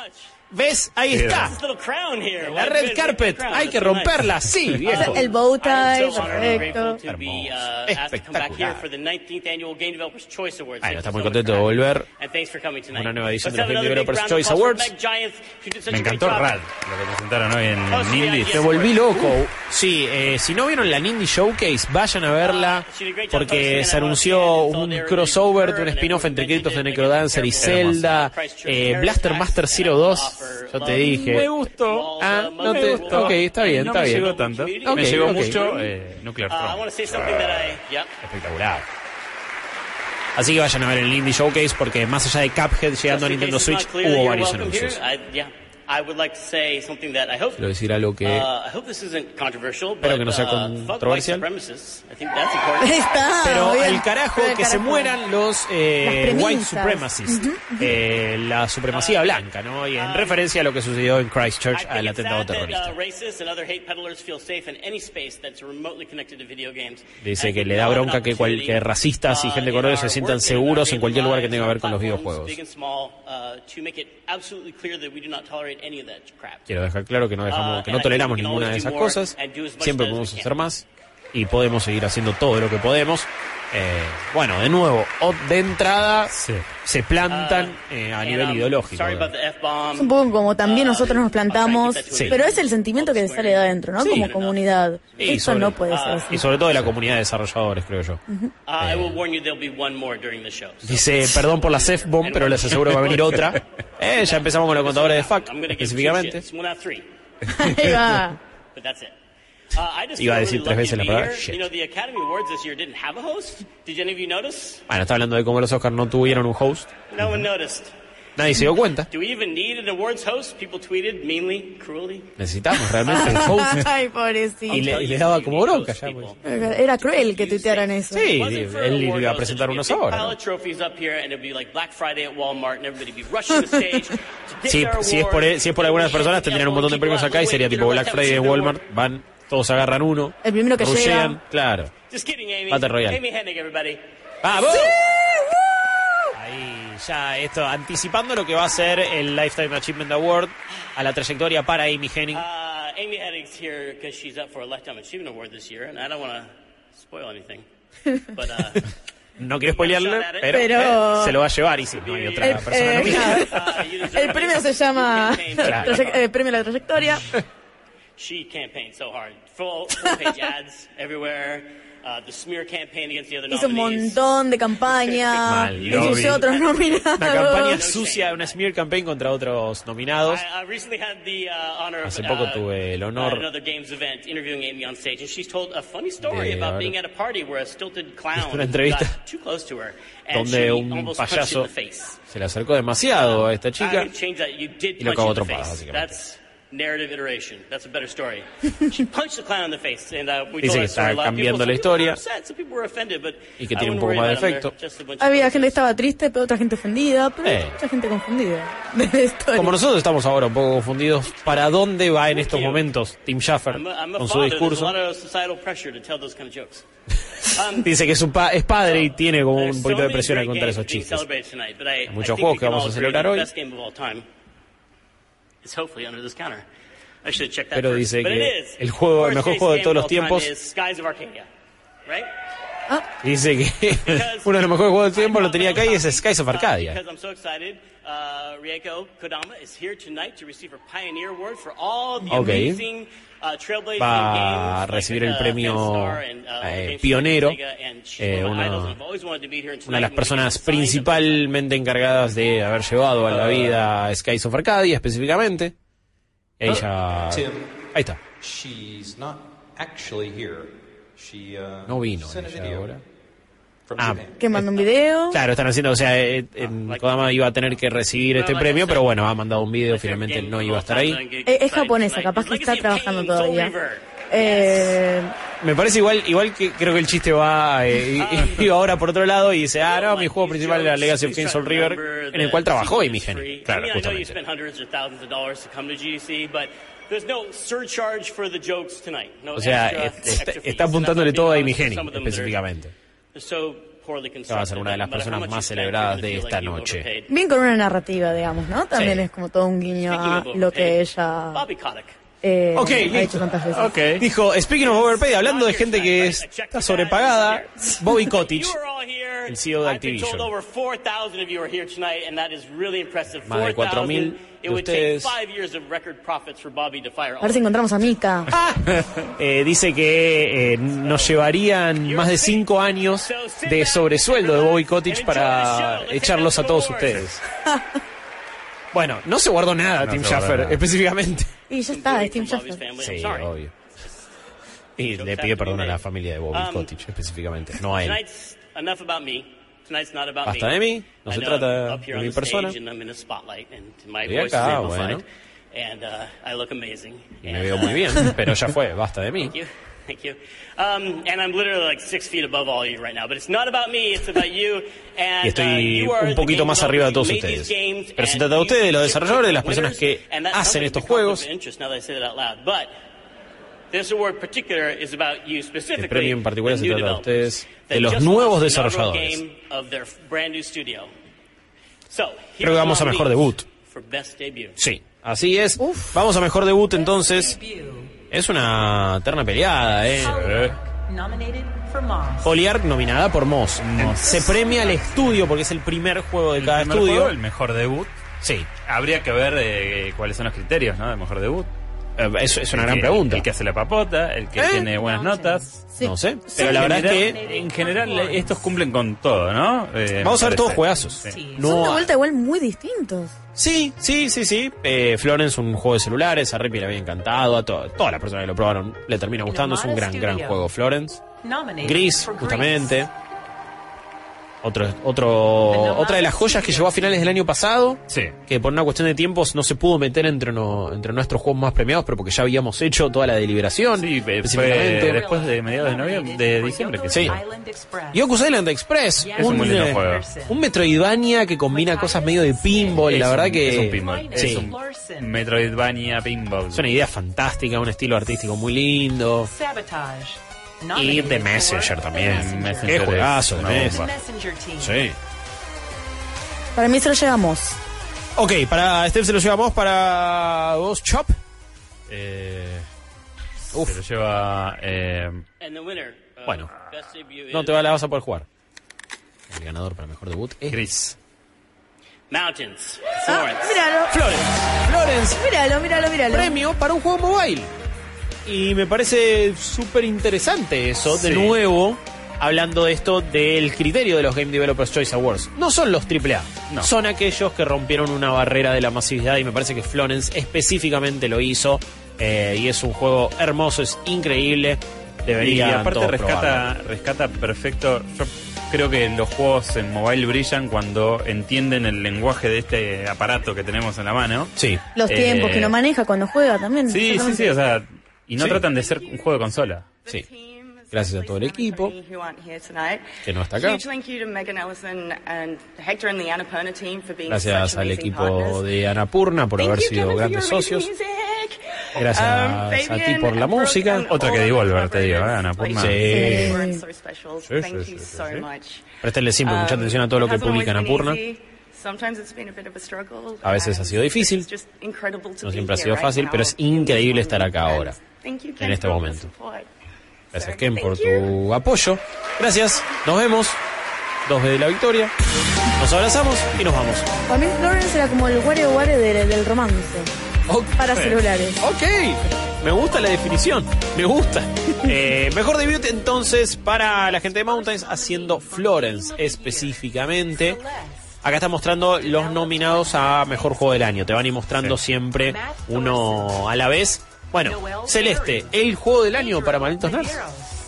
¿Ves? Ahí está. La red carpet, hay que romperla, sí, viejo. El bow tie, perfecto. uh, asked to come back here for the 19th annual Game Developers Choice Awards. Bueno, está muy contento de volver. Una nueva edición de los Game Developers Choice Awards. Me encantó. RAD, lo que presentaron hoy en Oh, yes. Me volví loco. Sí, eh, si no vieron la Nindy Showcase, vayan a verla porque se anunció un crossover de un spin-off entre Cryptos de Necrodancer y Zelda. Eh, Blaster Master Zero 2, yo te dije. Me gustó. Ah, no me te. gustó. Ok, está bien, no está me bien. llegó tanto. Ok, me llegó ok. mucho eh, Nuclear Uh, I Throne. want to say something that I, yeah. Espectacular. Así que vayan a ver el Indie Showcase porque más allá de Cuphead llegando a Nintendo Switch hubo varios anuncios. Here. I- yeah. I would like to say something that I hope. Quiero decir algo que Uh, I hope this isn't controversial, Espero but que no sea uh, fuck white controversial. supremacists. I think that's important. Ahí está. Pero bien. el carajo, el que se mueran los eh, white supremacists, eh, la supremacía blanca, ¿no? Y en referencia a lo que sucedió en Christchurch al atentado terrorista. uh, racists and other hate peddlers feel safe in any space that's remotely connected to video games. Dice que le da bronca que, cual- que racistas y gente color se sientan seguros en cualquier lugar que tenga que ver con los videojuegos. Uh. Quiero dejar claro que no dejamos, que no toleramos ninguna de esas cosas. Siempre podemos hacer más y podemos seguir haciendo todo lo que podemos. Eh, bueno, de nuevo, de entrada se plantan eh, a nivel ideológico. Sorry about the F-bomb. Es un poco como también nosotros nos plantamos, Sí. pero es el sentimiento que sale de adentro, ¿no? Sí. Como comunidad. Y Eso sobre- no puede ser así. Y sobre todo de la comunidad de desarrolladores, creo yo. Uh, show. Dice, perdón por la F-bomb, pero les aseguro que va a venir otra. Eh, ya empezamos con los contadores de FAC, específicamente. Ahí va. Iba a decir tres veces la palabra shit. You know, the Academy Awards this year didn't have a host. Did any of you notice? Bueno, está hablando de cómo los Oscars no tuvieron un host. No one noticed. Nadie se dio cuenta. Do we even need an awards host? People tweeted meanly, cruelly. Necesitamos realmente un host. Ay, pobrecito. Y le, y le daba como bronca ya. pues. Era cruel que tuitearan eso. Sí, él iba a presentar unos ahora. Sí, si es por awards. si es por algunas personas tendrían un montón de premios acá y sería tipo Black Friday de Walmart, van, todos agarran uno, El primero que rushean, llega. claro. Just kidding, Amy. Battle Royale. Amy Hennig, everybody. ¡Vamos! Ahí ya esto, anticipando lo que va a ser el Lifetime Achievement Award a la trayectoria para Amy Hennig. Uh, Amy Hennig's here because she's up for a Lifetime Achievement Award this year, and I don't want to spoil anything. But uh, No quiero spoilearle, pero, Pero- eh, se lo va a llevar y si no hay otra El, persona eh, nominada. el premio se llama Claro. Traye- eh, Premio a la Trayectoria. she campaigned so hard. Full, full page ads everywhere. Uh, the smear campaign against the other Hizo un nominees. montón de campaña. Lobby. otros nominados. Una campaña sucia, una smear campaign contra otros nominados. I, I recently had the uh, honor of Hace poco uh, tuve el at honor another games event interviewing Amy on stage, and she's told a funny story de about haber- being at a party where a stilted clown una entrevista got too close to her, and she donde un almost punched her payaso in the face. se le acercó demasiado a esta chica. can change that. You did Y lo punch acabó in the trompada, face. básicamente. Narrative iteration. That's a better story. she punched the clown in the face, and uh, we Dice told que that story está a lot. cambiando People- la some people were historia. upset, some people were offended, but Y que I tiene un wouldn't poco worry más de about them. They're efecto. just a bunch of Había gente que estaba triste, pero otra gente ofendida, pero Eh. mucha gente confundida de la historia. Como nosotros estamos ahora un poco confundidos, ¿para dónde va en estos momentos Tim Schafer I'm a, I'm a con su father. There's a discurso? lot of societal pressure to tell those kind of jokes. Um, Dice que su pa- es padre y tiene como un poquito de many presión a great contar games esos being chistes. celebrated tonight, but I- Hay muchos think juegos we que can vamos all a agree celebrar hoy. best game of all time Pero first. dice But que it is. el juego- el mejor juego de todos los game of all tiempos- time is Skies of Arcadia, right? Dice que uno de los mejores juegos del tiempo lo tenía acá y es Skies of Arcadia. Because I'm so excited, Rieko Kodama is here tonight to receive her Pioneer Award for all the Ok. Uh, Va a recibir like, el uh, premio uh, eh, pionero. eh, one of my una- Una de las personas principalmente encargadas de haber llevado a la vida Skies of Arcadia específicamente. Ella... Tim. Ahí está. She's not actually here. She uh, No vino ella ahora. Ah. Que mandó un video. Claro, están haciendo, o sea, eh, en Kodama iba a tener que recibir este premio, pero bueno, ha mandado un video, finalmente no iba a estar ahí. Eh, es japonesa, capaz que está trabajando todavía. Eh, Me parece igual, igual que creo que el chiste va eh, y- y ahora por otro lado y dice, ah, no, mi juego principal era Legacy of Kings Soul River, en el cual trabajó Amy Hennig. Claro, I mean, I know you justamente. spent hundreds or thousands of dollars to come to GDC, but there's no surcharge for the jokes tonight. No O sea, extra, es- está, está apuntándole todo a Amy Hennig específicamente. Va a ser una de las personas más celebradas de esta noche. bien con una narrativa, digamos, ¿no? También es como todo un guiño a lo que ella. Eh, Ok, ha listo. hecho tantas veces. Dijo, speaking of overpaid, hablando de gente que es- está sobrepagada, Bobby Kotick, el CEO de Activision. over 4,000 of you are here tonight, and that is really impressive. Más de 4.000 4,000. de It would take ustedes. five years of record profits for Bobby to fire A all ver si encontramos a Mika. Eh, dice que eh, nos llevarían más de cinco años de sobresueldo de Bobby Kotick para echarlos a todos ustedes. Bueno, no se guardó nada No Tim se guardó Schafer, nada. específicamente. Y ya está, es Tim Schafer. Sí, obvio. Y le pide perdón a la familia de Bobby Um, Kotick específicamente, no a él. Tonight's enough about me. Tonight's not about Basta me. de mí, no I se know trata I'm up here de on mi the persona. stage and I'm in a spotlight and my Estoy voice acá, is amplified. bueno. and uh, I look amazing. Y me veo muy bien, pero ya fue, basta de mí. Thank you. Thank you. Um, and I'm literally like six feet above all of you right now, but it's not about me, it's about you. And, Y uh, estoy you are un the poquito más arriba de todos ustedes. made these games, Pero se trata de ustedes, de los desarrolladores, de las personas que hacen estos juegos. of interest now that I say that out loud, but this award particular is about you specifically. El premio en particular the se new trata de developers ustedes, de los just nuevos desarrolladores. game of their brand new studio. So, Creo que vamos a mejor debut. For best debut. Sí, así es. Vamos a mejor debut entonces. Es una terna peleada, ¿eh? Poliark nominada por Moss. Se premia al estudio porque es el primer juego de cada estudio. juego, el mejor debut. Sí. Habría que ver eh, cuáles son los criterios, ¿no? De mejor debut. Eh, es, es una El gran que- pregunta. El que hace la papota, el que ¿Eh? tiene buenas notas. No sé. Pero Pero la verdad es que en general estos cumplen con todo, ¿no? Eh, Vamos a ver todos juegazos. Sí. Son de no vuelta igual muy distintos. Sí, sí, sí, sí. Eh, Florence, un juego de celulares, a Rippy le había encantado, a to- todas las personas que lo probaron le termina gustando, es un gran, gran juego. Florence. Gris, justamente. Otro, otro, otra de las joyas que llegó a finales del año pasado, que por una cuestión de tiempos no se pudo meter entre, no- entre nuestros juegos más premiados, pero porque ya habíamos hecho toda la deliberación. Sí, fue específicamente. después de mediados de noviembre, de diciembre que Sí. Island Express. Yoku's Island Express, Es un muy lindo eh, juego. un Metroidvania que combina cosas medio de pinball, la verdad un- que es un pinball. Sí. Es un Metroidvania Pinball. Es una idea fantástica, un estilo artístico muy lindo. Sabotage. Y The Messenger también. Messenger. Qué juegazo, una bomba. Team. Sí. Para mí se lo llevamos. Ok, para Steph se lo llevamos para vos, Chop. Eh, Se lo lleva. Eh, And the winner of Bueno, no te va- la vas a poder jugar. El ganador para mejor debut es Gris. Mountains. Ah, Florence. míralo. Florence. Florence. Míralo, míralo, míralo. Premio para un juego mobile. Y me parece súper interesante eso, de Sí. nuevo, hablando de esto del criterio de los Game Developers Choice Awards. No son los AAA, No. son aquellos que rompieron una barrera de la masividad y me parece que Florence específicamente lo hizo. eh, y es un juego hermoso, es increíble. Y Debería aparte rescata, rescata perfecto. Yo creo que los juegos en mobile brillan cuando entienden el lenguaje de este aparato que tenemos en la mano. Sí. Los tiempos que no maneja cuando juega también. Sí, sí, sí, o sea, y no Sí. tratan de ser un juego de consola. Sí. Gracias a todo el equipo who aren't here tonight. que no está acá. Huge thank you to Megan Ellison and Hector and the Annapurna team for being Gracias al equipo de Anapurna por haber Thank you, sido grandes socios. Gracias Um, a ti por la música. Otra que Devolver, te digo, ¿eh? Anapurna. Sí. Sí, Thank sí, you sí, so sí. much. Prestenle siempre mucha Um, atención a todo lo que publica Anapurna. easy. Sometimes it's been a bit of a struggle. A veces ha sido difícil, It's just incredible to no be siempre ha here sido fácil, pero es increíble estar acá ahora, en Ken, este momento. support. Gracias Ken por tu apoyo. Gracias, nos vemos. Dos de la victoria. Nos abrazamos y nos vamos. Para mí Florence era como el WarioWare del, del romance. Para celulares. Ok, me gusta la definición, me gusta. Eh, mejor debut entonces para la gente de Mountains haciendo Florence específicamente. Acá está mostrando los nominados a Mejor Juego del Año. Te van a ir mostrando siempre uno a la vez. Bueno, Celeste, el juego del año para Malditos Nerds.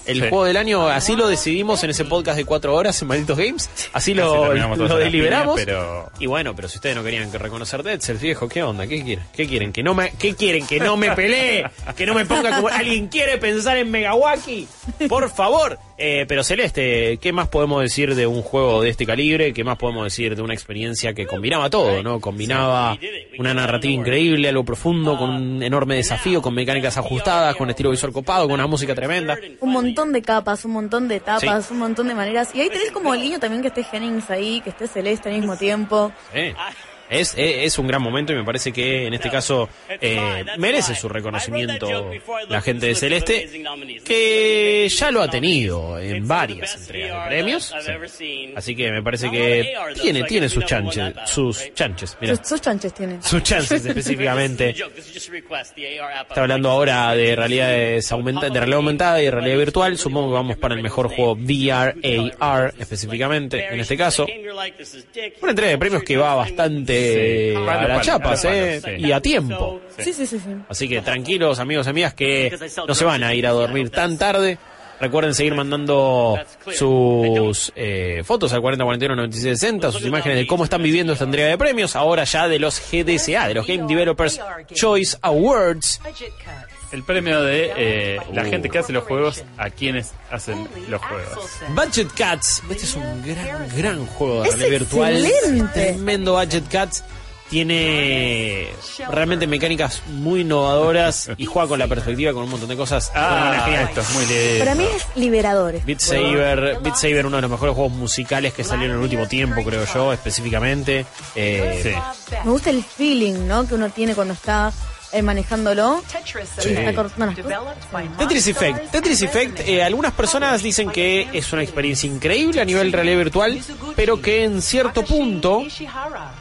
El Sí. juego del año, así lo decidimos en ese podcast de cuatro horas en Malditos Games. Así lo, lo deliberamos. pero- Y bueno, pero si ustedes no querían que reconocer Dead Cells, viejo, ¿qué onda? ¿Qué quieren? ¿Qué quieren? ¿Que no me, ¿Qué quieren? ¿Que no me pelee? ¿Que no me ponga como... ¿Alguien quiere pensar en Megawaki? Por favor. Eh, pero Celeste, ¿qué más podemos decir de un juego de este calibre? ¿Qué más podemos decir de una experiencia que combinaba todo, no? Combinaba una narrativa increíble, algo profundo, con un enorme desafío, con mecánicas ajustadas, con estilo visual copado, con una música tremenda. Un montón de capas, un montón de etapas, un montón de maneras. Y ahí tenés como el guiño también que esté Jennings ahí, que esté Celeste al mismo tiempo. Sí. Es, es, es un gran momento y me parece que en este caso eh, merece su reconocimiento la gente de Celeste, que ya lo ha tenido en varias entregas de premios. Sí. Así que me parece que tiene, tiene sus chanches, sus chanches, mira, Sus, sus chanches tienen. sus chances específicamente. Está hablando ahora de realidades aumenta- de realidad aumentada y de realidad virtual. Supongo que vamos para el mejor juego VR, AR específicamente, en este caso. Una entrega de premios que va bastante Sí. a Palo, las palo, chapas, palo, eh, sí. y a tiempo. Sí, sí, sí, sí. Así que tranquilos, amigos y amigas, que no se van a ir a dormir tan tarde, Recuerden seguir mandando sus eh, fotos al 4041 9660, sus imágenes de cómo están viviendo esta entrega de premios, ahora ya de los GDCA, de los Game Developers Choice Awards. El premio de eh, la Uh. gente que hace los juegos a quienes hacen los juegos. Budget Cats, este es un gran, gran juego de Es realidad virtual. excelente. Tremendo Budget Cats. Tiene realmente mecánicas muy innovadoras y juega con la perspectiva, con un montón de cosas. Ah, Genial. esto es muy lindo. Para mí es liberador. este Beat. Saber, Beat Saber, uno de los mejores juegos musicales que salieron en el último tiempo, creo yo, específicamente. Eh, Me gusta el feeling, ¿no? Que uno tiene cuando está eh, manejándolo. Sí. Y está cortando las cosas. Tetris Effect. Tetris Effect, eh, algunas personas dicen que es una experiencia increíble a nivel realidad virtual, pero que en cierto punto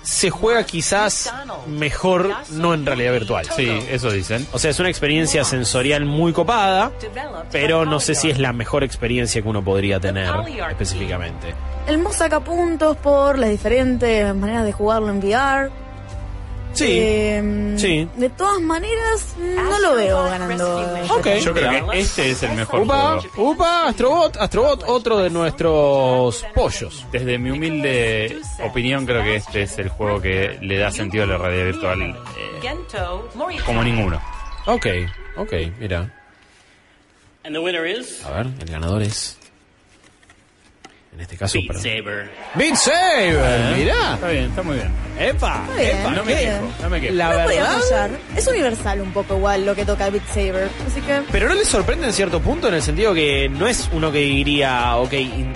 se juega quizás mejor no en realidad virtual. Sí, eso dicen. O sea, es una experiencia sensorial muy copada, pero no sé si es la mejor experiencia que uno podría tener específicamente. El Mo saca puntos por las diferentes maneras de jugarlo en VR. Sí, Eh, sí. De todas maneras, no lo veo ganando. Ok. Yo creo que este es el mejor Upa, juego. upa, Astrobot, Astrobot, otro de nuestros pollos. Desde mi humilde opinión, creo que este es el juego que le da sentido a la realidad virtual eh, como ninguno. Ok, ok, mira. And the winner is A ver, el ganador es. En este caso, Beat perdón. Saber. Beat Saber, mirá. Está bien, está muy bien. Epa, Está bien, epa, No me está quejo, bien. no me quejo. La No podía verdad. fallar. Es universal un poco igual lo que toca Beat Saber. Así que. Pero no le sorprende en cierto punto en el sentido que no es uno que diría, ok, in-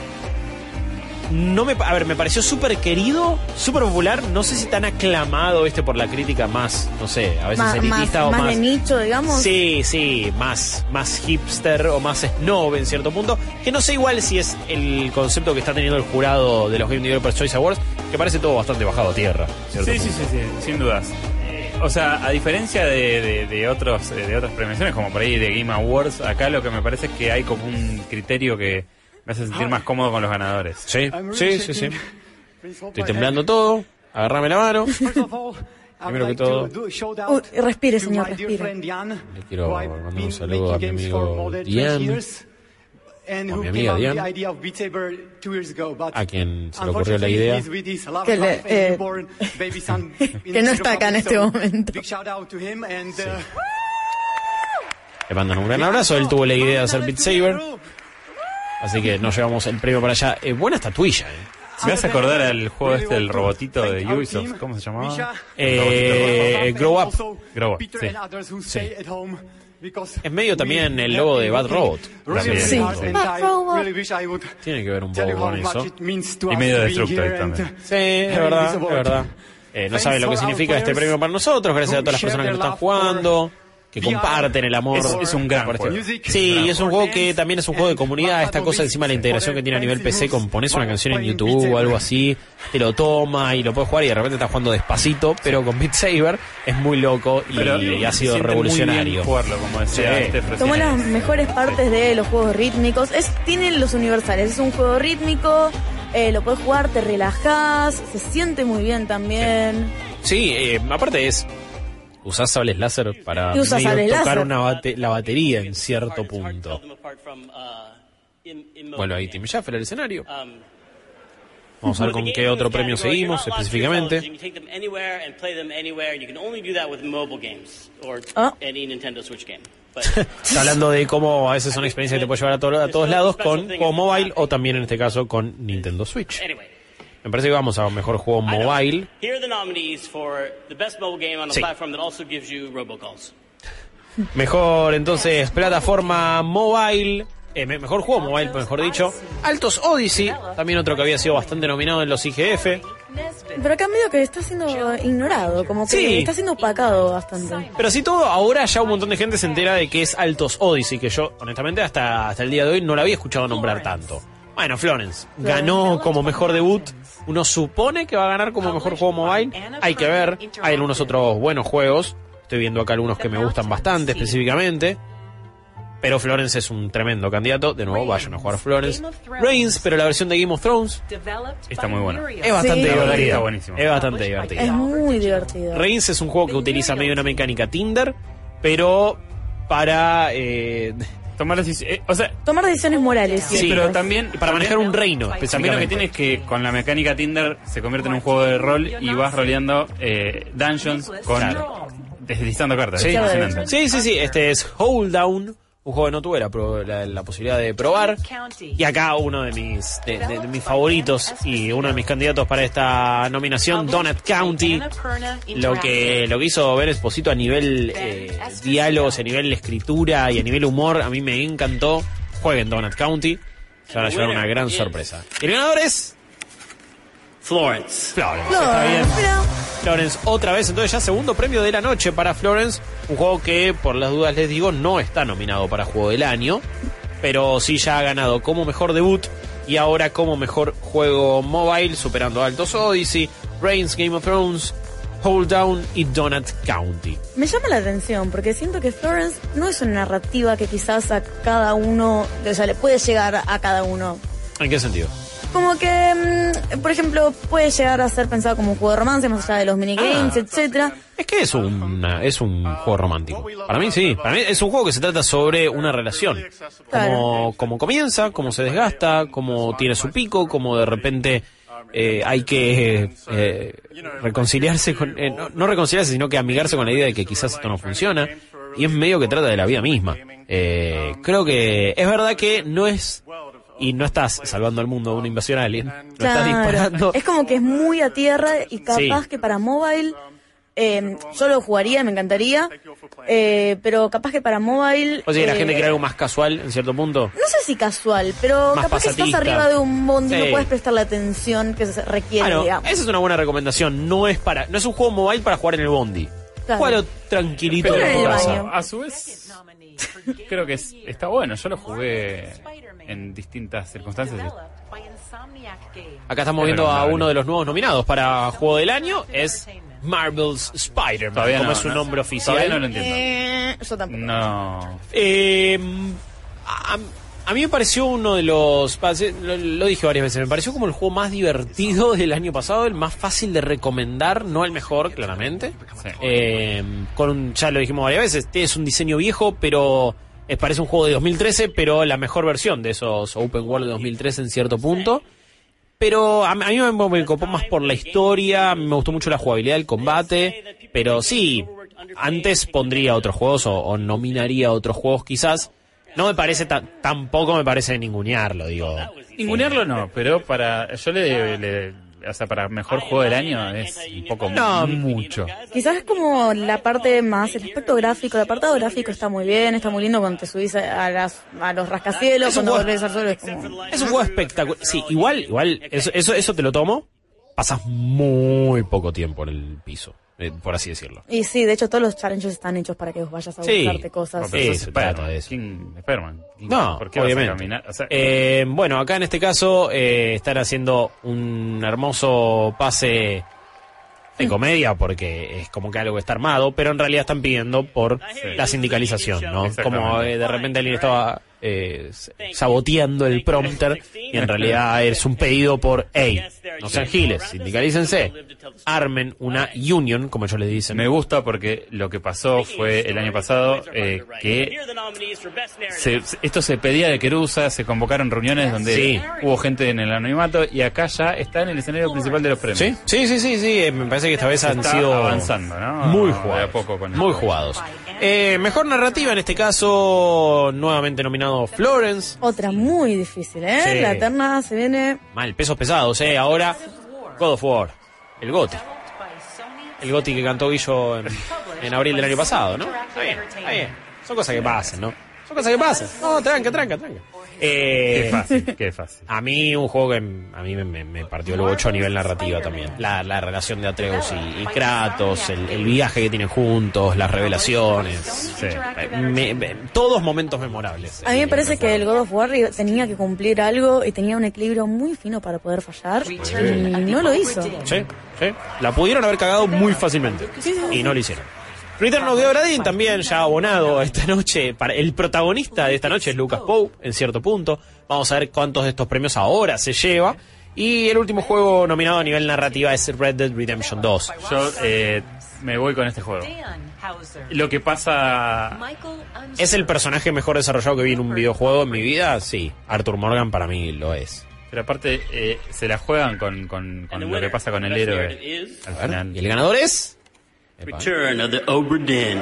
no me, a ver, me pareció súper querido, súper popular, no sé si tan aclamado este por la crítica más, no sé, a veces Más, más, elitista o más más... de nicho, digamos. Sí, sí, más, más hipster o más snob en cierto punto. Que no sé igual si es el concepto que está teniendo el jurado de los Game Developers Choice Awards, que parece todo bastante bajado a tierra. ¿cierto Sí, sí, sí, sí, sin dudas. Eh, O sea, a diferencia de, de- de otros eh, de otras premiaciones, como por ahí de Game Awards, acá lo que me parece es que hay como un criterio que me hace sentir más cómodo con los ganadores. Sí, sí, sí, sí. Estoy temblando todo, agarrame la mano. Primero que todo, Uy, respire, señor, respire. le quiero mandar un saludo a mi amigo O who mi amiga Diane. a quien se le ocurrió la idea. Que le- eh, que no está acá en este momento. And uh, Le mandan un gran abrazo, él tuvo la idea de hacer Beat Saber. Así que nos llevamos el premio para allá. Eh, buena estatuilla, eh. ¿Me vas a acordar al juego este del robotito de Ubisoft? ¿Cómo se llamaba? Eh, Grow Up. Grow Up, sí. Es medio también el logo de Bad Robot. También. Sí. Tiene que ver un poco con eso. Y medio Destructoid también. Sí, es verdad, es verdad. Eh, no saben lo que significa este premio para nosotros, gracias a todas las personas que lo their están jugando, que comparten el amor. Es, es un gran este- juego. Sí, y es un juego que también es un juego de comunidad, esta cosa encima de la integración que tiene a nivel PC con pones una canción en YouTube o algo así, te lo toma y lo puedes jugar y de repente estás jugando despacito, pero con Beat Saber es muy loco y, ha sido revolucionario. jugarlo, como decía Sí. Recién. Tomó las mejores partes de los juegos rítmicos. Es, tiene los universales. Es un juego rítmico. eh, lo puedes jugar, te relajás. Se siente muy bien también. Sí, eh, aparte es usás sables láser para medio sables tocar láser. una bate- la batería en cierto punto. Bueno, ahí Tim Jaffer el escenario. Um, Vamos a ver con qué otro premio seguimos específicamente. Ah. Está hablando de cómo a veces son experiencias que te puede llevar a, to- a todos lados con juego mobile o también en este caso con Nintendo Switch. Me parece que vamos a mejor juego mobile. here are the nominees for the best mobile game on a Sí. platform that also gives you robocalls. Mejor entonces plataforma mobile. eh, me- mejor juego mobile, mejor dicho. Altos Odyssey, también otro que había sido bastante nominado en los IGF. Pero acá medio que está siendo ignorado. Como que Sí. está siendo opacado bastante. Pero así todo, ahora ya un montón de gente se entera de que es Altos Odyssey, que yo, honestamente, hasta, hasta el día de hoy no la había escuchado nombrar tanto. Bueno, Florence ganó como mejor debut. Uno supone que va a ganar como mejor juego mobile. Hay que ver. Hay algunos otros buenos juegos. Estoy viendo acá algunos que me gustan bastante específicamente. Pero Florence es un tremendo candidato. De nuevo, vayan a jugar Florence. Reigns, pero la versión de Game of Thrones Está muy buena. es bastante Sí. divertida. Está buenísimo. Es bastante divertida. Es muy divertido. Reigns es un juego que utiliza medio una mecánica Tinder, pero para eh, Tomar decisiones. o sea, Tomar decisiones morales. Sí, pero también Para manejar un reino, También lo que tiene es que con la mecánica Tinder se convierte en un juego de rol y vas roleando eh, dungeons con deslizando cartas. Sí, sí, sí, Este es Hold Down, un juego que no tuve la, pro- la- la posibilidad de probar. Y acá uno de mis, de, de- de mis favoritos y uno de mis candidatos para esta nominación, Donut County. Lo que, lo que hizo Ben Esposito a nivel eh, diálogos, a nivel escritura y a nivel humor, a mí me encantó. Jueguen Donut County. Se van a llevar una gran sorpresa. Y el ganador es Florence. Florence. Está bien. Florence otra vez, entonces ya segundo premio de la noche para Florence, un juego que por las dudas les digo no está nominado para juego del año, pero sí ya ha ganado como mejor debut y ahora como mejor juego mobile, superando Altos Odyssey, Reigns, Game of Thrones, Hold Down y Donut County. Me llama la atención porque siento que Florence no es una narrativa que quizás a cada uno, o sea, le puede llegar a cada uno. ¿En qué sentido? Como que, mm, por ejemplo, puede llegar a ser pensado como un juego de romance, más allá de los minigames, Ah. etcétera. Es que es un, es un juego romántico. Para mí sí. Para mí es un juego que se trata sobre una relación. Como, como comienza, cómo se desgasta, cómo tiene su pico, cómo de repente eh, hay que eh, reconciliarse con... eh, no, no reconciliarse, sino que amigarse con la idea de que quizás esto no funciona. Y es medio que trata de la vida misma. Eh, creo que es verdad que no es... Y no estás salvando al mundo de una invasión alien. No estás Claro. disparando. Es como que es muy a tierra y capaz Sí. que para mobile, eh, yo lo jugaría, me encantaría, eh, pero capaz que para mobile... O sea, la eh, gente quiere algo más casual en cierto punto. No sé si casual, pero Más capaz que estás arriba de un bondi Sí. no puedes prestar la atención que se requiere, digamos. esa es una buena recomendación. No es para, no es un juego mobile para jugar en el bondi. Claro. Juégalo tranquilito en tu casa. a su vez, creo que es- está bueno. Yo lo jugué en distintas circunstancias. Acá estamos Es viendo a uno de los nuevos nominados para juego del año. Es Marvel's Spider-Man, Todavía como no, es su no. nombre oficial. Todavía no lo entiendo. Eh, yo tampoco. No. Eh, a, a mí me pareció uno de los. Lo, lo dije varias veces. Me pareció como el juego más divertido del año pasado, el más fácil de recomendar, no el mejor, claramente. Eh, con un, ya lo dijimos varias veces. Es un diseño viejo, pero. Eh, parece un juego de 2013, pero la mejor versión de esos Open World de 2013 en cierto punto. Pero a, a mí me, me copó más por la historia, me gustó mucho la jugabilidad, el combate, pero sí, antes pondría otros juegos o, o nominaría otros juegos quizás. No me parece, ta- tampoco me parece ningunearlo, digo. Ningunearlo no, pero para. Yo le. le- o sea, para mejor juego del año es un poco No. mucho. Quizás es como la parte más, el aspecto gráfico, el apartado gráfico está muy bien, está muy lindo cuando te subís a, las, a los rascacielos, cuando juego- volvés al suelo es como... Es un juego espectacular. Sí, igual, igual, eso, eso, eso te lo tomo. Pasas muy poco tiempo en el piso, eh, por así decirlo. Y sí, de hecho todos los challenges están hechos para que vos vayas a Sí. buscarte cosas. Sí, eso es se trata Spider-Man. de eso. ¿Quién- Spider-Man? ¿Quién- No, ¿Por qué vas a obviamente. caminar? O sea, Eh, bueno, acá en este caso eh, están haciendo un hermoso pase de comedia porque es como que algo que está armado, pero en realidad están pidiendo por la sindicalización, ¿no? Como eh, de repente alguien estaba eh, saboteando el prompter y en realidad es un pedido por, hey, no sean giles, sindicalícense, armen una union, como ellos le dicen. me gusta porque lo que pasó fue el año pasado eh, que se- esto se pedía de Querusa, se convocaron reuniones donde Sí. hubo gente en el anonimato y acá ya está en el escenario principal de los premios. Sí, sí, sí, sí, sí, eh, me parece que esta vez han sido avanzando, ¿no? muy jugados. poco con muy esto. jugados. Eh, mejor narrativa en este caso, nuevamente nominado Florence. Otra muy difícil, ¿eh? Sí. La Eterna se viene... Mal, pesos pesados, eh. Ahora, God of War, el Goti. El Goti que cantó Guillo en, en abril del año pasado, ¿no? Está bien, está bien. Son cosas que pasan, ¿no? Son cosas que pasan. No, tranca, tranca, tranca. Eh, Qué fácil, qué fácil. A mí un juego que a mí me, me- me partió el bocho a nivel narrativa también. La, la relación de Atreus y, y Kratos, el, el viaje que tienen juntos, las revelaciones. Eh, me- me- todos momentos memorables. A mí me parece que el God of War tenía que cumplir algo y tenía un equilibrio muy fino para poder fallar y no lo hizo. Sí, sí. La pudieron haber cagado muy fácilmente. Y no lo hicieron. Return of the Obra Dinn también ya abonado esta noche. Para, el protagonista de esta noche es Lucas Pope, en cierto punto. Vamos a ver cuántos de estos premios ahora se lleva. Y el último juego nominado a nivel narrativa es Red Dead Redemption 2. Yo eh, me voy con este juego. Lo que pasa... ¿Es el personaje mejor desarrollado que vi en un videojuego en mi vida? Sí. Arthur Morgan para mí lo es. Pero aparte, eh, se la juegan con, con- con lo que pasa con el héroe. Al final. ¿Y el ganador es? Return of the Obra Dinn.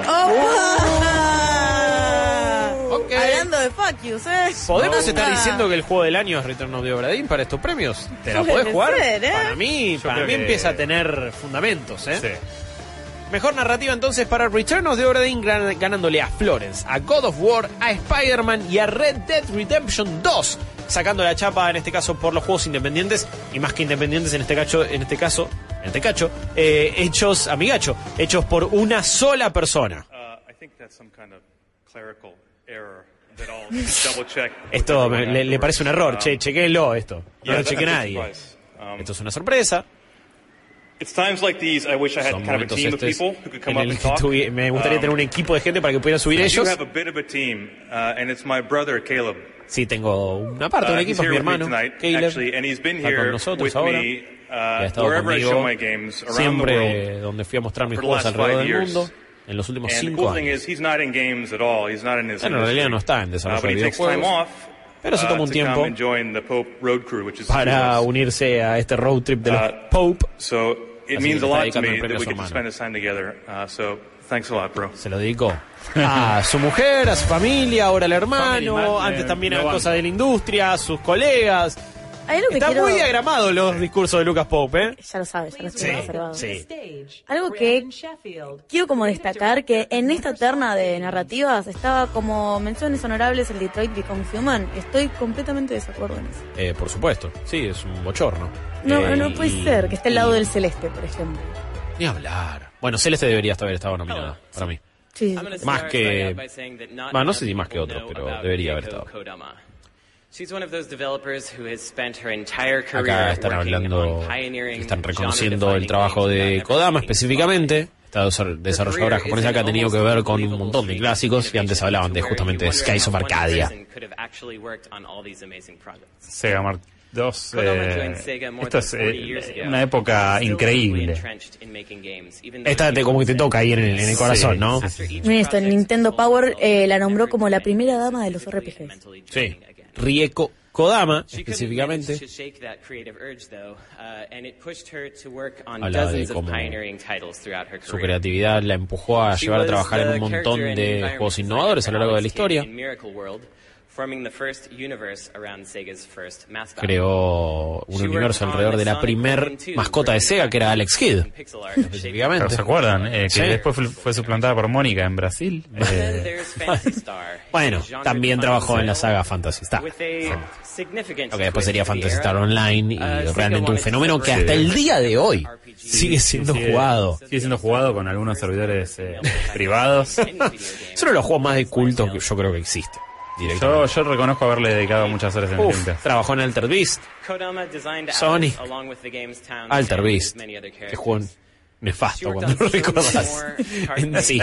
Hablando de fuck yous, ¿eh? ¿Podemos No. estar diciendo que el juego del año es Return of the Obra Dinn para estos premios? ¿Te la podés jugar? ser, ¿eh? Para mí, Yo para mí que- empieza a tener fundamentos, ¿eh? Sí. Mejor narrativa entonces para Return of the Obra Dinn ganándole a Florence, a God of War, a Spider-Man y a Red Dead Redemption 2, sacando la chapa en este caso por los juegos independientes y más que independientes en este caso, en este caso, en este cacho, eh, hechos amigacho, hechos por una sola persona. Uh. Esto me- le, le parece un error, che, chequéelo esto. No lo cheque nadie. Um, Esto es una sorpresa. Son momentos estos en el que me gustaría Um, tener un equipo de gente para que pudieran subir ellos. Uh. Sí, tengo una parte, un Uh, equipo, es mi hermano, Caleb. está con nosotros ahora. ha uh, estado conmigo siempre donde fui a mostrar mis juegos alrededor del mundo en los últimos cinco años. Bueno, en realidad no está en Uh, desarrollo but de videojuegos, pero se uh, toma un tiempo para unirse a este road trip de los Uh, Pope. Así que está dedicando el me premio a su hermano. Thanks a lot, bro. Se lo dedicó a su mujer, a su familia, ahora al Family hermano, man, antes eh, también a banco. cosas de la industria, a sus colegas. Que quiero... muy diagramados los discursos de Lucas Pope, ¿eh? Ya lo sabes, ya lo Sí, observado. sí. Algo que quiero como destacar que en esta terna de narrativas estaba como menciones honorables el Detroit Become Human. Estoy completamente de desacuerdo en eso. Eh, por supuesto, sí, es un bochorno. No, Eh, no puede y- ser que esté al lado y- del celeste, por ejemplo. Ni hablar. Bueno, Celeste debería haber estado nominada, para mí. Sí. Más que... Bueno, no sé si más que otros, pero debería haber estado. She's one of those developers who has spent her entire career Acá están hablando, están reconociendo el trabajo de Kodama específicamente. Esta desar- desarrolladora japonesa que ha tenido que ver con un montón de clásicos y antes hablaban de justamente Skies of Arcadia. Sega Mark Kodama eh, esto es 40 eh, una época increíble. Esta te, como que te toca ahí en el, en el corazón, ¿no? Miren esto, Nintendo Power eh, la nombró como la primera dama de los RPGs. Sí. Rieko Kodama, específicamente. uh, Hablaba de cómo Su creatividad la empujó a llevar a trabajar en un montón de juegos innovadores a lo largo de la historia. In Miracle World, forming the first universe around Sega's first mascot. Creó un universo alrededor de la primer Command 2, mascota de Sega, que era Alex Kidd. Específicamente. Pero se acuerdan, Eh, que Sí. después fue, fue suplantada por Mónica en Brasil. Eh, Bueno, también trabajó en la saga Fantasy Star. que después sería Fantasy. Star Online y Uh, realmente un fenómeno que hasta el día de hoy sigue siendo jugado. Sigue siendo jugado con algunos servidores eh, privados. Es uno de los juegos más de culto que yo creo que existe. Yo, yo reconozco haberle dedicado muchas horas en el Uf, trabajó en Alter Beast, Sony. Alter Beast, que characters. juego nefasto cuando lo recordás. Sí,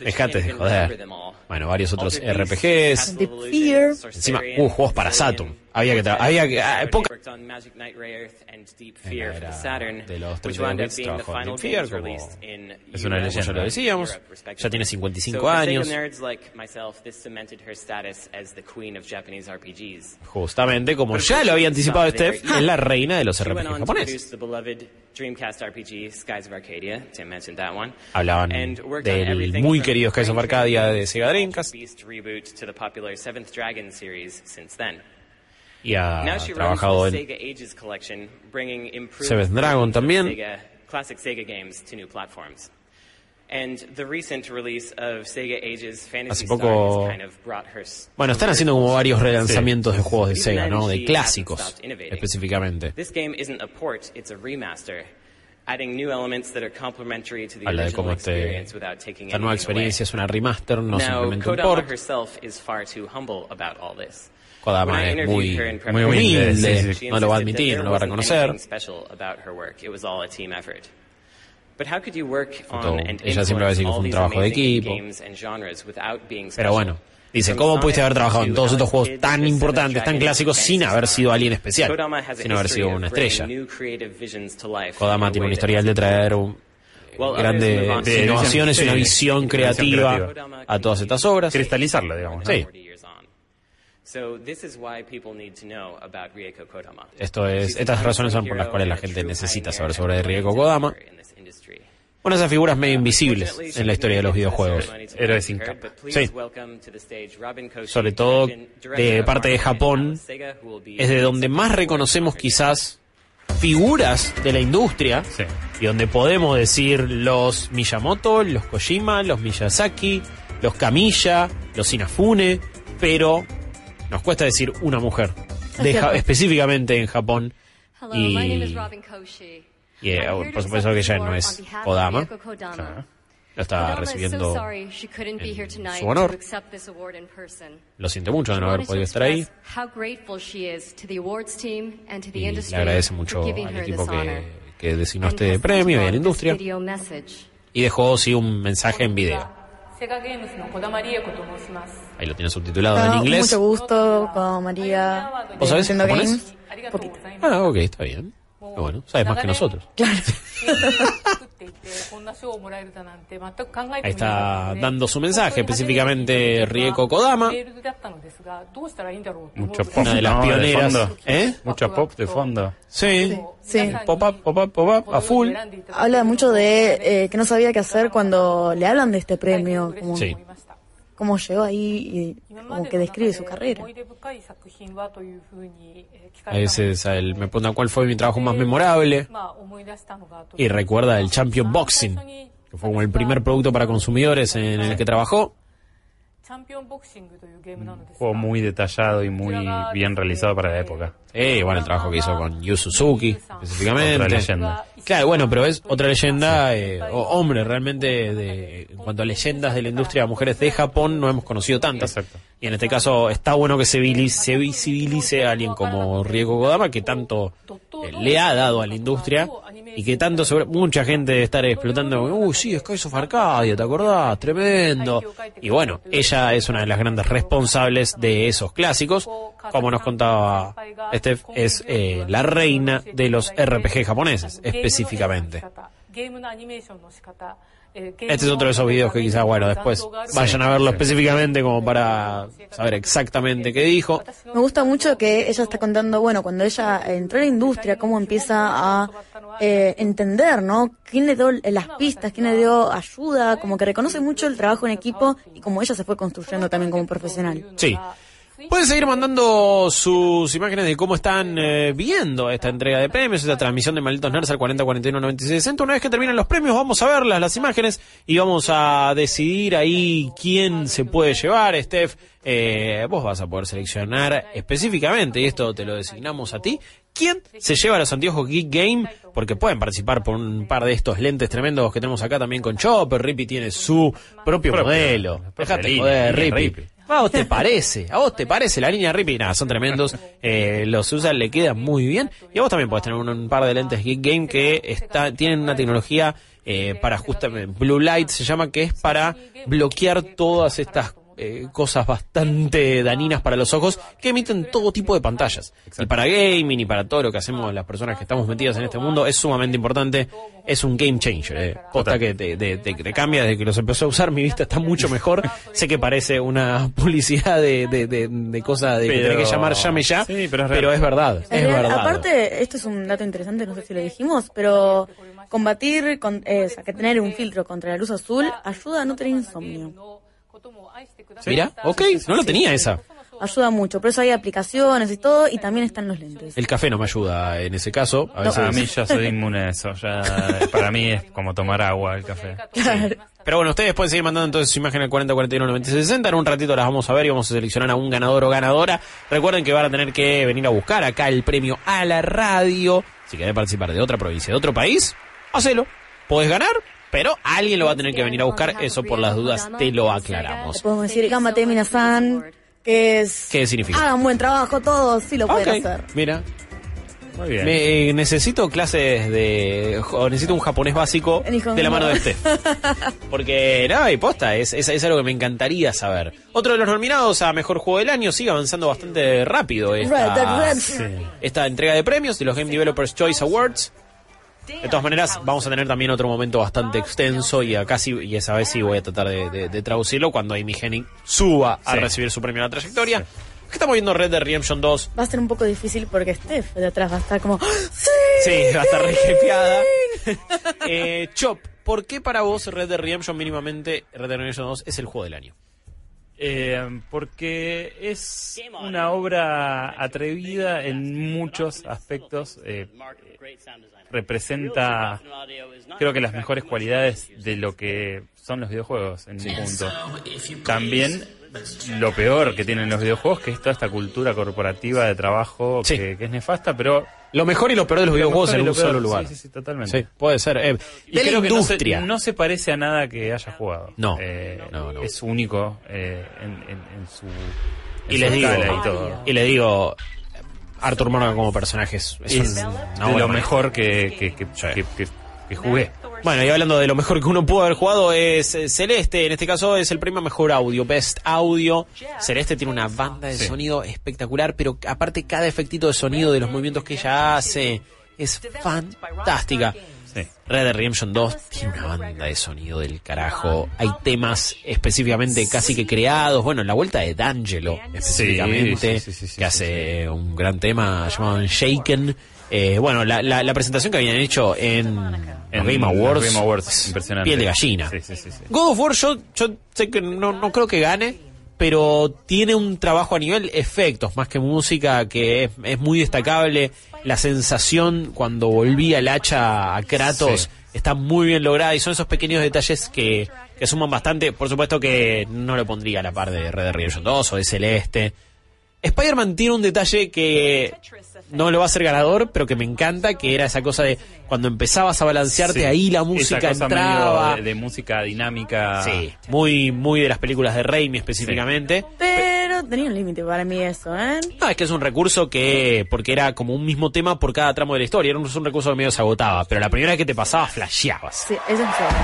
dejate de joder. Bueno, varios otros RPGs. Encima, uh, juegos para Saturn. Había que, tra- había que, ah, poca- de los which 32 wound up bits, being the trabajó en Deep Fear, como es una como ya leyenda. lo decíamos, ya tiene 55 So for Sega años. Justamente, como ya lo había anticipado Steph, es la reina de los RPG japoneses. Hablaban del muy querido Skies of Arcadia de Sega Dreamcast y ha trabajado en Seventh Dragon también. Sega, classic Sega games to new platforms. And the recent release of Sega Ages Fantasy Hace poco- Star has kind of brought her s- Bueno, están haciendo como varios relanzamientos de juegos de Sega, ¿no? De clásicos, específicamente. This game isn't a port, it's a remaster, adding new elements that are complementary to the Habla de cómo este, esta nueva away. experiencia es una remaster, no now, simplemente un Kodama port. herself is far too humble about all this. I es muy, muy humilde, no lo va a admitir, no lo va a reconocer. anything special about her work. It was all a team effort. But how could you work Fue todo- on and ella siempre va a decir que fue un trabajo de equipo. games and genres without being Pero special? bueno, dice, ¿cómo pudiste haber trabajado en to todos estos juegos tan importantes, tan clásicos, sin haber sido alguien especial? Sin haber sido una estrella. Kodama tiene un historial de traer un, Well, grande others move on to de innovaciones y una visión creativa a todas estas obras. Cristalizarlo, digamos. ¿no? Sí. Esto es, estas razones son por las cuales la gente necesita saber sobre Rieko Kodama. Una de esas figuras medio invisibles en la historia de los videojuegos. Héroes sin capa. Sí. Sobre todo de parte de Japón, es de donde más reconocemos quizás figuras de la industria y donde podemos decir los Miyamoto, los Kojima, los Miyazaki, los Kamiya, los Inafune, pero nos cuesta decir una mujer, de cierto. Ja- específicamente en Japón. Hello, my name is Y, Robin Koshi. y, eh, por supuesto que ella no es Kodama, lo está recibiendo tonight su honor. Lo siente mucho de no haber podido estar ahí y le agradece mucho al equipo que, que designó este premio y a la industria y dejó sí un mensaje en video. Ahí lo tiene subtitulado en inglés. Mucho gusto, María. ¿Vos sabés Ah, ok, está bien bueno、sabes más que nosotros. Ahí está dando su mensaje, específicamente Rieko Kodama. ¿eh? Mucho pop, de las ¿Eh? Mucha pop de fondo. Sí. sí. Pop up, pop up, pop up, a full. Habla mucho de eh, que no sabía qué hacer cuando le hablan de este premio. Como sí cómo llegó ahí y como que describe su carrera. A veces a él me pregunta cuál fue mi trabajo más memorable y recuerda el Champion Boxing, que fue como el primer producto para consumidores en el que trabajó. Un mm. juego muy detallado y muy bien realizado para la época. Eh, bueno, el trabajo que hizo con Yu Suzuki, específicamente. Otra leyenda. Claro, bueno, pero es otra leyenda, eh, hombre, realmente, de, en cuanto a leyendas de la industria de mujeres de Japón, no hemos conocido tantas. Exacto. Y en este caso, está bueno que se visibilice, se visibilice a alguien como Rieko Godama, que tanto eh, le ha dado a la industria y que tanto, seguro- mucha gente debe estar explotando, uy, sí, Skies of Arcadia, ¿te acordás? Tremendo. Y bueno, ella es una de las grandes responsables de esos clásicos. Como nos contaba Steph, es eh, la reina de los RPG japoneses, específicamente. Este es otro de esos videos que quizás, bueno, después vayan a verlo específicamente como para saber exactamente qué dijo. Me gusta mucho que ella está contando, bueno, cuando ella entró a la industria, cómo empieza a eh, entender, ¿no? ¿Quién le dio las pistas? ¿Quién le dio ayuda? Como que reconoce mucho el trabajo en equipo y como ella se fue construyendo también como profesional. Sí. Pueden seguir mandando sus imágenes de cómo están eh, viendo esta entrega de premios, esta transmisión de Malditos Nerds al 40 41 96 60. Una vez que terminen los premios, vamos a verlas, las imágenes, y vamos a decidir ahí quién se puede llevar. Steph, eh, vos vas a poder seleccionar específicamente, y esto te lo designamos a ti, quién se lleva los anteojos Geek Game, porque pueden participar por un par de estos lentes tremendos que tenemos acá también con Chopper. Rippy tiene su propio, Propio, modelo. Dejate joder, Rippy. Rippy. ¿A vos te parece? ¿A vos te parece la línea Rippy? Nada, son tremendos. Eh, los usan, le quedan muy bien. Y a vos también podés tener un, un par de lentes Geek Game que está, tienen una tecnología eh, para justamente Blue Light se llama, que es para bloquear todas estas eh, cosas bastante dañinas para los ojos que emiten todo tipo de pantallas. Y para gaming y para todo lo que hacemos las personas que estamos metidas en este mundo es sumamente importante. Es un game changer. Eh. Posta que te, te- te- te cambia desde que los empecé a usar. Mi vista está mucho mejor. sé que parece una publicidad de, de, de, de cosas de que tenés que llamar llame ya. Sí, pero es pero real. es verdad. Es Es real. verdad. Aparte, esto es un dato interesante, no sé si lo dijimos, pero combatir, con, eh, o sea, que tener un filtro contra la luz azul ayuda a no tener insomnio. Mira, ok, no lo tenía esa. Ayuda mucho, por eso hay aplicaciones y todo, y también están los lentes. El café no me ayuda en ese caso. A, veces... A mí ya soy inmune a eso. Ya, para mí es como tomar agua el café. Pero bueno, ustedes pueden seguir mandando entonces su imagen al 40 41 96 60. En un ratito las vamos a ver y vamos a seleccionar a un ganador o ganadora. Recuerden que van a tener que venir a buscar acá el premio a la radio. Si querés participar de otra provincia, de otro país, hacelo. Podés ganar, pero alguien lo va a tener que venir a buscar. Eso por las dudas te lo aclaramos. Podemos decir, Gamate Minasan, que es... ¿Qué significa? Hagan buen trabajo todos, sí lo pueden Ok, hacer. Mira. Muy bien. Me- eh, necesito clases de. o necesito un japonés básico de la mano de Steph. Porque, no, y posta, es, es, es algo que me encantaría saber. Otro de los nominados a mejor juego del año sigue avanzando bastante rápido Red esta, esta entrega de premios de los Game Developers Choice Awards. De todas maneras, vamos a tener también otro momento bastante extenso y acá sí, y esa vez sí voy a tratar de, de- de traducirlo cuando Amy Hennig suba a Sí. recibir su premio a la trayectoria. Que estamos viendo Red Dead Redemption 2 Va a ser un poco difícil porque Steph de atrás va a estar como. ¡Sí! Sí, va a estar re jepeada. eh, Chop, ¿por qué para vos Red Dead Redemption mínimamente Red Dead Redemption 2 es el juego del año? Eh, porque es una obra atrevida en muchos aspectos. eh, representa, creo que las mejores cualidades de lo que son los videojuegos en un punto. También lo peor que tienen los videojuegos, que es toda esta cultura corporativa de trabajo que, que es nefasta, pero Lo mejor y lo peor de los Lo videojuegos en un peor, solo lugar. Sí, sí, sí, totalmente. Sí, puede ser. Eh, Y de la creo que no se- industria. No se, parece a nada que haya jugado. No. Eh, No, no. Es único eh, en, en- en su. en y su les digo, y todo. y le digo, Arthur Morgan como personaje es, es Es un- de una lo mejor que, que, que, que- que- que jugué. Bueno, y hablando de lo mejor que uno pudo haber jugado es eh, Celeste, en este caso es el premio mejor audio, Best Audio. Celeste tiene una banda de Sí. sonido espectacular, pero aparte cada efectito de sonido de los movimientos que ella hace es fantástica. Red Dead Redemption 2 tiene una banda de sonido del carajo. Hay temas específicamente casi que creados. Bueno, la vuelta de D'Angelo específicamente, sí, sí, que hace un gran tema llamado Shaken. Eh, bueno, la, la- la presentación que habían hecho en, En Game Awards, Game Awards, impresionante. piel de gallina. Sí, sí, sí, sí. God of War yo, yo sé que no, no creo que gane, pero tiene un trabajo a nivel efectos más que música que es, es muy destacable. La sensación cuando volvía el hacha a Kratos Sí. está muy bien lograda y son esos pequeños detalles que, que suman bastante. Por supuesto que no lo pondría a la par de Red Dead Redemption 2 o de Celeste. Spider-Man tiene un detalle que no lo va a ser ganador, pero que me encanta, que era esa cosa de cuando empezabas a balancearte Sí. ahí la Esa música cosa entraba. medio De, de música dinámica. Sí, muy, muy de las películas de Raimi específicamente. Pero tenía un límite para mí eso, ¿eh? No, es que es un recurso que, porque era como un mismo tema por cada tramo de la historia, era un, recurso que medio se agotaba, pero la primera vez que te pasaba, flasheabas. Sí, eso es cierto.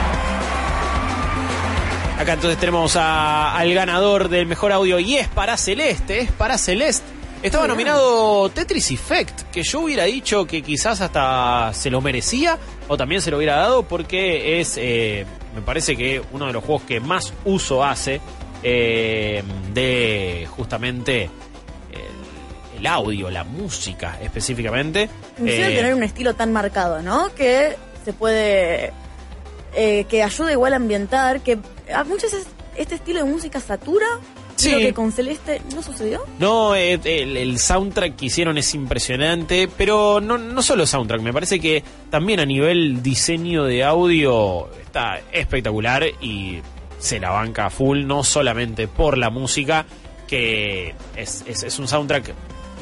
Acá entonces tenemos a- al ganador del mejor audio y es para Celeste, es para Celeste. Estaba nominado Tetris Effect, que yo hubiera dicho que quizás hasta se lo merecía o también se lo hubiera dado porque es, eh, me parece que uno de los juegos que más uso hace eh, de justamente el, el audio, la música específicamente. Funciona Eh, tener un estilo tan marcado, ¿no? Que se puede. eh, que ayuda igual a ambientar, que a muchas veces este estilo de música satura. Sí. Lo que con Celeste no sucedió. No, eh, el, el soundtrack que hicieron es impresionante, pero no, no solo soundtrack, me parece que también a nivel diseño de audio está espectacular y se la banca a full, no solamente por la música, que es, es- es un soundtrack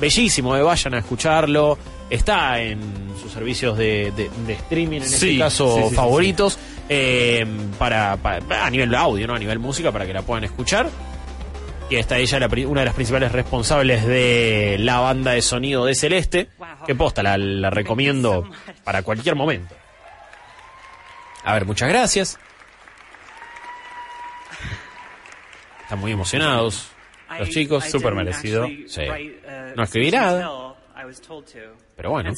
bellísimo, eh, vayan a escucharlo, está en sus servicios de, de- de streaming, en este caso sí, sí, sí, favoritos, eh, para, para- a nivel de audio, ¿no? a nivel música, para que la puedan escuchar. Y está ella la una de las principales responsables de la banda de sonido de Celeste, que posta, la, la recomiendo para cualquier momento. A ver, muchas gracias. Están muy emocionados los chicos. Súper merecido. Sí. No escribí nada. Pero bueno.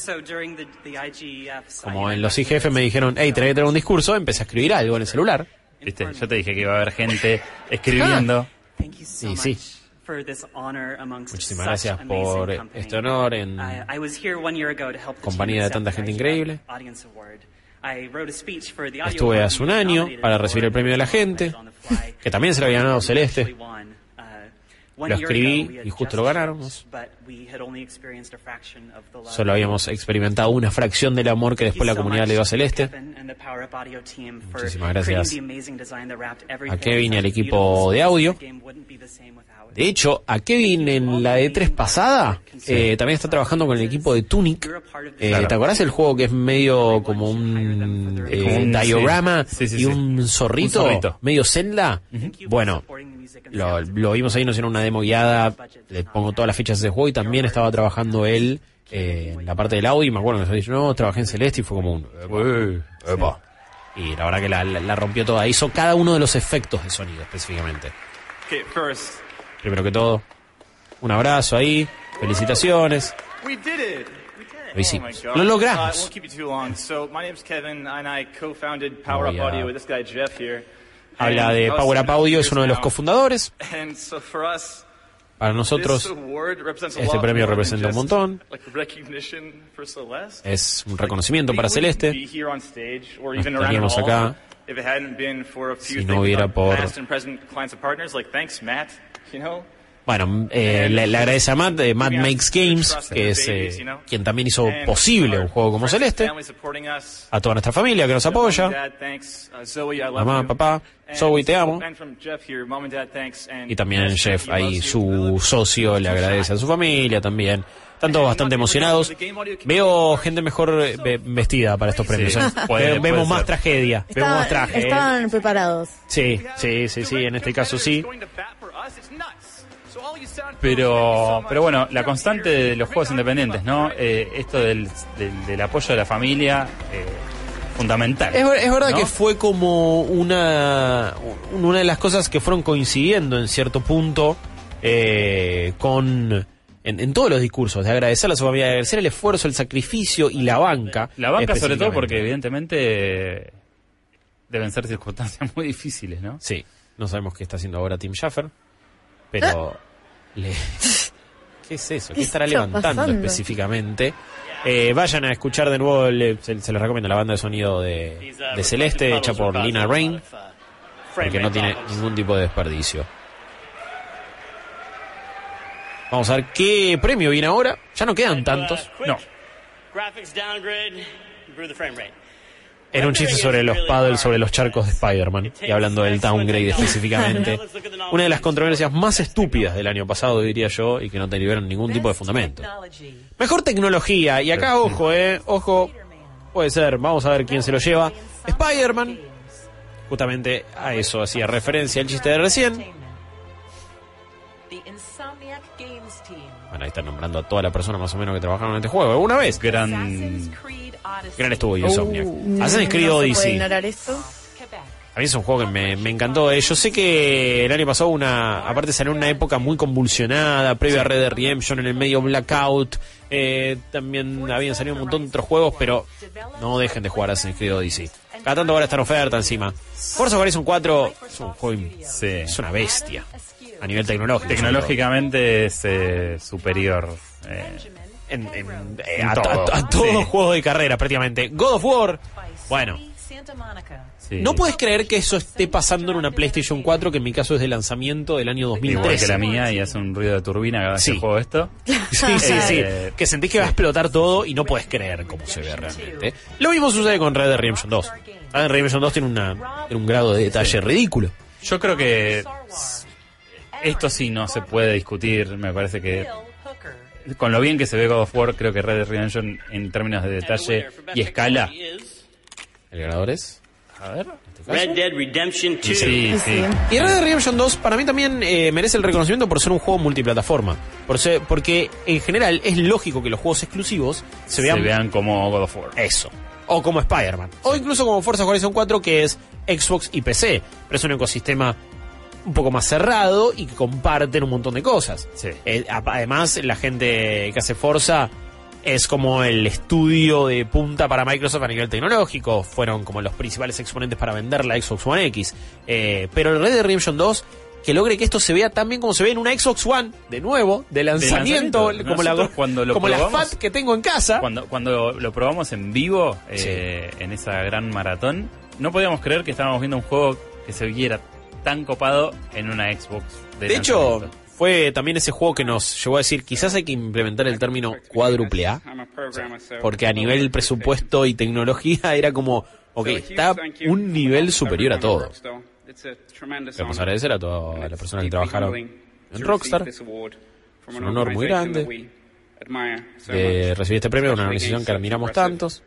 Como en los IGF me dijeron, hey, tenés que tener un discurso, empecé a escribir algo en el celular. Viste, yo te dije que iba a haber gente escribiendo. Sí, sí. Muchísimas gracias por este honor en compañía de tanta gente increíble. Estuve hace un año para recibir el premio de la gente, que también se lo había ganado Celeste. Lo escribí y justo lo ganáramos. Solo habíamos experimentado una fracción del amor que después la comunidad le dio a Celeste. Muchísimas gracias a Kevin y al equipo de audio. De hecho, a Kevin en la E3 pasada eh, también está trabajando con el equipo de Tunic. Eh, Claro. ¿Te acordás el juego que es medio como un, eh, Como un- diorama sí, sí, sí, y sí. un zorrito, Un zorrito. medio Zelda? Bueno, lo, lo vimos ahí, nos hicieron una demo guiada. Le pongo todas las fichas de ese juego y también estaba trabajando él eh, en la parte del audio y me acuerdo que se dicho, no, trabajé en Celeste y fue como un... Y la verdad que la, la- la rompió toda. Hizo cada uno de los efectos de sonido específicamente. Okay, first, Primero que todo, un abrazo ahí, felicitaciones. we did it. Lo hicimos. Oh. Lo Uh, logramos. name's Kevin, Habla de Power Up Audio, es uno de los cofundadores. Para nosotros, este premio representa un montón. Es un reconocimiento para Celeste. be here on stage or No even around at estaríamos acá si no hubiera por- past and present clients and partners. Like, thanks, Matt. You know, Bueno, eh, le, le agradece a Matt, de Matt Makes Games, que es eh, quien también hizo posible un juego como Celeste. A toda nuestra familia que nos apoya. Uh, Mamá, papá, Zoe, te amo. and from Jeff here, Mom and Dad, thanks. And Y también Jeff, ahí su socio, le agradece a su familia también. Están todos bastante emocionados. Veo gente mejor eh, ve- vestida para estos premios. Sí, ¿eh? puede- Vemos puede más ser. tragedia. Vemos más traje. ¿eh? Estaban preparados. Sí, sí, sí, sí, en este caso sí. Pero, pero bueno, la constante de los juegos independientes, ¿no? Eh, esto del, del, del apoyo de la familia, eh, fundamental. Es, ver- es verdad ¿no? que fue como una, un- una de las cosas que fueron coincidiendo en cierto punto eh, con en, en todos los discursos de agradecer a su familia, de agradecer el esfuerzo, el sacrificio y la banca. La banca sobre todo porque evidentemente deben ser circunstancias muy difíciles, ¿no? Sí, no sabemos qué está haciendo ahora Tim Schafer, pero le... ¿Qué es eso? ¿Qué ¿Qué estará levantando pasando? específicamente? Eh, vayan a escuchar de nuevo, le- se, se les recomiendo la banda de sonido de, de Celeste, hecha por Lina Rain, porque no tiene ningún tipo de desperdicio. Vamos a ver qué premio viene ahora. Ya no quedan tantos. No. Era un chiste sobre los paddles, sobre los charcos de Spider-Man. Y hablando del downgrade específicamente. Una de las controversias más estúpidas del año pasado, diría yo, y que no tuvieron ningún tipo de fundamento. Mejor tecnología. Y acá, ojo, eh. Ojo. Puede ser. Vamos a ver quién se lo lleva. Spider-Man. Justamente a eso hacía referencia el chiste de recién. Bueno, ahí están nombrando a toda la persona más o menos que trabajaron en este juego. ¿Alguna vez? Gran. Gran estudio, Insomniac. Uh, Assassin's Creed no Odyssey. ignorar esto. A mí es un juego que me, me encantó. eh. Yo sé que el año pasado una, aparte salió una época muy convulsionada, previa a Red Dead Redemption, en el medio Blackout. eh, también habían salido un montón de otros juegos, pero no dejen de jugar Assassin's Creed Odyssey. Cada tanto ahora está en oferta encima. Forza Horizon 4 es un juego, in- es una bestia. A nivel tecnológico. Tecnológicamente es eh, superior. eh, en, en- eh, a, todo. a- a todo Sí. juego de carrera prácticamente. God of War. Bueno. Sí. no puedes creer que eso esté pasando en una PlayStation 4, que en mi caso es de lanzamiento del año Igual 2013. que la mía y hace un ruido de turbina cada vez Sí. que juego esto. Sí, sí, sí. Eh, Que sentís que va a explotar todo y no puedes creer cómo se ve realmente. Lo mismo sucede con Red Dead Redemption 2. Red Dead Redemption 2 tiene, una, tiene un grado de detalle ridículo. Yo creo que esto sí no se puede discutir. Me parece que con lo bien que se ve God of War, creo que Red Dead Redemption en términos de detalle y escala. ¿El ganador es? A ver. Red Dead Redemption 2. Sí, sí. Y Red Dead Redemption 2 para mí también eh, merece el reconocimiento por ser un juego multiplataforma. Por ser- porque en general es lógico que los juegos exclusivos se vean, Se vean como God of War. eso. O como Spider-Man. O incluso como Forza Horizon 4 que es Xbox y PC. Pero es un ecosistema un poco más cerrado y que comparten un montón de cosas. Sí. Eh, además, la gente que hace Forza es como el estudio de punta para Microsoft a nivel tecnológico. Fueron como los principales exponentes para vender la Xbox One X. Eh, pero el Red Dead Redemption 2, que logre que esto se vea tan bien como se ve en una Xbox One, de nuevo, de lanzamiento, lanzamiento. como, la, Nosotros cuando lo como la probamos- FAT que tengo en casa. Cuando, cuando lo probamos en vivo, eh, en esa gran maratón, no podíamos creer que estábamos viendo un juego que se viera tan copado en una Xbox. De, De hecho, fue también ese juego que nos llevó a decir, quizás hay que implementar el término cuádruple A, porque a nivel presupuesto y tecnología era como, ok, está un nivel superior a todo. Queremos agradecer a todas las personas que trabajaron en Rockstar. Es un honor muy grande de recibir este premio de una organización que admiramos tantos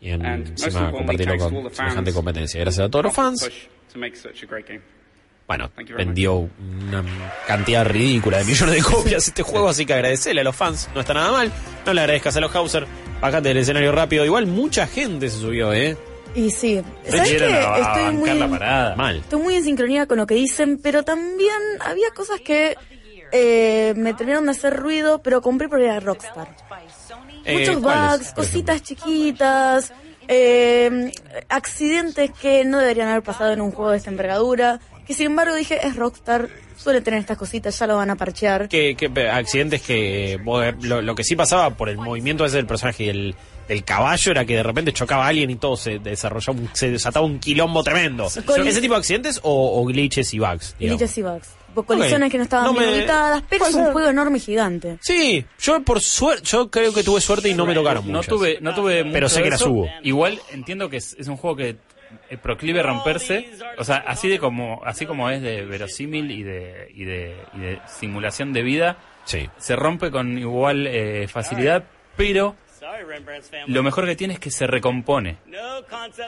y en- encima compartirlo con semejante competencia. Gracias a todos los fans bueno, vendió una cantidad ridícula de millones de copias este juego, así que agradecerle a los fans, no está nada mal. No le agradezcas a los Hauser, bájate del escenario rápido. Igual mucha gente se subió, ¿eh? Y sí, ¿sabes a Estoy muy, la parada. Mal. estoy muy en sincronía con lo que dicen, pero también había cosas que eh, me terminaron de hacer ruido, pero compré porque era Rockstar. Eh, Muchos ¿cuáles, bugs, cositas chiquitas, eh, accidentes que no deberían haber pasado en un juego de esta envergadura, que sin embargo dije, es Rockstar, suele tener estas cositas, ya lo van a parchear. que, que- accidentes que vos- lo, lo que sí pasaba por el movimiento ese del personaje y el del caballo era que de repente chocaba a alguien y todo se desarrollaba un- se desataba un quilombo tremendo ese tipo de accidentes o, o glitches y bugs digamos? Glitches y bugs. Colisiones Ok. que no estaban No bien me- ubicadas, pero es un juego enorme y gigante. sí yo por suerte yo creo que tuve suerte y no me tocaron No muchas. tuve, no tuve pero mucho sé que las hubo Igual entiendo que es, es un juego que eh, proclive a romperse, o sea, así de como, así como es de verosímil y de, y de, y de simulación de vida, sí. se rompe con igual eh, facilidad, pero. Lo mejor que tiene es que se recompone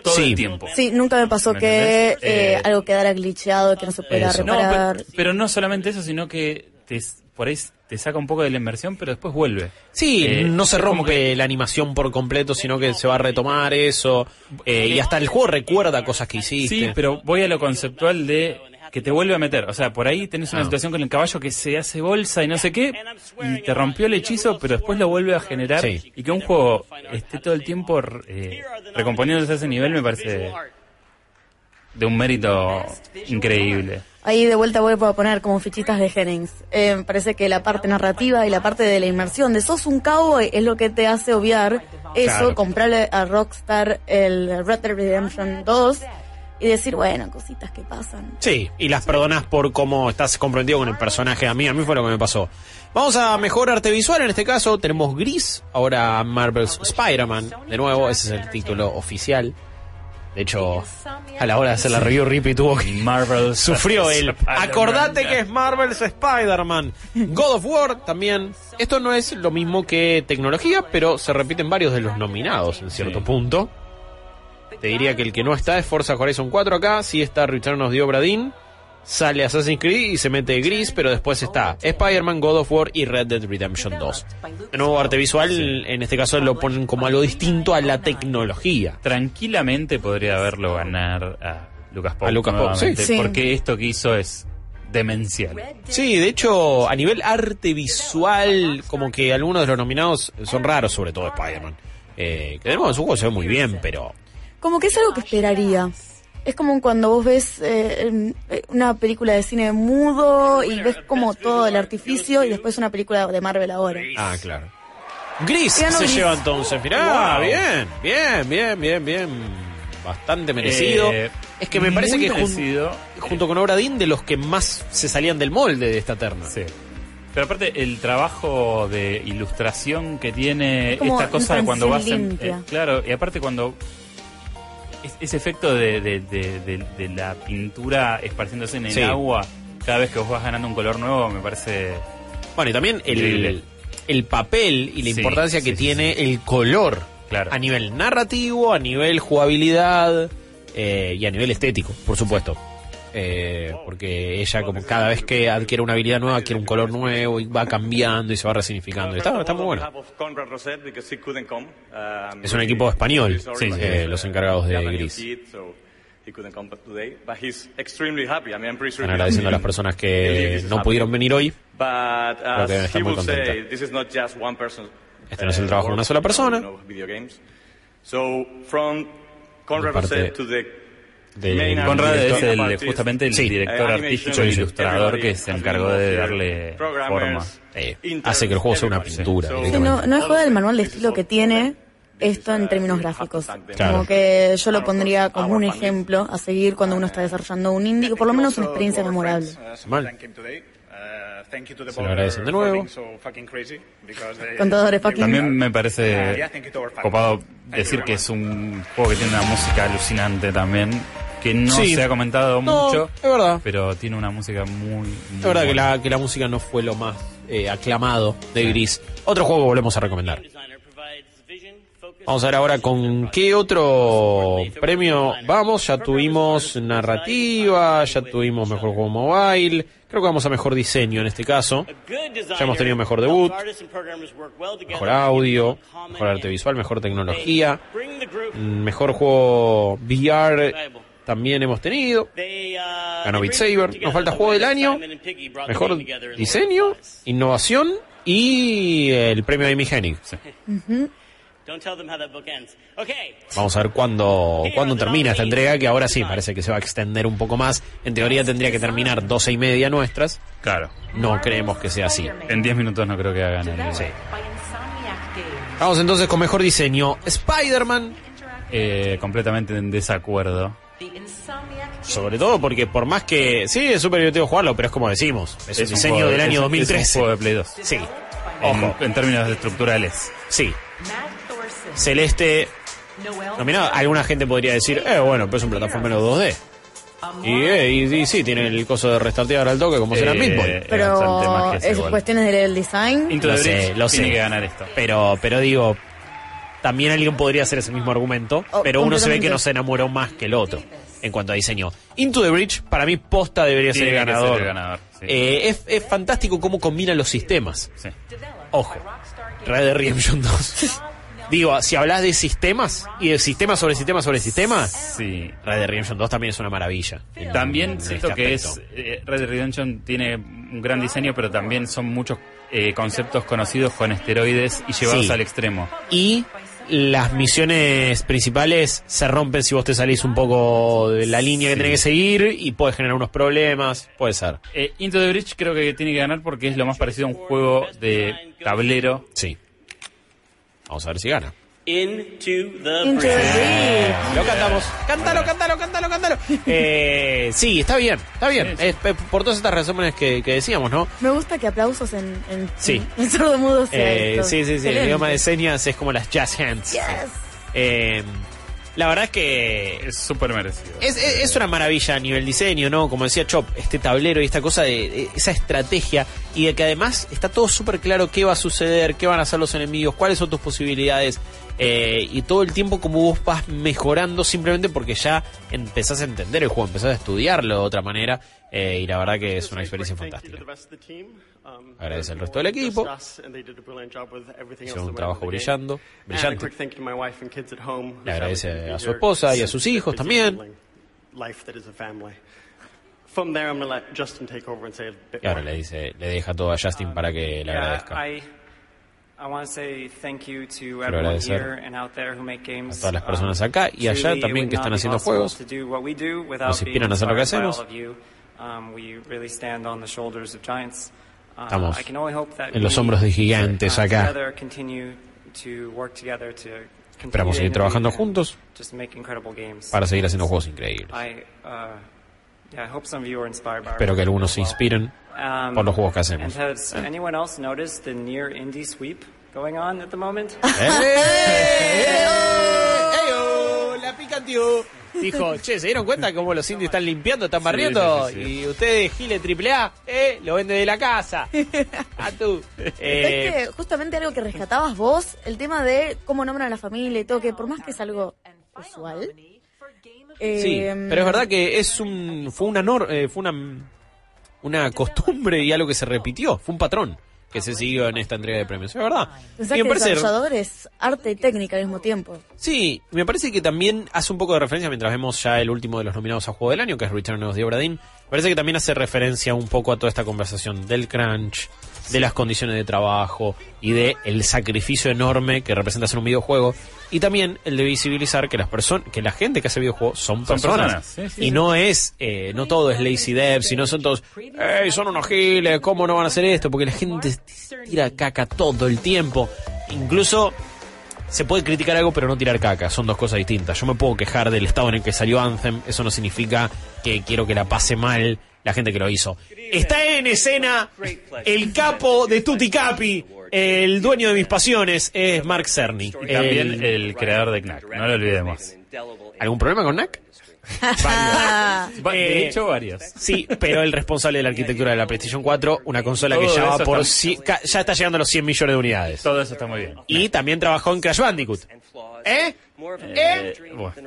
todo Sí. el tiempo. Sí, nunca me pasó ¿Me que eh, Eh, algo quedara glitcheado, que no se pudiera eso. No, reparar. pero, pero no solamente eso, sino que te, por ahí te saca un poco de la inversión, pero después vuelve. Sí, Eh, no se rompe la animación por completo, sino que se va a retomar eso. eh, y hasta el juego recuerda cosas que hiciste. Sí, pero voy a lo conceptual de que te vuelve a meter. O sea, por ahí tenés una Ah. situación con el caballo que se hace bolsa y no sé qué, y te rompió el hechizo, pero después lo vuelve a generar. Sí. Y que un juego esté todo el tiempo eh, recomponiéndose a ese nivel me parece de un mérito increíble. Ahí de vuelta vuelvo a poner como fichitas de Jennings. Eh, me parece que la parte narrativa y la parte de la inmersión de sos un cowboy es lo que te hace obviar eso, Claro. comprarle a Rockstar el Red Dead Redemption 2 y decir, bueno, cositas que pasan. Sí, y las perdonas por cómo estás comprometido con el personaje. A mí, a mí fue lo que me pasó. Vamos a mejor arte visual. En este caso tenemos Gris, ahora Marvel's Spider-Man. De nuevo, ese es el título oficial. De hecho, a la hora de hacer la review, Rippy tuvo que... Marvel Sufrió él. Spider-Man. Acordate que es Marvel's Spider-Man. God of War también. Esto no es lo mismo que tecnología, pero se repiten varios de los nominados en cierto Sí. punto. Te diría que el que no está es Forza Horizon 4 acá, sí está Return of the Obra Dinn, sale Assassin's Creed y se mete gris, pero después está Spider-Man, God of War y Red Dead Redemption 2. De nuevo, arte visual, en este caso lo ponen como algo distinto a la tecnología. Tranquilamente podría haberlo ganar a Lucas Pope. A Lucas sí. Sí. Porque esto que hizo es demencial. Sí, de hecho, a nivel arte visual, como que algunos de los nominados son raros, sobre todo Spider-Man. Eh, que de nuevo, su juego se ve muy bien, pero... Como que es algo que esperaría. Es como cuando vos ves eh, eh, una película de cine mudo y ves como todo el artificio y después una película de Marvel ahora. Ah, claro. Gris se Gris. lleva entonces. Mirá, Wow. bien, bien, bien, bien, bien. Bastante merecido. Eh, es que me parece que jun- merecido. junto con Obra Dinn de los que más se salían del molde de esta terna. Sí. Pero aparte el trabajo de ilustración que tiene Es esta cosa de cuando vas en, eh, claro y aparte cuando es- ese efecto de, de- de- de- la pintura esparciéndose en el Sí. agua cada vez que vos vas ganando un color nuevo me parece Bueno, y también el, el papel y la Sí, importancia que sí, tiene el color. Claro. A nivel narrativo, a nivel jugabilidad eh, y a nivel estético, por supuesto. Eh, porque ella como cada vez que adquiere una habilidad nueva adquiere un color nuevo y va cambiando y se va resignificando. Está, está muy bueno. Es un equipo español, Sí, eh, los encargados de Gris. Están agradeciendo a las personas que no pudieron venir hoy. Creo que as está he muy will contenta. say, this is not just one person. Este no es el trabajo de una sola persona. De parte de Conrad es el, justamente el Sí. director eh, artístico y ilustrador que se encargó de darle forma Eh, hace que el juego sea una pintura. Sí, no, no es juega del manual de estilo que tiene esto en términos gráficos. Claro. Como que yo lo pondría como un ejemplo a seguir cuando uno está desarrollando un indie, o por lo menos una experiencia memorable. Mal. Se lo agradecen de nuevo. Contadores fucking. También me parece copado decir que es un juego que tiene una música alucinante también, que no Sí. se ha comentado No, mucho, es verdad. pero tiene una música muy... muy Es verdad que la, que la música no fue lo más eh, aclamado de Gris. Otro juego que volvemos a recomendar. Vamos a ver ahora con qué otro premio vamos. Ya tuvimos narrativa, ya tuvimos mejor juego mobile. Creo que vamos a mejor diseño en este caso. Ya hemos tenido mejor debut, mejor audio, mejor arte visual, mejor tecnología, mejor juego VR también hemos tenido. Ganó Beat Saber. Nos falta juego del año, mejor diseño, innovación y el premio Amy Hennig. Vamos a ver cuándo, cuándo termina esta entrega, que ahora sí, parece que se va a extender un poco más. En teoría tendría que terminar 12 y media nuestras. Claro. No creemos que sea así. En 10 minutos no creo que hagan el... Sí. Vamos entonces con mejor diseño. Spider-Man. Eh, completamente en desacuerdo. Sobre todo porque por más que... Sí, es súper divertido jugarlo, pero es como decimos. Es, un el diseño juego- del año es- 2013. Es un juego de Play 2. Sí. En, en términos estructurales. Sí. Celeste. Nominado. Alguna gente podría decir, eh, bueno, pero es un plataformero 2D. Y, eh, y, y sí, tiene el coso de restartear al toque como será Eh, Midboy. bastante Pero es cuestiones del design. Lo the sé, lo tiene que ganar esto. Pero, pero digo, también alguien podría hacer ese mismo argumento, Oh, pero uno se ve que no se enamoró más que el otro en cuanto a diseño. Into the Bridge, para mí, posta debería ser el ganador. ser el ganador, sí. Eh, es, es fantástico cómo combinan los sistemas. Sí. Ojo, Red Dead Redemption 2. Digo, si hablas de sistemas y de sistemas sobre sistemas sobre sistemas, Sí. Red Dead Redemption 2 también es una maravilla. en- También en siento este que es eh, Red Dead Redemption tiene un gran diseño, pero también son muchos eh, conceptos conocidos con esteroides y llevados Sí. al extremo. Y las misiones principales se rompen si vos te salís un poco de la línea que tenés que seguir y puede generar unos problemas, puede ser. Eh, Into the Bridge creo que tiene que ganar porque es lo más parecido a un juego de tablero. Sí. Vamos a ver si gana. Into the Into the. Lo cantamos. Cántalo, cántalo, cántalo, cántalo. Eh, sí, está bien, está bien. Es, eh, por todas estas razones que, que decíamos, ¿no? Me gusta que aplausos en, en, Sí. en sordomudo sea Eh, esto. sí, sí, sí. El Excelente. idioma de señas es como las jazz hands. Yes. Eh, la verdad es que Es súper merecido. Es, es- es una maravilla a nivel diseño, ¿no? Como decía Chop, este tablero y esta cosa de, de esa estrategia y de que además está todo súper claro qué va a suceder, qué van a hacer los enemigos, cuáles son tus posibilidades eh, y todo el tiempo como vos vas mejorando simplemente porque ya empezás a entender el juego, empezás a estudiarlo de otra manera eh, y la verdad que es una experiencia fantástica. Agradece al resto del equipo. Hicieron un trabajo brillando, brillante. Le agradece a su esposa y a sus hijos también. Y ahora le dice, le deja todo a Justin para que le agradezca. Quiero agradecer a todas las personas Um, acá y allá también que están haciendo juegos. Nos inspiran a hacer lo que hacemos. All of you. We really stand on the shoulders of giants. Estamos I can only hope that en los we, hombros de gigantes uh, acá. together continue to work together to continue Esperamos seguir trabajando juntos just make incredible games. para seguir haciendo juegos increíbles. I, uh, yeah, I hope some of you are inspired by our Espero que algunos se inspiren Um, por los juegos que hacemos. Has anyone else noticed the near indie sweep going on at the moment? ¡Eh! Dijo, che, ¿se dieron cuenta cómo los indios están limpiando, están barriendo? sí, sí, sí. Y ustedes, Gile Triple A, eh, lo vende de la casa. A tú. ¿Sabés Eh, que justamente algo que rescatabas vos, el tema de cómo nombran a la familia y todo, que por más que es algo usual. eh, Sí, pero es verdad que es un fue una nor- eh, fue una una costumbre y algo que se repitió, fue un patrón que se siguió en esta entrega de premios, es verdad. Pensás Y me que parece- desarrollador es arte y técnica al mismo tiempo. Sí, me parece que también hace un poco de referencia mientras vemos ya el último de los nominados a Juego del Año, que es Return of the Obra Dinn. Me parece que también hace referencia un poco a toda esta conversación del crunch, de las condiciones de trabajo y de el sacrificio enorme que representa hacer un videojuego y también el de visibilizar que las personas, que la gente que hace videojuegos son, Son personas, personas, sí, sí, y sí. no es, eh, no todo es lazy dev, sino son todos, ¡Ey, son unos giles! ¿Cómo no van a hacer esto? Porque la gente tira caca todo el tiempo, incluso se puede criticar algo pero no tirar caca, son dos cosas distintas. Yo me puedo quejar del estado en el que salió Anthem, eso no significa que quiero que la pase mal la gente que lo hizo. Está en escena el capo de Tutti Capi, el dueño de mis pasiones, es Mark Cerny. Y también el creador de Knack, no lo olvidemos. ¿Algún problema con Knack? De hecho, varios. Sí, pero el responsable de la arquitectura de la PlayStation 4, una consola que ya va por está- ya está llegando a los 100 millones de unidades. Todo eso está muy bien. Y también trabajó en Crash Bandicoot. ¿Eh? ¿Eh?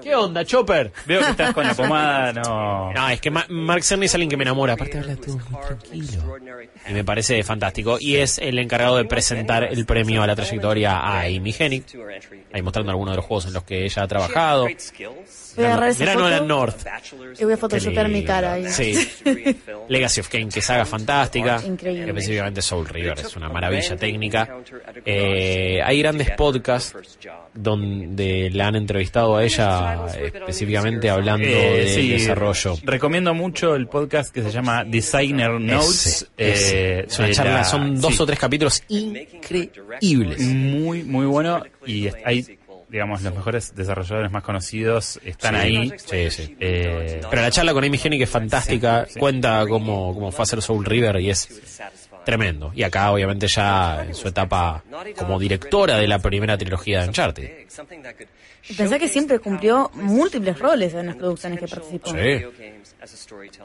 ¿Qué onda, Chopper? Veo que estás con la pomada, no. No, es que Ma- Mark Cerny es alguien que me enamora. Aparte habla muy tranquilo. Y me parece fantástico. Y es el encargado de presentar el premio a la trayectoria a Amy Hennig. Ahí mostrando algunos de los juegos en los que ella ha trabajado. Voy a agarrar esa Mira foto Nolan North. y voy a photoshopear mi cara ahí. Sí. Legacy of Kain, que saga fantástica. Increíble. Específicamente Soul River, es una maravilla técnica. Eh, hay grandes podcasts donde la han entrevistado a ella específicamente hablando Eh, del sí, desarrollo. Recomiendo mucho el podcast que se llama Designer Notes. Ese, ese. eh, Es una de charla, la- son dos sí. o tres capítulos increíbles. Muy, muy bueno. Y hay, digamos, los mejores desarrolladores más conocidos están Sí. ahí. Sí, sí. Eh, Pero la charla con Amy Hennig es fantástica, cuenta cómo, cómo fue hacer Soul River y es tremendo. Y acá obviamente ya en su etapa como directora de la primera trilogía de Uncharted. Y pensá que siempre cumplió múltiples roles en las producciones que participó. Sí.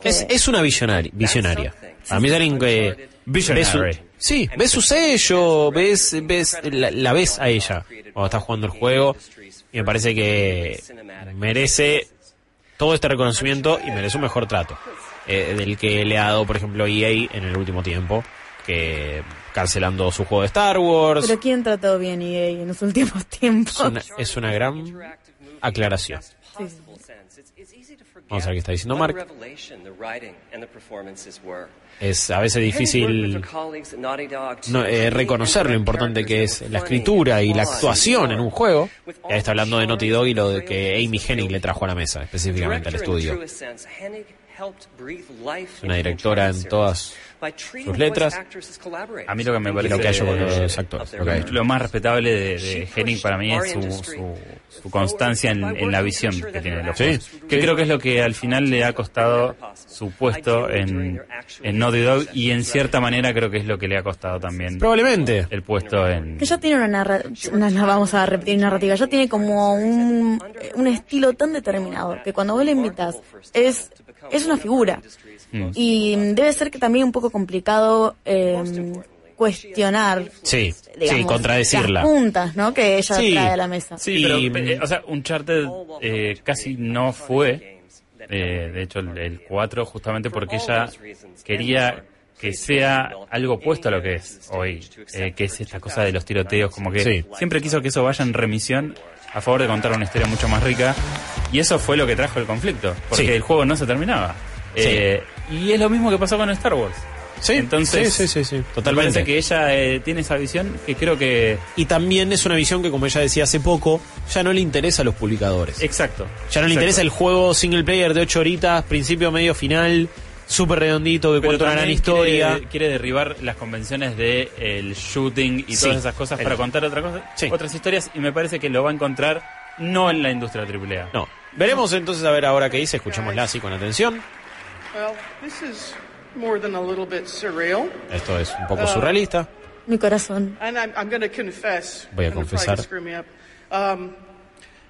Es, es una visionaria. visionaria. A mí es alguien que... Visionary. ves su- sí, ves su sello, ves, ves la, la ves a ella cuando está jugando el juego y me parece que merece todo este reconocimiento y merece un mejor trato eh, del que le ha dado, por ejemplo, EA en el último tiempo, que cancelando su juego de Star Wars. Pero ¿quién trató bien EA en los últimos tiempos? Es una, es una gran aclaración. Sí, sí. Vamos a ver qué está diciendo Mark. Es a veces difícil no, eh, reconocer lo importante que es la escritura y la actuación en un juego. Ahí está hablando de Naughty Dog y lo de que Amy Hennig le trajo a la mesa, específicamente al estudio. Es una directora en todas sus letras. A mí lo que me parece lo que ha hecho con los actores. lo que más respetable de, de Hennig para mí es su, su, su constancia en, en la visión que tiene de los Sí. Que creo que es lo que al final le ha costado su puesto en, en Naughty Dog y en cierta manera creo que es lo que le ha costado también Probablemente. el puesto en... Que ya tiene una narrativa, vamos a repetir narrativa, ya tiene como un, un estilo tan determinado que cuando vos le invitas es, es una figura. Mm. Y debe ser que también un poco complicado eh, cuestionar Sí, sí, contradecirla. las puntas ¿no? que ella Sí. trae a la mesa. Sí, pero, eh, o sea, Uncharted eh, casi no fue, eh, de hecho, el, el 4, justamente porque ella quería que sea algo opuesto a lo que es hoy, eh, que es esta cosa de los tiroteos, como que Sí. siempre quiso que eso vaya en remisión a favor de contar una historia mucho más rica, y eso fue lo que trajo el conflicto, porque Sí. el juego no se terminaba. Eh, y es lo mismo que pasó con Star Wars. Sí, Entonces, sí, sí, sí, sí, me totalmente. parece que ella eh, tiene esa visión que creo que... Y también es una visión que, como ella decía hace poco, ya no le interesa a los publicadores. Exacto. Ya no le interesa el juego single player de 8 horitas, principio, medio, final, súper redondito, que Pero cuenta una gran historia. Quiere, quiere derribar las convenciones de el shooting y Sí. todas esas cosas El- para contar otra cosa, Sí. otras historias y me parece que lo va a encontrar no en la industria AAA. No. Veremos entonces a ver ahora qué dice, escuchémosla así con atención. Well, this is more than a little bit surreal. Esto es un poco Uh, surrealista. Mi corazón. And I'm, I'm going to confess. Voy a and it'll confesar. probably screw me up. Um,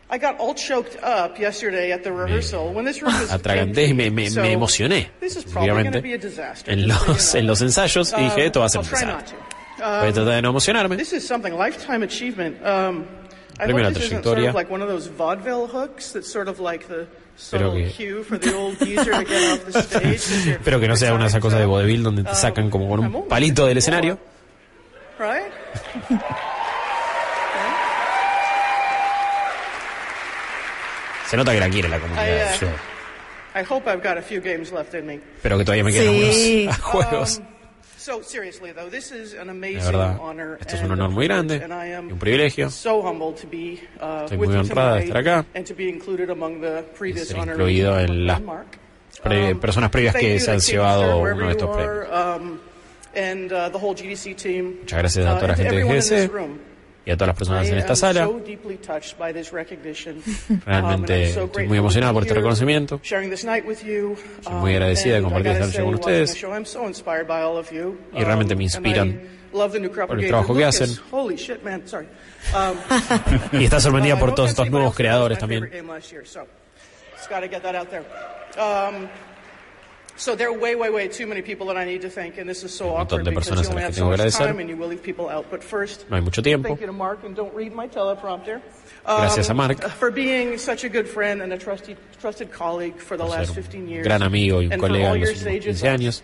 I got all choked up yesterday at the rehearsal when this room was Atraganté y me, me, So, me emocioné, This is probably going to obviamente, be a disaster. en los, en los ensayos y dije, esto va a ser Um, un I'll try desastre. not to. Voy a Um, tratar de no emocionarme. This is something lifetime achievement. Um, I Premio a la hope this isn't sort of like one of those vaudeville hooks that's sort of like the Espero subtle que- Espero que no sea una de esas cosas de vodevil donde te sacan como con un palito del escenario. Right? Se nota que la quiere la I, comunidad. uh, I hope I've got a few games left in me. Pero que todavía me quedan Sí. algunos juegos. Um, so seriously though, this is an De amazing verdad, honor. esto es un honor muy grande y un privilegio. So humbled to be uh, Estoy muy honrada de estar acá. previous ser incluido en las pre- personas previas que se han llevado uno de estos premios. um, and uh, the whole GDC team. Muchas gracias a uh, toda la gente de GDC. Y a todas las personas en esta sala. Realmente Um, estoy muy emocionado por este reconocimiento. Soy muy agradecida de compartir esta noche con ustedes. Y realmente me Um, inspiran por el trabajo que hacen. Um, Y está sorprendida uh, por todos estos nuevos creadores también. Un montón de personas a las que tengo que agradecer. No hay mucho tiempo. Gracias a Mark por ser un gran amigo y un colega de los últimos 15 años.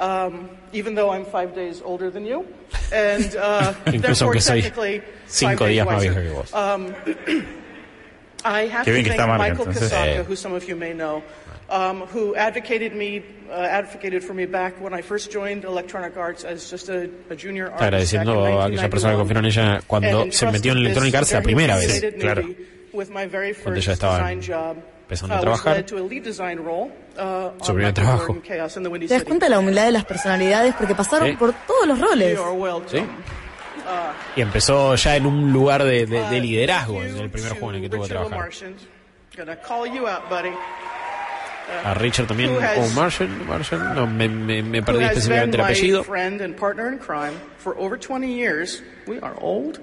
Um, even though I'm five days older than you, and uh, therefore technically five days wiser. Um, I have to thank Michael Casaca, who some of you may know, um, who advocated me, uh, advocated for me back when I first joined Electronic Arts as just a, a junior artist agradeciendo a aquella persona que 1991, confió en ella cuando and se metió en Electronic Arts la primera vez. Claro. newbie With my very Cuando ya estaba design job, empezando a uh, trabajar. uh, Su on primer trabajo. ¿Te das cuenta de la humildad de las personalidades? Porque pasaron Sí. por todos los roles. Sí. Uh, Y empezó ya en un lugar de, de- de liderazgo en el primer juego en el que tuvo que trabajar. A Richard también, o Marshall, Marshall, no, me, me, me perdí específicamente el apellido. My friend and partner in crime for over 20 years. We are old.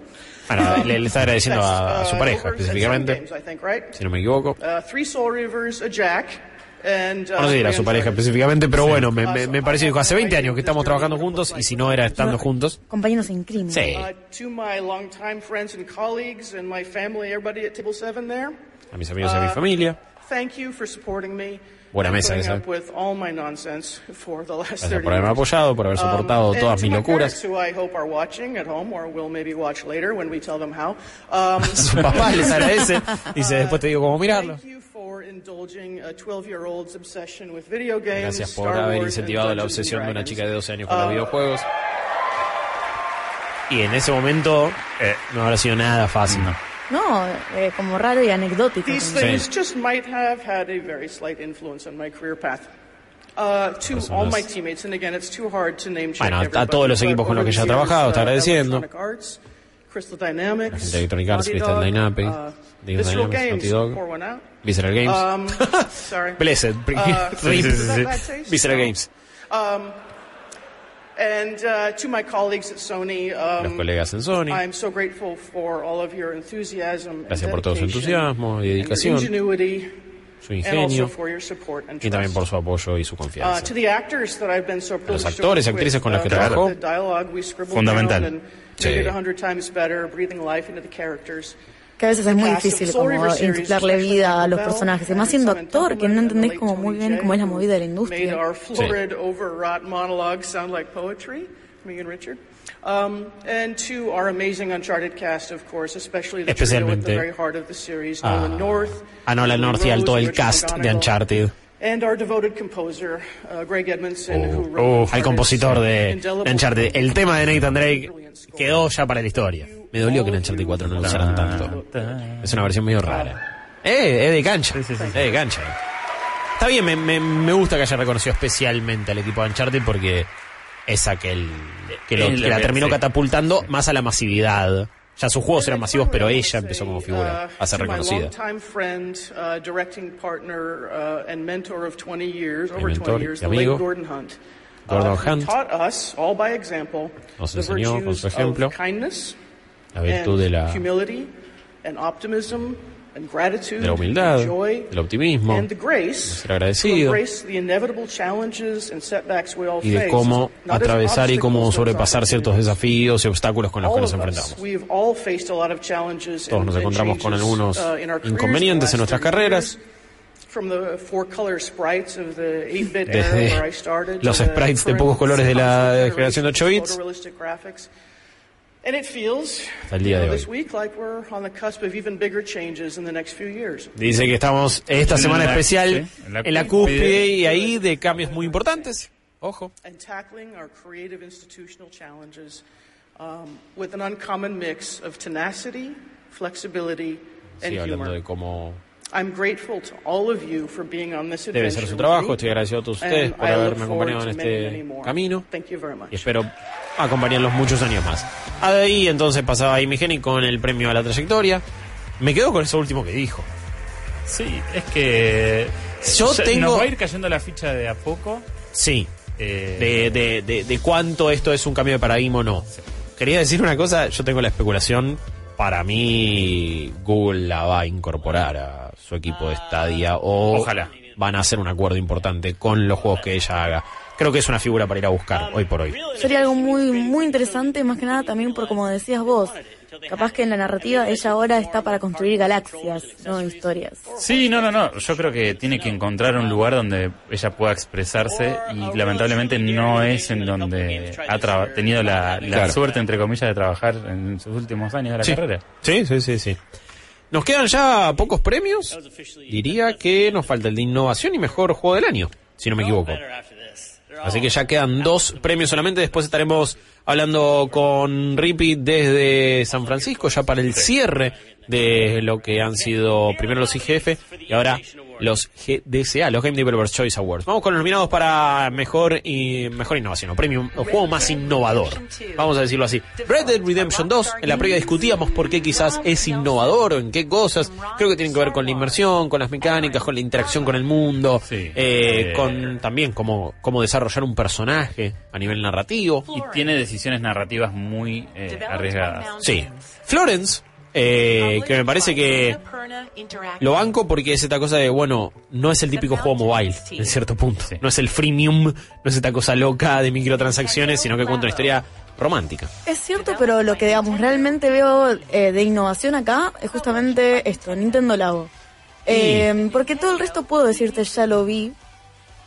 Bueno, le, le está agradeciendo a, a su Uh, pareja específicamente, si no me equivoco. Uh, three Soul Reavers, a Jack, and uh, No sé si era su pareja específicamente, pero bueno, me, me, me pareció, dijo, hace 20 años que estamos trabajando juntos y si no era estando juntos. Compañeros en crimen. Sí. Uh, to my longtime friends and colleagues and my family, everybody at Table 7 there. A mis amigos y a mi Uh, familia. Thank you for supporting me. Buena mesa esa. up with all my nonsense for the last Gracias 30 por haberme apoyado, por haber Um, soportado and todas to mis locuras. parents, who I hope are watching at home or will maybe watch later when we tell them how. Um, Su papá les agradece. Dice, después te digo cómo mirarlo. Thank you for indulging a 12-year-old's obsession with video games, Gracias por haber incentivado la obsesión de una chica de 12 años con los Uh, videojuegos. Y en ese momento eh, no habrá sido nada fácil. No, eh, como raro y anecdótico. These también. things just might have had a very slight influence on my career path. Uh, to all my teammates, and again, it's too hard to name Bueno, a todos los equipos con los que ya ha trabajado, está uh, agradeciendo. Arts, Crystal Dynamics, La gente de Electronic Arts, Crystal Dog, Dynamics, uh, Digital Dynamics, Games, Naughty Dog. Visceral Games. Um, sorry. Blessed. Uh, Sí, sí, sí, sí. Visceral No. Games. Um, and uh, to my colleagues at Sony, um, Los colegas en Sony. I'm so grateful for all of your enthusiasm Gracias and por todo su entusiasmo y and your dedicación, ingenuity, su and also ingenio for your support and y también trust. por su apoyo y su Uh, confianza. to the actors that I've been so privileged actores, to work actrices with, con las que uh, trabajó. The dialogue we scribbled Fundamental. Sí. it a hundred times better, breathing life into the characters. Que a veces es muy difícil como insuflarle vida a los personajes. Y más siendo actor, que no entendés como muy bien cómo es la movida de la industria. our florid, overwrought monologues sound like poetry, me and Richard. Um, and to our amazing Uncharted cast, of course, especially the trio at the Especialmente very heart of the series, a- Nolan North, A Nolan North y al todo el cast de Uncharted. And our devoted composer, uh, Greg Edmondson, who wrote Uh, al compositor de Uncharted. El tema de Nathan Drake quedó ya para la historia. Me dolió que en Uncharted 4 no lo usaran tanto. Es una versión medio rara. Eh, es de cancha. Es de cancha. Está bien, me, me, me gusta que haya reconocido especialmente al equipo de Uncharted porque es aquel que, lo- Es que la terminó sí. catapultando más a la masividad. Ya sus juegos eran masivos, pero ella empezó como figura Uh, a ser reconocida. friend, uh, uh, mentor of 20 years, over mentor 20 years, y amigo, Gordon Hunt. Nos enseñó con su ejemplo la virtud de la, de la humildad, del optimismo, de ser agradecido y de cómo atravesar y cómo sobrepasar ciertos desafíos y obstáculos con los que nos enfrentamos. Todos nos encontramos con algunos uh, inconvenientes en nuestras 30 carreras, years. From the four color sprites of the 8-bit era where I desde los sprites de pocos colores de la generación de 8 bits photorealistic graphics. And it feels hasta el día you de know, hoy. this week like we're on the cusp of even bigger changes in the next few years. Dice que estamos esta semana especial sí, en la cúspide. y ahí de cambios muy importantes. Ojo. and tackling our creative institutional challenges um, with an uncommon mix of tenacity, flexibility, and Sigue hablando de cómo I'm grateful to all of you for being on this debe adventure ser su trabajo. me, Estoy agradecido a todos ustedes and por I look haberme acompañado en forward to many, este camino Thank you very much. y espero acompañarlos muchos años más. Ahí entonces pasaba Amy Hennig con el premio a la trayectoria. Me quedo con eso último que dijo. Sí, es que. Yo tengo- Nos va a ir cayendo la ficha de a poco. Sí. Eh, de, de, de, de cuánto esto es un cambio de paradigma o no. Quería decir una cosa, yo tengo la especulación, para mí Google la va a incorporar a su equipo de Stadia o Ojalá. van a hacer un acuerdo importante con los juegos que ella haga. Creo que es una figura para ir a buscar hoy por hoy. Sería algo muy, muy interesante, más que nada también por como decías vos. Capaz que en la narrativa ella ahora está para construir galaxias, no historias. Sí, no, no, no. Yo creo que tiene que encontrar un lugar donde ella pueda expresarse y lamentablemente no es en donde ha tenido la, la Claro. suerte, entre comillas, de trabajar en sus últimos años de la Sí. carrera. Sí, sí, sí, sí. Nos quedan ya pocos premios. Diría que nos falta el de innovación y mejor juego del año, si no me equivoco. Así que ya quedan dos premios solamente. Después estaremos hablando con Rippy desde San Francisco, ya para el cierre de lo que han sido primero los IGF y ahora los GDCA, los Game Developers Choice Awards. Vamos con los nominados para mejor y mejor innovación, o premio, o juego más innovador. Vamos a decirlo así. Red Dead Redemption 2, en la previa discutíamos por qué quizás es innovador o en qué cosas. Creo que tienen que ver con la inmersión, con las mecánicas, con la interacción con el mundo, eh, Eh, con también cómo, cómo desarrollar un personaje a nivel narrativo. Y tiene decisiones narrativas muy eh, arriesgadas. Sí. Florence, eh, que me parece que lo banco porque es esta cosa de, bueno, no es el típico juego mobile, en cierto punto. No es el freemium, no es esta cosa loca de microtransacciones, sino que cuenta una historia romántica. Es cierto, pero lo que digamos realmente veo eh, de innovación acá es justamente esto, Nintendo Labo. Eh, porque todo el resto puedo decirte ya lo vi.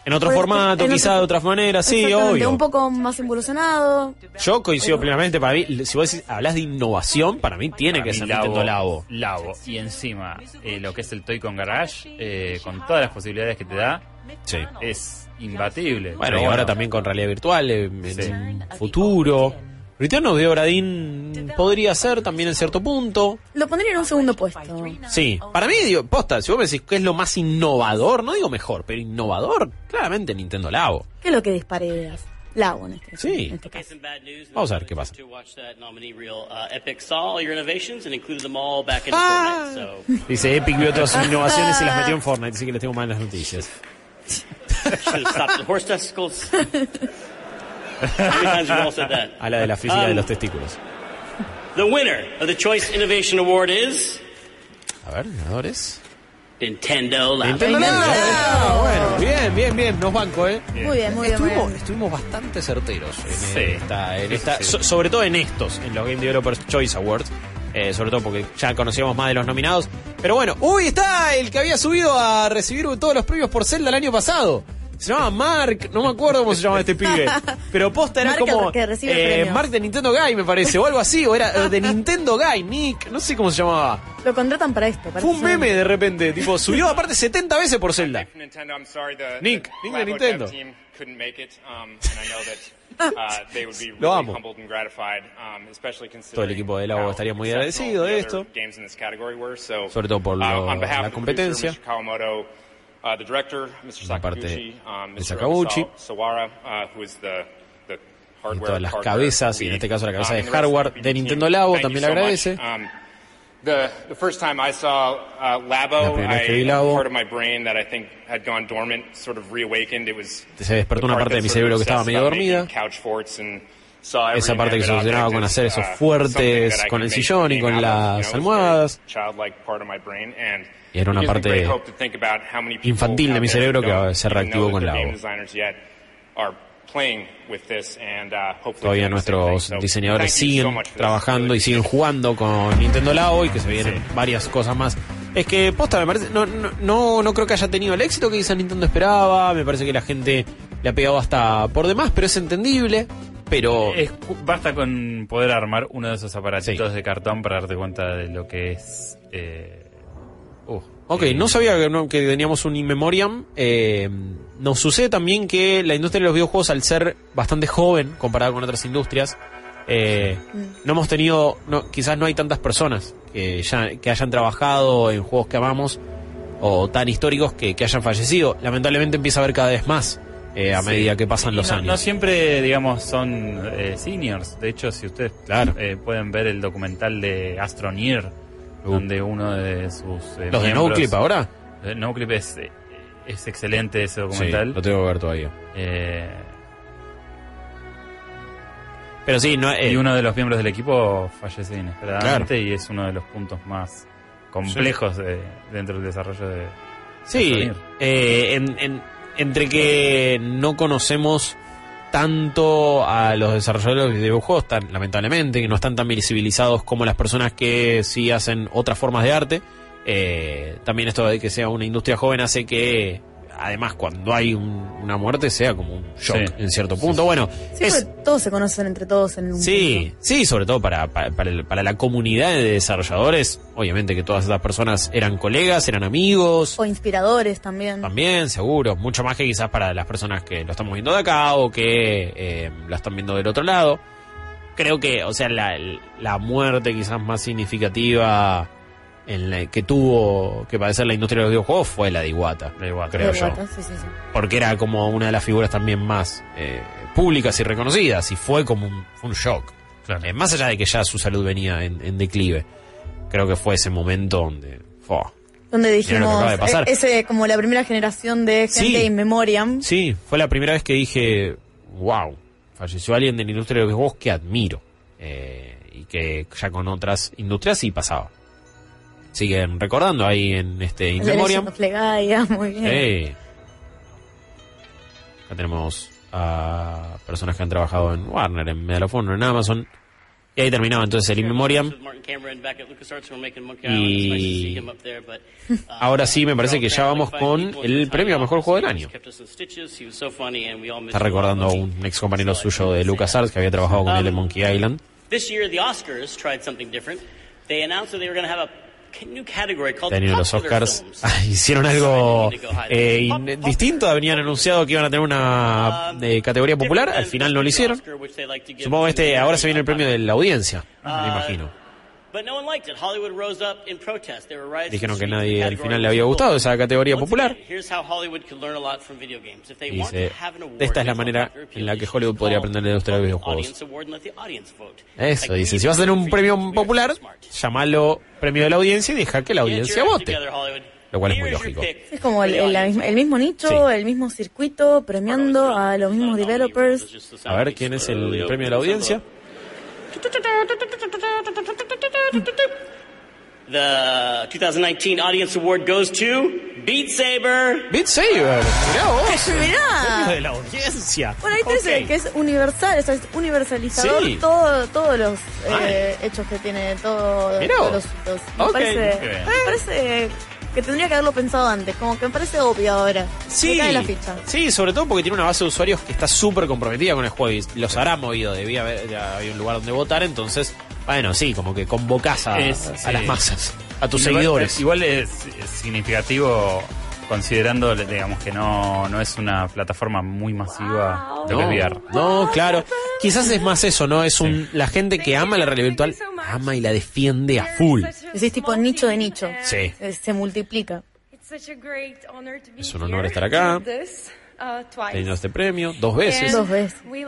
En otro Pues, formato, en quizá otro- de otras maneras, sí, obvio. Un poco más involucionado. Yo coincido plenamente, para mí, si vos decís, hablas de innovación, para mí tiene Para que mí, ser Labo, Nintendo Labo. Labo. Y encima, eh, lo que es el Toy con Garage, eh, con todas las posibilidades que te da, Sí. es imbatible. Bueno, y ahora también con realidad virtual, en, en un futuro. Return of the Obra Dinn podría ser también en cierto punto. Lo pondría en un segundo puesto. Sí, para mí, digo, posta, si vos me decís que es lo más innovador, no digo mejor, pero innovador, claramente Nintendo Labo. ¿Qué es lo que dispareas? Labo en este, Sí. en este caso. Vamos a ver qué pasa. Uh, Ah. Dice Epic vio otras innovaciones y las metió en Fortnite, así que les tengo malas noticias. should have stopped the horse testicles. How many times have you all said that? A la de la física de Um, los testículos. The winner of the Choice Innovation Award is A ver, ganadores. Nintendo Labo. Nintendo Labo. Ah, bueno, bien, bien, bien, nos banco, ¿eh? Muy bien, muy bien, Estuvimos, bien. estuvimos bastante certeros en Sí. esta, en Sí, esta sí. so- sobre todo en estos, en los Game Developers Choice Awards. eh, sobre todo porque ya conocíamos más de los nominados. Pero bueno, uy, está el que había subido a recibir todos los premios por Zelda el año pasado. Se llamaba Mark, no me acuerdo cómo se llamaba este pibe. Pero posta era Mark, como. el que recibe eh. Mark de Nintendo Guy, me parece, o algo así, o era de Nintendo Guy, Nick, no sé cómo se llamaba. Lo contratan para esto. para Fue un meme de repente, tipo, subió aparte 70 veces por Zelda. Nick, Nick de Nintendo. um, uh, Lo amo. um, Todo el equipo de Labo estaría muy agradecido de esto. Sobre todo por uh, lo- la competencia. Kawamoto, uh, the director, Mr. Una parte um, de. Sakaguchi. Uh, Y hardware, todas las cabezas, y en este caso la cabeza de hardware de. Nintendo Labo también le agradece. The, the first time I saw uh, Labo, La primera vez que vi Labo. part of my brain that I think had gone dormant sort of reawakened. It was Se despertó una parte de mi cerebro que estaba medio dormida. Esa parte que se obsesionaba con hacer esos uh, fuertes con el sillón y con las almohadas. Y era una parte infantil de mi cerebro que se reactivó con and, uh, hopefully Todavía nuestros diseñadores siguen trabajando y siguen jugando con Nintendo Labo y que se vienen varias cosas más. Es que, posta, me parece, no, no, no, no creo que haya tenido el éxito que quizá Nintendo esperaba, me parece que la gente le ha pegado hasta por demás, pero es entendible, pero... Es- basta con poder armar uno de esos aparatitos de cartón para darte cuenta de lo que es. Eh, uh, Ok, no sabía que, no- que teníamos un In Memoriam. Eh, nos sucede también que la industria de los videojuegos, al ser bastante joven comparada con otras industrias, eh, no hemos tenido, no, quizás no hay tantas personas que, ya, que hayan trabajado en juegos que amamos o tan históricos que, que hayan fallecido. Lamentablemente empieza a haber cada vez más eh, a Sí. medida que pasan Y los no, años. No siempre, digamos, son eh, seniors. De hecho, si ustedes eh, pueden ver el documental de Astroneer, donde uno de sus. eh, ¿Los de Noclip ahora? Eh, Noclip es, eh, es excelente ese Sí, documental. lo tengo que ver todavía. Eh, Pero sí, no, eh, y uno de los miembros del equipo fallece inesperadamente y es uno de los puntos más complejos de- dentro del desarrollo de... Sí, de Souvenir. eh, en- en- entre que no conocemos tanto a los desarrolladores de videojuegos, tan, lamentablemente, que no están tan visibilizados como las personas que sí hacen otras formas de arte. eh, también esto de que sea una industria joven hace que, además, cuando hay un- una muerte, sea como un shock Sí. en cierto punto. Bueno, Sí, es, todos se conocen entre todos en un Sí, punto. sí, sobre todo para, para, para el- para la comunidad de desarrolladores. Obviamente que todas estas personas eran colegas, eran amigos. O inspiradores también. También, seguro. Mucho más que quizás para las personas que lo estamos viendo de acá o que eh, la están viendo del otro lado. Creo que, o sea, la, la muerte quizás más significativa en la que tuvo que padecer la industria de los videojuegos fue la de Iwata, creo De yo. Guata, sí, sí, sí. Porque era como una de las figuras también más eh, públicas y reconocidas y fue como un, fue un shock. Eh, más allá de que ya su salud venía en, en declive. Creo que fue ese momento donde... fue. Donde dijimos, acaba de pasar. eh, ese como la primera generación de gente Sí. in memoriam. Sí, fue la primera vez que dije, wow, falleció alguien de la industria de los videojuegos que admiro. Eh, y que ya con otras industrias sí pasaba. Siguen recordando ahí en este In Memoriam. Muy bien. Sí. Acá tenemos a personas que han trabajado en Warner, en Medal of Honor, en Amazon. Y ahí terminaba entonces el In Memoriam. Y but ahora sí me parece que ya vamos con el premio a mejor juego del año. Está recordando a un ex compañero suyo de LucasArts que había trabajado con él en Monkey Island. This year, the Oscars tried something different. They announced that they were going to have a año los Oscars ah, hicieron algo eh, in- distinto, habían anunciado que iban a tener una eh, categoría popular, al final no lo hicieron. Supongo que este ahora se viene el premio de la audiencia, me Uh, imagino. Dijeron que nadie al final le había gustado esa categoría popular. again, here's how Hollywood could learn a lot from video games. If they Y want dice, to have an award, esta es la manera en la que Hollywood podría aprender de la industria de videojuegos. audience award and let the audience vote. Eso, dice, si vas a tener un premio popular, llamalo premio de la audiencia y deja que la audiencia vote. Lo cual es muy lógico. Es como el, el- el mismo nicho, el mismo circuito, premiando a los mismos developers. A ver, ¿quién es el premio de la audiencia? The 2019 Audience Award goes to Beat Saber. Beat Saber, mirá vos. Mirá. De la audiencia. Bueno, ahí tenés Ok. el que es universal, o sea, es universalizador Sí. todo, todos los eh, hechos que tiene, todo, todos vos. los hitos. Me, parece, me parece que tendría que haberlo pensado antes, como que me parece obvio ahora. Sí, Me cae la ficha. sí, sobre todo porque tiene una base de usuarios que está súper comprometida con el juego y los habrá movido, debía haber ya había un lugar donde votar, entonces, bueno, sí, como que convocás a, Es, a sí. las masas, a tus Y igual- seguidores. Igual es, es significativo considerando, digamos, que no, no es una plataforma muy masiva de No, VR. no, claro. Quizás es más eso, ¿no? Es un la gente que ama la realidad virtual, ama y la defiende a full. Decís tipo nicho de nicho. Sí. Eh, Se multiplica. Es un honor estar acá, teniendo este premio, dos veces. Dos veces. Eh.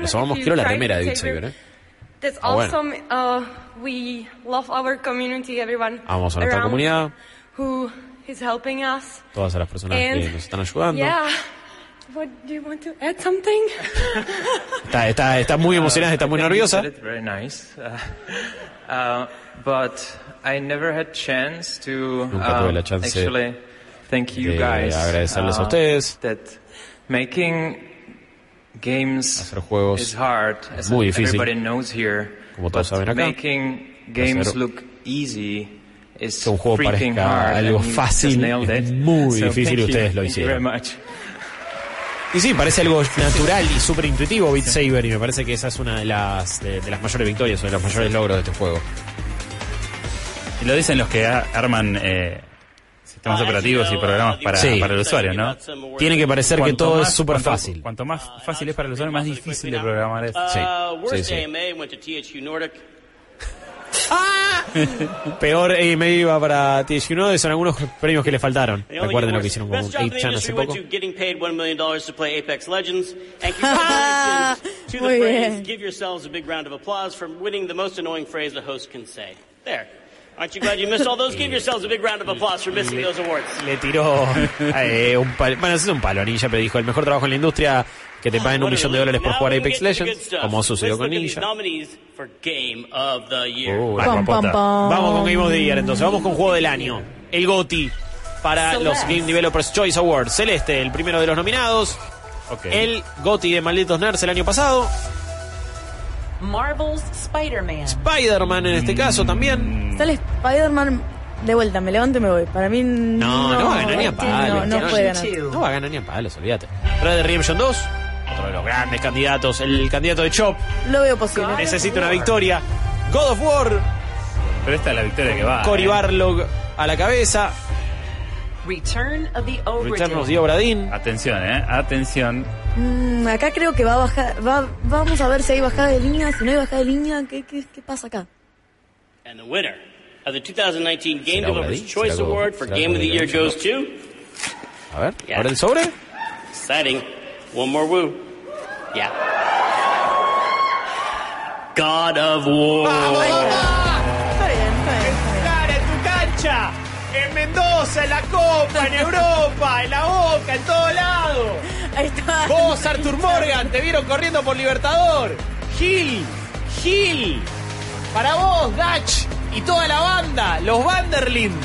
Los amamos, quiero la to de Saber, ¿eh? That's Ah, bueno. awesome. Uh, we love our community, everyone. Amamos a nuestra comunidad, Who is helping us. todas las personas que nos están ayudando. Yeah. What, do you want to add something? Está, está, está muy emocionada, está muy I think you nerviosa. very nice. Uh, uh, but I never had chance to Nunca tuve uh, la chance actually thank you de guys. agradecerles a uh, ustedes. That making games Hacer juegos is hard, es as muy difícil. everybody knows here. Como todos but saben acá. Making games Hacer- look easy is Que un juego parezca algo fácil es muy difícil y thank you. ustedes lo hicieron. very much. Y sí, parece algo natural y súper intuitivo Beat Saber y me parece que esa es una de las, de, de las mayores victorias o de los mayores logros de este juego. Y lo dicen los que a- arman eh, sistemas operativos y programas para, Sí. para el usuario, ¿no? Tiene que parecer que todo más- es súper fácil. Cuanto más fácil es para el usuario, más difícil de programar es. Uh, worst sí, sí. Nordic. Peor eh, medio iba para THQ son algunos premios que le faltaron. Recuerden lo que hicieron con Best job in the 8chan hace poco. to getting paid $1 million to play Apex Legends. And congratulations to the Muy phrase, bien. give yourselves a big round of applause for winning the most annoying phrase a host can say. There. Aren't you glad you missed all those? Give yourselves a big round of applause for missing those awards. Le tiró eh, un palo. Bueno, es un palo Ninja, pero dijo el mejor trabajo en la industria que te paguen un millón de dólares por jugar Apex Legends, como sucedió con Ninja. Uh. Vamos con Game of the Year, entonces vamos con Juego del Año. El GOTY para los Game Developers Choice Awards. Celeste, el primero de los nominados. El GOTY de Malditos Nerds el año pasado. Marvel's Spider-Man. Spider-Man en este caso también. Sale Spider-Man de vuelta, me levanto y me voy. Para mí No, no, va a ganar ni a palos. No, no puede ganar. No va a ganar ni a palos, olvídate. Red Dead Redemption 2, otro de los grandes candidatos. El candidato de Chop Lo veo posible. necesita una victoria. God of War, Pero esta es la victoria que va. Cory eh. Barlog a la cabeza. Return of the Obra Return of Dinn. the Obra Dinn. Atención, eh. Atención. Mm, acá creo que va a bajar. Va, vamos a ver si hay bajada de línea. Si no hay bajada de línea, ¿qué, qué, qué pasa acá? And the winner of the 2019 Game ¿Será Developers? Choice ¿Será Award for Game of the Year goes to. A ver, Yeah. abre el sobre. Exciting. One more woo. Yeah. God of War. Está bien, está bien. Cara en tu cancha, en Mendoza, en la Copa, en Europa, en la Boca, en todo lado. Ahí está. Vos, Arthur Morgan, te vieron corriendo por Libertador. Gil, Gil. Para vos, Dutch y toda la banda, los Vanderlind.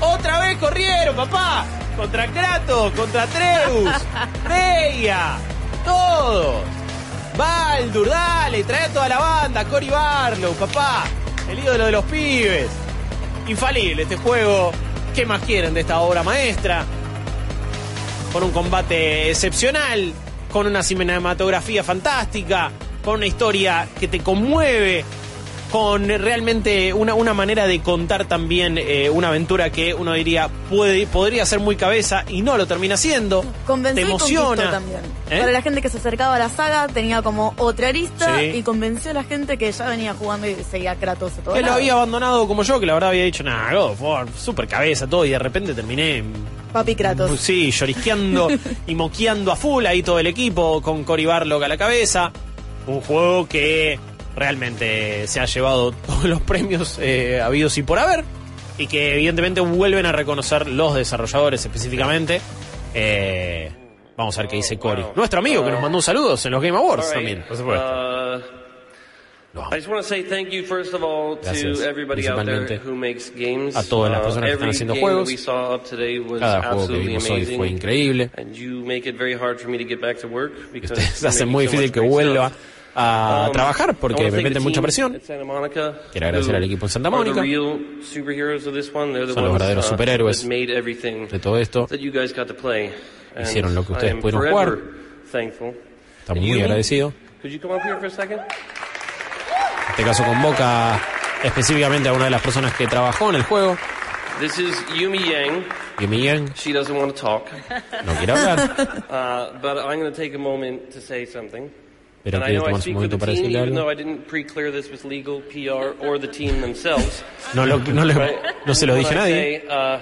Otra vez corrieron, papá. Contra Kratos, contra Treus, Freya, todos. Baldur, dale, trae a toda la banda, Cory Barlow, papá. El ídolo de los pibes. Infalible este juego. ¿Qué más quieren de esta obra maestra? con un combate excepcional, con una cinematografía fantástica, con una historia que te conmueve, con realmente una, una manera de contar también eh, una aventura que uno diría puede, podría ser muy cabeza y no lo termina siendo. Convenció te y emociona. también. ¿Eh? Para la gente que se acercaba a la saga, tenía como otra arista Sí. y convenció a la gente que ya venía jugando y seguía Kratos a todo Que lo había abandonado como yo, que la verdad había dicho, nada, God of War, super cabeza, todo, y de repente terminé Papi Kratos. Sí, llorisqueando y moqueando a full ahí todo el equipo con Cory Barlog a la cabeza. Un juego que realmente se ha llevado todos los premios eh, habidos y por haber. Y que evidentemente vuelven a reconocer los desarrolladores específicamente. Eh, vamos a ver qué dice Cory. Nuestro amigo que nos mandó un saludo en los Game Awards right. también, por supuesto. Uh, I just want to say thank you first of all Gracias, to everybody out there principalmente who makes games. a todas las Uh, personas que están haciendo juegos. Cada juego que vimos hoy fue increíble. And you make it very hard for me to get back to work because Ustedes hacen muy difícil que vuelva. A Um, trabajar porque me meten mucha presión. Quiero agradecer al equipo en Santa Mónica. Son los verdaderos uh, superhéroes de todo esto. Hicieron lo que ustedes pudieron jugar. Estamos muy agradecidos. En este caso convoca específicamente a una de las personas que trabajó en el juego, This is Yumi Yang. Yumi Yang. She doesn't want to talk. No quiere hablar. uh, but I'm going to take a moment to say something. Pero and I quiere know I tomarse un speak for momento the para team, decirle even algo. though I didn't pre-clear this with legal, PR, or the team themselves. No, lo- no le- Right? no se lo dije a nadie. say, uh,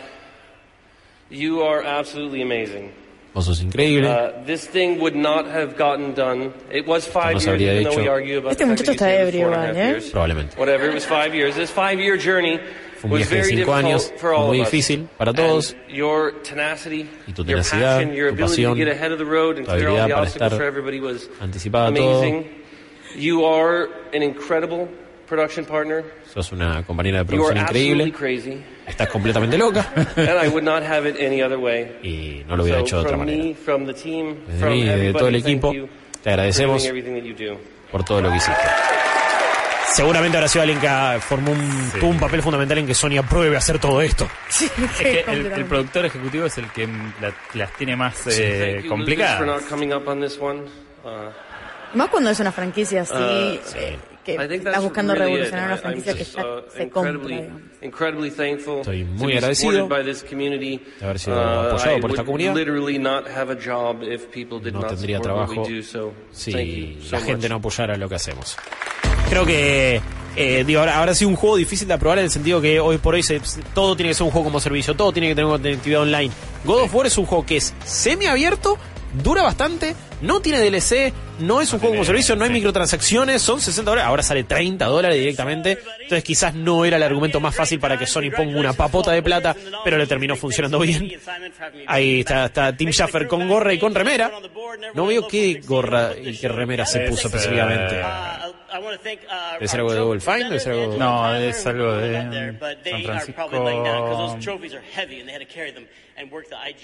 you are absolutely amazing. Vos sos increíble. Uh, this thing would not have gotten done. It was five No years, se habría even though we hecho. argue about Este the fact muchacho that you está said it was ebrio four and a igual, half ¿eh? years. Probablemente. Whatever, it was five years. This five-year journey Fue un viaje de cinco años, muy difícil para todos. Y tu tenacidad, tu pasión, tu habilidad para estar anticipada a todo. amazing. You are an incredible production partner. Sos una compañera de producción increíble. Estás completamente loca. and I would not have it any other way. Y no lo hubiera hecho de otra manera. Desde mí y de todo el equipo, te agradecemos por todo lo que hiciste. Seguramente habrá sido alguien que ah, formó un, tuvo un papel fundamental en que Sony apruebe hacer todo esto. Es que el, el productor ejecutivo es el que la- las tiene más Thank eh, complicadas. Uh, Más cuando es una franquicia así, Uh, eh, que that's buscando really it. revolucionar una I'm franquicia que just, ya uh, se compra. incredibly, thankful Estoy to muy agradecido de haber sido Uh, apoyado por esta comunidad. No tendría trabajo so si so la gente much. no apoyara lo que hacemos. Creo que eh, digo, habrá, habrá sido un juego difícil de aprobar en el sentido que hoy por hoy se- todo tiene que ser un juego como servicio, todo tiene que tener conectividad online. God of War es un juego que es semi abierto, dura bastante, no tiene DLC, no es un juego como servicio, no hay microtransacciones, son 60 dólares, ahora sale 30 dólares directamente, entonces quizás no era el argumento más fácil para que Sony ponga una papota de plata, pero le terminó funcionando bien. Ahí está, está Tim Schafer con gorra y con remera. No veo qué gorra y qué remera se puso específicamente. ¿Debe ser algo de Double Fine? ¿Debe ser algo No, es algo de San Francisco.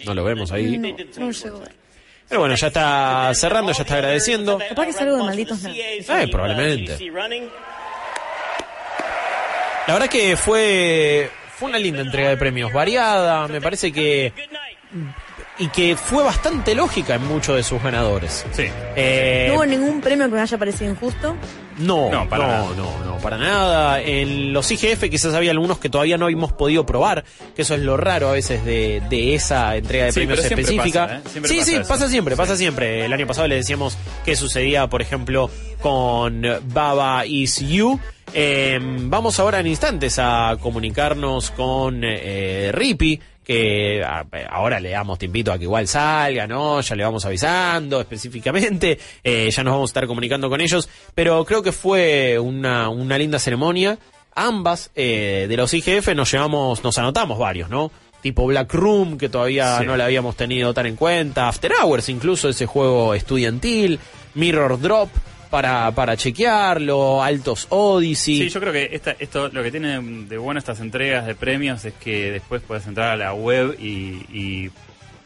No lo vemos ahí. No, no. Pero bueno, ya está cerrando, ya está agradeciendo. Capaz que es algo de malditos nerds. Eh, probablemente. La verdad que fue, fue una linda entrega de premios, variada, me parece que... Y que fue bastante lógica en muchos de sus ganadores. Sí. Eh, ¿No hubo ningún premio que me haya parecido injusto? No, No, no, para no, nada. no, no, para nada. En los IGF quizás había algunos que todavía no hemos podido probar, que eso es lo raro a veces de, de esa entrega de Sí, premios específica. pasa, ¿eh? Sí, pasa sí, eso. pasa siempre, pasa siempre. El año pasado le decíamos que sucedía, por ejemplo, con Baba Is You. Eh, vamos ahora en instantes a comunicarnos con eh, Rippy, que ahora le damos tiempito a que igual salga, ¿no? Ya le vamos avisando específicamente, eh, ya nos vamos a estar comunicando con ellos, pero creo que fue una, una linda ceremonia. Ambas eh, de los IGF nos llevamos, nos anotamos varios, ¿no? Tipo Black Room, que todavía Sí. no le habíamos tenido tan en cuenta, After Hours, incluso ese juego estudiantil, Mirror Drop, para, para chequearlo, Altos Odyssey. Sí, yo creo que esta, esto lo que tiene de bueno estas entregas de premios es que después puedes entrar a la web y, y,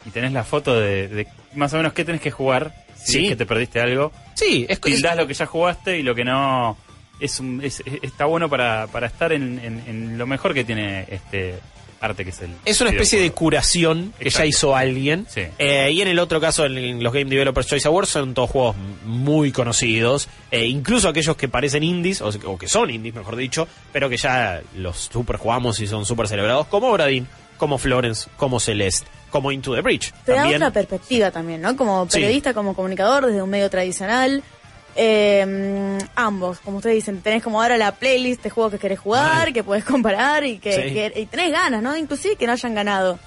y tenés la foto de, de más o menos qué tenés que jugar si Sí. es que te perdiste algo. Sí, es, Tildás lo que ya jugaste y lo que no es, un, es- es- está bueno para, para estar en, en- en lo mejor que tiene este arte que es el Es una especie de curación que ya hizo alguien. Sí. Eh, y en el otro caso, en, los Game Developers Choice Awards, son todos juegos muy conocidos. eh, incluso aquellos que parecen indies, o, o que son indies, mejor dicho, pero que ya los super jugamos y son super celebrados, como Bradin, como Florence, como Celeste, como Into the Breach. Te da otra perspectiva también, ¿no? Como Sí. periodista, como comunicador, desde un medio tradicional. Eh, ambos, como ustedes dicen, tenés como ahora la playlist de juegos que querés jugar, que podés comparar y que, Sí. que- y tenés ganas, ¿no? Inclusive que no hayan ganado.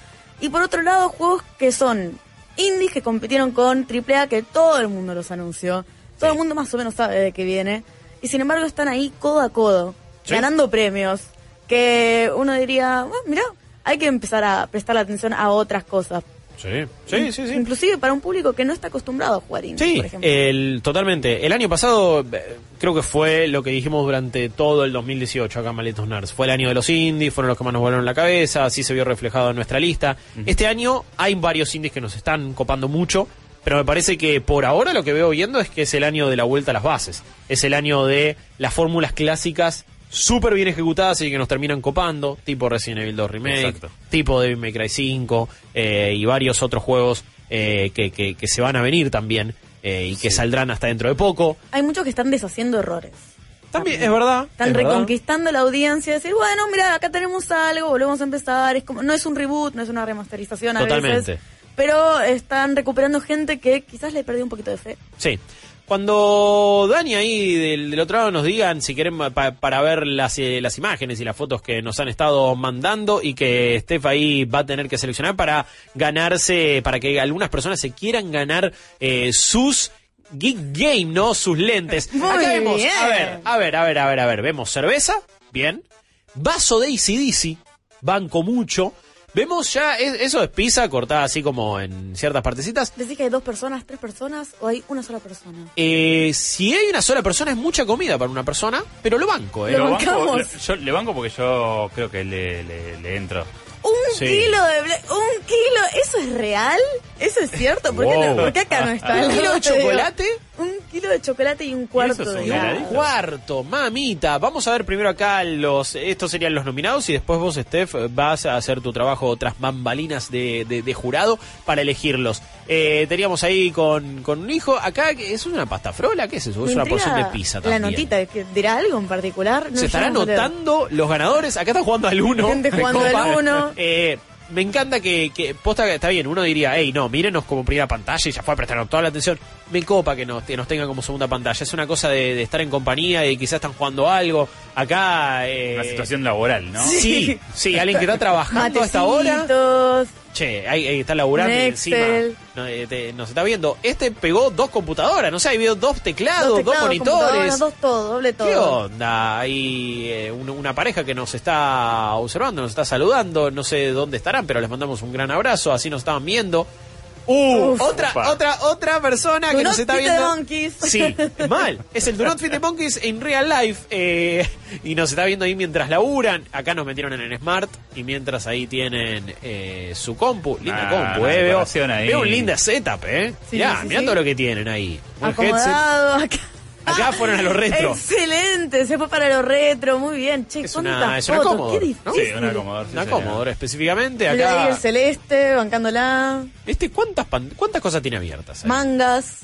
Y por otro lado, juegos que son indies que compitieron con AAA, que todo el mundo los anunció. Todo el mundo más o menos sabe de qué viene. Y sin embargo están ahí codo a codo, Sí. ganando premios. Que uno diría, bueno, mira, hay que empezar a prestar atención a otras cosas. Sí, sí, sí, sí. Inclusive para un público que no está acostumbrado a jugar indie, Sí, por ejemplo. el, totalmente. El año pasado eh, creo que fue lo que dijimos durante todo el 2018 acá en Malditos Nerds. Fue el año de los indies, fueron los que más nos volaron la cabeza, así se vio reflejado en nuestra lista. Este año hay varios indies que nos están copando mucho, pero me parece que por ahora lo que veo viendo es que es el año de la vuelta a las bases. Es el año de las fórmulas clásicas súper bien ejecutadas y que nos terminan copando, tipo Resident Evil 2 Remake, Exacto. tipo Devil May Cry 5 eh, y varios otros juegos eh, que, que- que se van a venir también eh, y que saldrán hasta dentro de poco. Hay muchos que están deshaciendo errores. También, es verdad. Están es verdad. reconquistando la audiencia, decir, bueno, mira, acá tenemos algo, volvemos a empezar. Es como, no es un reboot, no es una remasterización a Totalmente. veces, pero están recuperando gente que quizás le perdió un poquito de fe. Sí. Cuando Dani ahí del, del otro lado nos digan si quieren pa- para ver las, eh, las imágenes y las fotos que nos han estado mandando y que Steph ahí va a tener que seleccionar para ganarse, para que algunas personas se quieran ganar eh, sus Geek Game, ¿no? Sus lentes. Muy Acá vemos, bien. a ver, a ver, a ver, a ver, a ver, vemos cerveza, bien, vaso de ACDC, banco mucho. Vemos ya, es- eso es pizza cortada así como en ciertas partecitas. ¿Decís que hay dos personas, tres personas o hay una sola persona? Eh, si hay una sola persona es mucha comida para una persona, pero lo banco, ¿eh? Lo Lo banco- bancamos. lo- yo le banco porque yo creo que le, le, le entro. Un Sí. kilo de ble- un kilo, ¿eso es real? ¿Eso es cierto? ¿Por, qué, por qué acá no está? ¿Un kilo de chocolate? Un kilo de chocolate y un cuarto eso es de un helado. Cuarto, mamita. Vamos a ver primero acá los. Estos serían los nominados y después vos, Steph, vas a hacer tu trabajo tras bambalinas de, de- de jurado para elegirlos. Eh, teníamos ahí con, con un hijo. Acá que es una pasta frola, ¿qué es eso? Me Es una porción de pizza La también. notita, que ¿dirá algo en particular? No Se estarán anotando los ganadores. Acá están jugando al uno. Gente jugando al uno. Eh, me encanta que, que posta que está bien, uno diría, hey, no, mírenos como primera pantalla y ya fue, prestaron toda la atención. Me copa que nos, que nos tengan como segunda pantalla. Es una cosa de, de estar en compañía y quizás están jugando algo. Acá. Eh, Una situación laboral, ¿no? Sí, sí, alguien que está trabajando hasta ahora. Che, ahí, ahí está laburando y encima no, eh, te- nos está viendo. Este pegó dos computadoras, no sé, hay vio dos teclados, dos, teclados, monitores. Dos todo, doble todo. ¿Qué onda? Hay eh, un- una pareja que nos está observando, nos está saludando, no sé dónde estarán, pero les mandamos un gran abrazo, así nos estaban viendo. Uh, Uf. otra, Opa. otra, otra persona Do que not nos está the viendo. monkeys. Sí, mal. Es el Do Not Fit the Monkeys en real life. eh, y nos está viendo ahí mientras laburan. Acá nos metieron en el Smart. Y mientras ahí tienen eh, su compu. Linda Ah, compu, eh. Veo, veo un linda setup, eh. Sí, mirá, sí, mirá sí. todo lo que tienen ahí. Headset. Acomodado acá. Acá fueron a los retro. Excelente, se fue para lo retro, muy bien. Che, Es ¿cuántas una, es una fotos? Commodore, Qué ¿no? difícil. una Commodore, sí, Una. Commodore específicamente. Ahí el Acá. celeste, bancándola. Este, ¿cuántas, pan- ¿Cuántas cosas tiene abiertas? ahí? Mangas.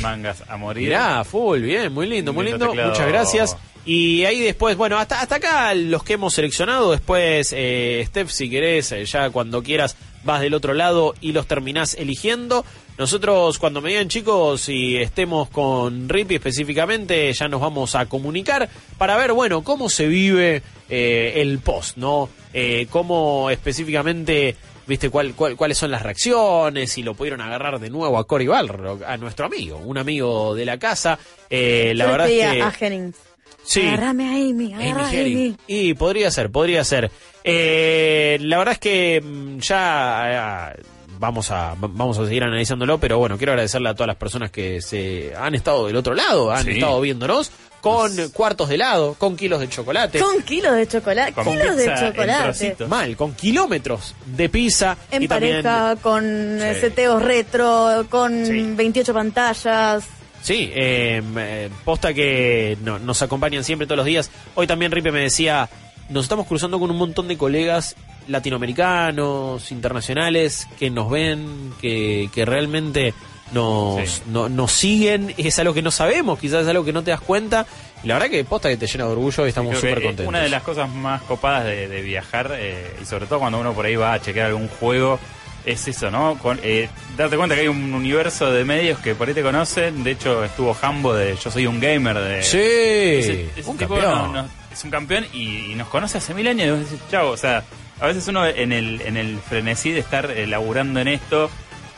Mangas a morir. Mirá, full, bien, muy lindo, muy Lindo. Muchas gracias. Y ahí después, bueno, hasta, hasta acá los que hemos seleccionado. Después, eh, Steph, si querés, eh, ya cuando quieras, vas del otro lado y los terminás eligiendo. Nosotros, cuando me digan chicos y estemos con Rippy específicamente, ya nos vamos a comunicar para ver, bueno, cómo se vive eh, el post, ¿no? Eh, cómo específicamente, viste, cuál, cuál- cuáles son las reacciones, si lo pudieron agarrar de nuevo a Cory Balrog, a nuestro amigo, un amigo de la casa. Eh, la Yo verdad es a- que... a Jennings. Sí. Agarrame a Amy, agarra a Amy Hennig. Amy. Y podría ser, podría ser. Eh, la verdad es que mm, ya eh, vamos a va- vamos a seguir analizándolo, pero bueno, quiero agradecerle a todas las personas que se han estado del otro lado, han Sí. estado viéndonos con cuartos de helado, con kilos de chocolate. Con kilos de chocolate. Con kilos de chocolate. Mal, con kilómetros de pizza. En y también- pareja, con eh, Sí. seteos retro, con 28 pantallas. Sí, eh, eh, posta que no- nos acompañan siempre todos los días. Hoy también Ripe me decía, nos estamos cruzando con un montón de colegas latinoamericanos, internacionales, que nos ven, que, que realmente nos, Sí. no- nos siguen. Es algo que no sabemos, quizás es algo que no te das cuenta. Y la verdad que posta que te llena de orgullo y estamos súper eh, contentos. Una de las cosas más copadas de, de viajar, eh, y sobre todo cuando uno por ahí va a chequear algún juego, es eso, ¿no? Con, eh, darte cuenta que hay un universo de medios que por ahí te conocen. De hecho, estuvo Hambo de Yo Soy un Gamer. de Sí, ese, ese un tipo campeón. no- no- es un campeón y, y nos conoce hace mil años. Y vos decís, chavo, o sea, a veces uno en el, en el frenesí de estar eh, laburando en esto,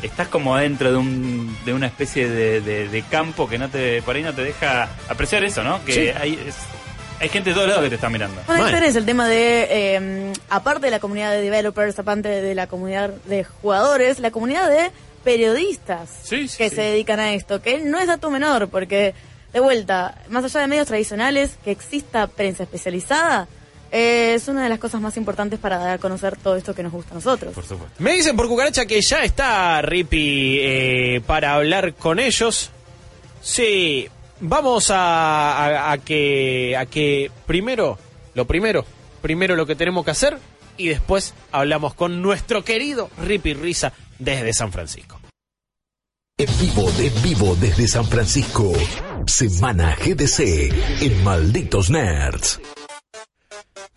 estás como dentro de, un, de una especie de, de- de campo que no te por ahí no te deja apreciar eso, ¿no? Que Sí. hay, es- hay gente de todos lados que te está mirando. Bueno, este es el tema de, eh, aparte de la comunidad de developers, aparte de la comunidad de jugadores, la comunidad de periodistas que se dedican a esto, que no es dato menor, porque, de vuelta, más allá de medios tradicionales, que exista prensa especializada, eh, es una de las cosas más importantes para dar a conocer todo esto que nos gusta a nosotros. Por supuesto. Me dicen por cucaracha que ya está Rippy eh, para hablar con ellos. Sí, vamos a, a- a que a que primero, lo primero, primero lo que tenemos que hacer y después hablamos con nuestro querido Rippy Risa desde San Francisco. En vivo, en vivo desde San Francisco. Semana GDC en Malditos Nerds.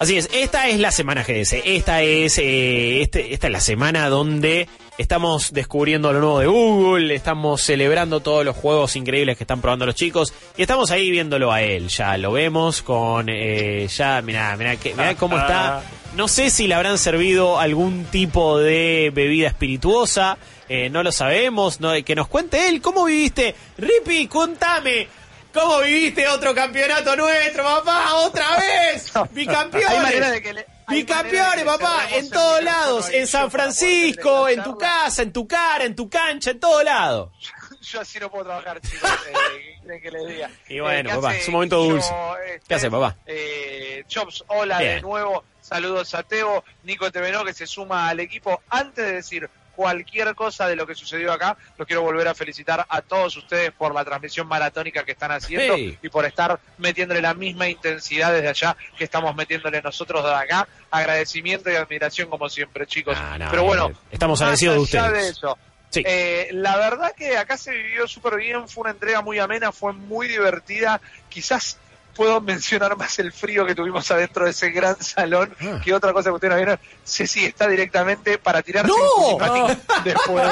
Así es, esta es la semana GDC, esta es, eh, este- esta es la semana donde estamos descubriendo lo nuevo de Google, estamos celebrando todos los juegos increíbles que están probando los chicos y estamos ahí viéndolo a él, ya lo vemos con, eh, ya, mirá, mirá, que, mirá cómo está, no sé si le habrán servido algún tipo de bebida espirituosa, eh, no lo sabemos, no, que nos cuente él, ¿cómo viviste? Rippy, contame. ¿Cómo viviste otro campeonato nuestro, papá? ¡Otra vez! ¡Bicampeones! Bicampeones, papá, en todos lados, en San Francisco, en tu casa, en tu cara, en tu cancha, en todo lado. Yo así no puedo trabajar, chicos. eh, ¿Qué quieren que les diga? Y bueno, ¿qué papá, hace es un momento dulce. este, ¿Qué hace, papá? Eh, Chops, hola de nuevo. Saludos a Teo, Nico Tevenó, que se suma al equipo. Antes de decir cualquier cosa de lo que sucedió acá, los quiero volver a felicitar a todos ustedes por la transmisión maratónica que están haciendo Hey. y por estar metiéndole la misma intensidad desde allá que estamos metiéndole nosotros de acá. Agradecimiento y admiración como siempre, chicos. no, Pero bueno, eh, estamos agradecidos de ustedes. de eso, Sí. eh, la verdad que acá se vivió súper bien, fue una entrega muy amena, fue muy divertida, quizás puedo mencionar más el frío que tuvimos adentro de ese gran salón Ah. que otra cosa que ustedes no vieron. Ceci está directamente para tirarse ¡No! después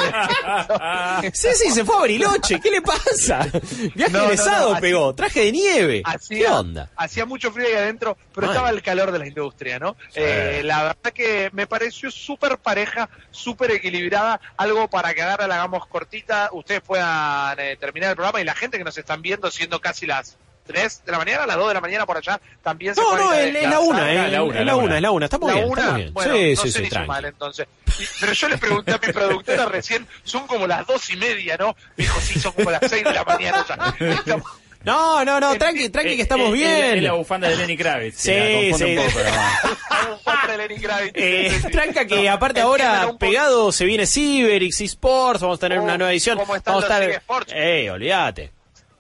de Ceci se fue a Bariloche, ¿qué le pasa? Viaje No, egresado no, pegó, traje de nieve. Hacía, ¿Qué onda? Hacía mucho frío ahí adentro, pero estaba el calor de la industria, ¿no? Eh, la verdad que me pareció súper pareja, súper equilibrada, algo para que ahora la hagamos cortita, ustedes puedan eh, terminar el programa y la gente que nos están viendo, siendo casi las 3 de la mañana, las 2 de la mañana por allá, también se No, conecta no, a es, la descansar. una, eh, es la una, es la una, estamos La bien, una, estamos bien. bueno, sí, no sí, sé sí, ni tranqui. sumar, entonces. Y- pero yo le pregunté a mi productora recién, son como las dos y media, ¿no? Me dijo, sí, son como las 6 de la mañana ya. Estamos- No, no, no, tranqui, tranqui que estamos Es- es- bien. Es la bufanda de Lenny Kravitz. Sí, que la sí. un poco, pero bueno. de Lenny Kravitz. Eh, tranca que No, aparte ahora pegado se viene Cyber, Sports, vamos a tener una nueva edición. ¿cómo están Vamos a estar. eSports? Eh, olvídate.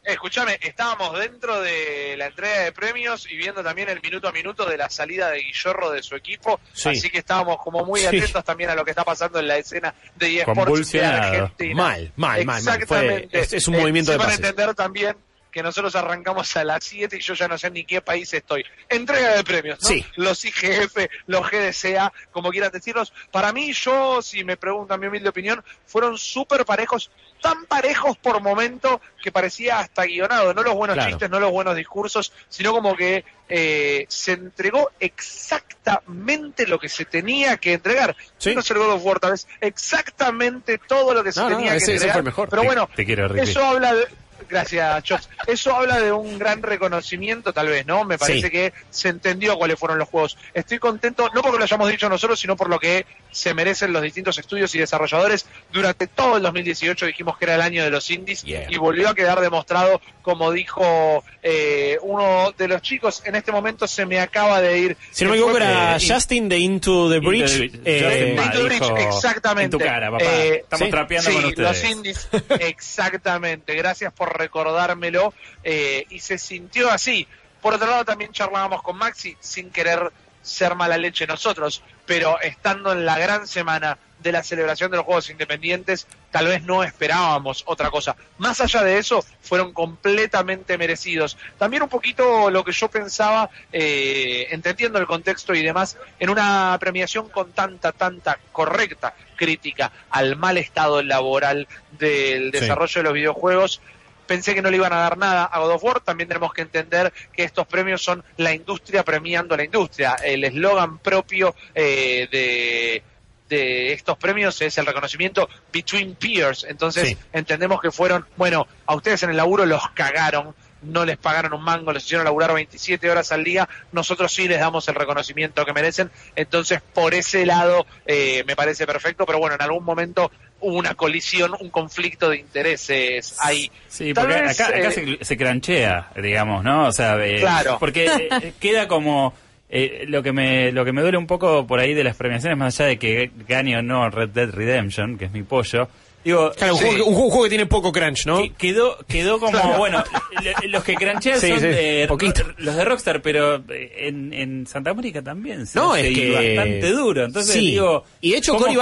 Escúchame, estábamos dentro de la entrega de premios y viendo también el minuto a minuto de la salida de Guillorro de su equipo, Sí. así que estábamos como muy Sí. atentos también a lo que está pasando en la escena de eSports de. Argentina. Mal, mal, mal, mal. Fue- Exactamente. es- es un Eh, movimiento se de pases. entender también que nosotros arrancamos a las 7 y yo ya no sé ni qué país estoy. Entrega de premios, ¿no? Sí. Los IGF, los GDCA, como quieran decirlos. Para mí, yo, si me preguntan mi humilde opinión, fueron súper parejos, tan parejos por momento que parecía hasta guionado, no los buenos Claro. chistes, no los buenos discursos, sino como que eh, se entregó exactamente lo que se tenía que entregar. Sí. No es el God of War, tal vez, exactamente todo lo que se No, tenía que ese- entregar. mejor. Pero Te- bueno, te quiero, Ricky. eso habla de... Gracias, Chops. Eso habla de un gran reconocimiento, tal vez, ¿no? Me parece Sí. que se entendió cuáles fueron los juegos. Estoy contento, no porque lo hayamos dicho nosotros, sino por lo que se merecen los distintos estudios y desarrolladores. Durante todo el 2018 dijimos que era el año de los indies Yeah. y volvió a quedar demostrado, como dijo eh, uno de los chicos, en este momento se me acaba de ir. Si no me que equivoco fue- era eh, Justin de Into the Bridge. Justin eh, Ma Into the Bridge, exactamente. En tu cara, papá. Eh, Estamos sí, trapeando sí, con ustedes. los indies, exactamente. Gracias por recordármelo. eh, y se sintió así. Por otro lado, también charlábamos con Maxi, sin querer ser mala leche nosotros, pero estando en la gran semana de la celebración de los Juegos Independientes, tal vez no esperábamos otra cosa. Más allá de eso, fueron completamente merecidos. También un poquito lo que yo pensaba, eh, entendiendo el contexto y demás, en una premiación con tanta, tanta correcta crítica al mal estado laboral del Sí. desarrollo de los videojuegos, pensé que no le iban a dar nada a God of War. También tenemos que entender que estos premios son la industria premiando a la industria. El eslogan propio eh, de, de estos premios es el reconocimiento between peers. Entonces Sí. entendemos que fueron, bueno, a ustedes en el laburo los cagaron. No les pagaron un mango, les hicieron laburar 27 horas al día. Nosotros sí les damos el reconocimiento que merecen. Entonces, por ese lado, eh, me parece perfecto. Pero bueno, en algún momento hubo una colisión, un conflicto de intereses ahí. Sí, Tal porque vez, acá, acá eh, se, se cranchea, digamos, ¿no? O sea, eh, Claro. porque eh, queda como eh, lo que me lo que me duele un poco por ahí de las premiaciones, más allá de que gane o no Red Dead Redemption, que es mi pollo. Digo, Claro, un, sí, juego, que- un juego que tiene poco crunch, ¿no? que- quedó quedó como Claro. bueno le- los que cranchean Sí, son sí, de- poquito. los de Rockstar pero eh, en, en Santa Mónica también se No, es que- bastante duro entonces digo Y de hecho, ¿cómo Cory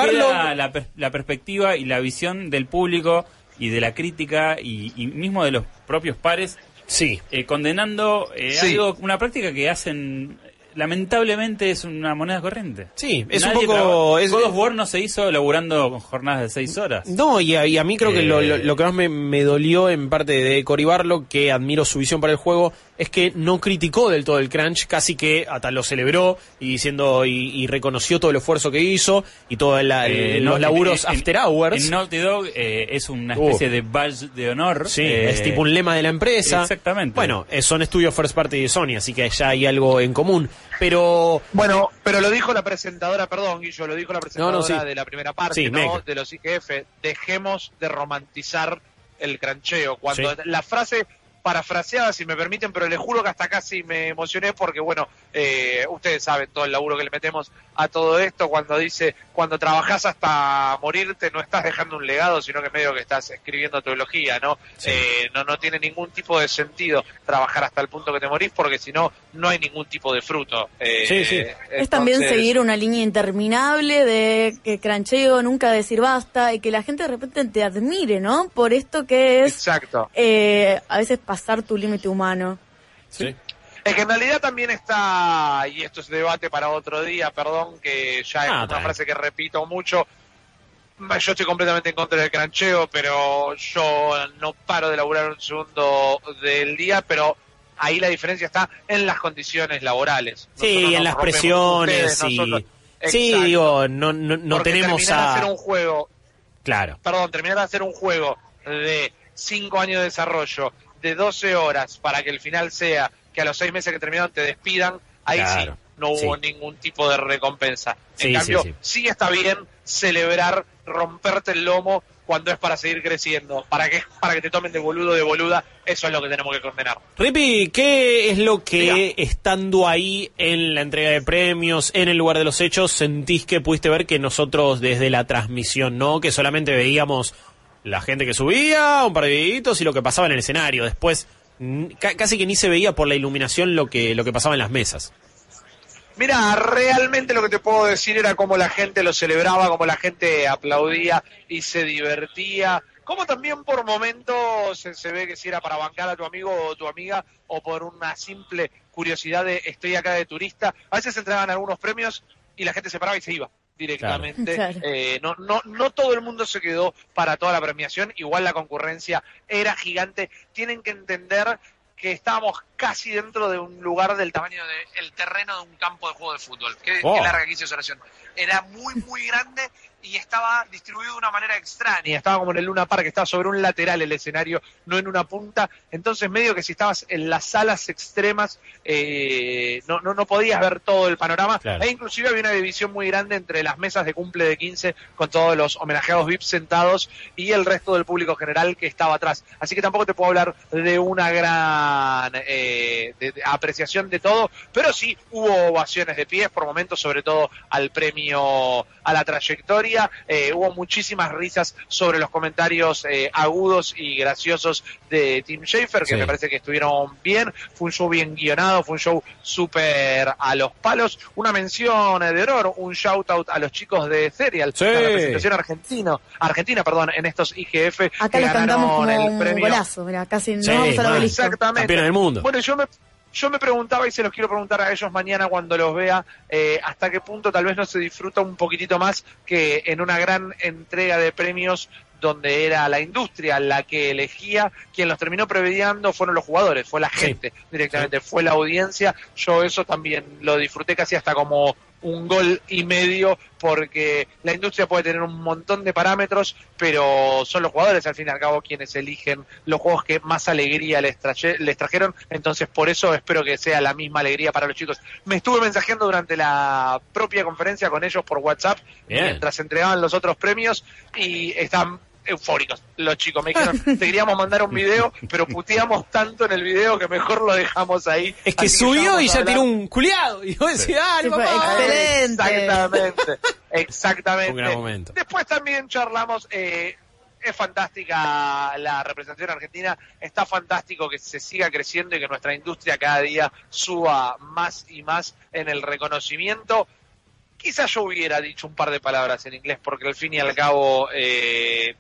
la, per- la perspectiva y la visión del público y de la crítica y, y mismo de los propios pares Sí. eh, condenando eh, Sí. algo una práctica que hacen lamentablemente es una moneda corriente Sí, es Nadie un poco... es- God of War no se hizo laburando con jornadas de seis horas No, y a, y a mí creo que lo, lo- Eh. lo que más me, me dolió en parte de Cory Barlow, que admiro su visión para el juego, es que no criticó del todo el crunch, casi que hasta lo celebró y diciendo y, y reconoció todo el esfuerzo que hizo y todos Eh, los no, laburos en- after hours. En Naughty Dog eh, es una Uh. especie de badge de honor. Sí, eh, es tipo un lema de la empresa. Exactamente. Bueno, eh, son estudios first party de Sony, así que ya hay algo en común. Pero Bueno, pero lo dijo la presentadora, perdón, Guillo, lo dijo la presentadora No, no, sí. de la primera parte, Sí, ¿no? De los IGF. Dejemos de romantizar el crancheo. Cuando Sí. la frase parafraseada, si me permiten, pero les juro que hasta casi me emocioné porque, bueno, eh, ustedes saben todo el laburo que le metemos a todo esto. Cuando dice, cuando trabajás hasta morirte, no estás dejando un legado, sino que medio que estás escribiendo teología, ¿no? Eh, no, no tiene ningún tipo de sentido trabajar hasta el punto que te morís porque si no, no hay ningún tipo de fruto. Eh, Sí, sí. Es también seguir una línea interminable de que crancheo nunca decir basta y que la gente de repente te admire, ¿no? Por esto que es Exacto. eh, a veces pasar tu límite humano. Sí. Es que en realidad también está, y esto es debate para otro día, perdón, que ya es Ah, una frase que repito mucho. Yo estoy completamente en contra del crancheo, pero yo no paro de laburar un segundo del día, pero ahí la diferencia está en las condiciones laborales. Sí, en las presiones ustedes, y... nosotros- Sí, Exacto. digo, no, no, no Porque tenemos de a... hacer un juego Claro. perdón, terminar de hacer un juego de 5 años de desarrollo, de 12 horas, para que el final sea que a los 6 meses que terminaron te despidan, ahí Claro, sí, no hubo sí. ningún tipo de recompensa. Sí, en cambio, sí, sí, sí. está bien celebrar, romperte el lomo cuando es para seguir creciendo. ¿Para que Para que te tomen de boludo, de boluda, eso es lo que tenemos que condenar. Ripi, ¿qué es lo que estando ahí en la entrega de premios, en el lugar de los hechos, sentís que pudiste ver que nosotros desde la transmisión, no? Que solamente veíamos la gente que subía, un par de videitos y lo que pasaba en el escenario. Después, casi que ni se veía por la iluminación lo que, lo que pasaba en las mesas. Mira, realmente lo que te puedo decir era cómo la gente lo celebraba, cómo la gente aplaudía y se divertía. Como también por momentos se, ve que si era para bancar a tu amigo o tu amiga o por una simple curiosidad de estoy acá de turista. A veces se entregaban algunos premios y la gente se paraba y se iba directamente. Claro. Eh, no, no, no todo el mundo se quedó para toda la premiación, igual la concurrencia era gigante. Tienen que entender que estábamos casi dentro de un lugar del tamaño del terreno de un campo de juego de fútbol. Qué, Oh. qué larga que hice esa oración. Era muy, muy grande y estaba distribuido de una manera extraña. Estaba como en el Luna Park, estaba sobre un lateral el escenario, no en una punta. Entonces, medio que si estabas en las salas extremas, eh, no, no, no podías ver todo el panorama. Claro. E inclusive había una división muy grande entre las mesas de cumple de 15 con todos los homenajeados VIP sentados y el resto del público general que estaba atrás. Así que tampoco te puedo hablar de una gran eh, de- de apreciación de todo, pero sí hubo ovaciones de pies por momentos, sobre todo al premio a la trayectoria. Eh, hubo muchísimas risas sobre los comentarios eh, agudos y graciosos de Tim Schafer, que Sí. me parece que estuvieron bien. Fue un show bien guionado, fue un show súper a los palos. Una mención de honor, un shout out a los chicos de Serial, Sí. la representación argentino, argentina, perdón, en estos IGF. Acá que les cantamos como ganaron el un premio. golazo, mira, casi Sí, no vamos a obelisco. Exactamente. Campeona del mundo. Bueno, yo me, yo me preguntaba y se los quiero preguntar a ellos mañana cuando los vea, eh, hasta qué punto tal vez no se disfruta un poquitito más que en una gran entrega de premios donde era la industria la que elegía, quien los terminó prevediando fueron los jugadores, fue la Sí. gente directamente, fue la audiencia, yo eso también lo disfruté casi hasta como un gol y medio porque la industria puede tener un montón de parámetros, pero son los jugadores al fin y al cabo quienes eligen los juegos que más alegría les, traje- les trajeron, entonces por eso espero que sea la misma alegría para los chicos. Me estuve mensajeando durante la propia conferencia con ellos por WhatsApp Bien. mientras entregaban los otros premios y están eufóricos los chicos. Me dijeron, te queríamos mandar un video, pero puteamos tanto en el video que mejor lo dejamos ahí. Es que Así subió y ya tiró un culiado. Y vos decís, ah, Sí, excelente. Exactamente, exactamente. Un gran momento. Después también charlamos, eh, es fantástica la representación argentina, está fantástico que se siga creciendo y que nuestra industria cada día suba más y más en el reconocimiento. Quizás yo hubiera dicho un par de palabras en inglés porque al fin y al cabo eh,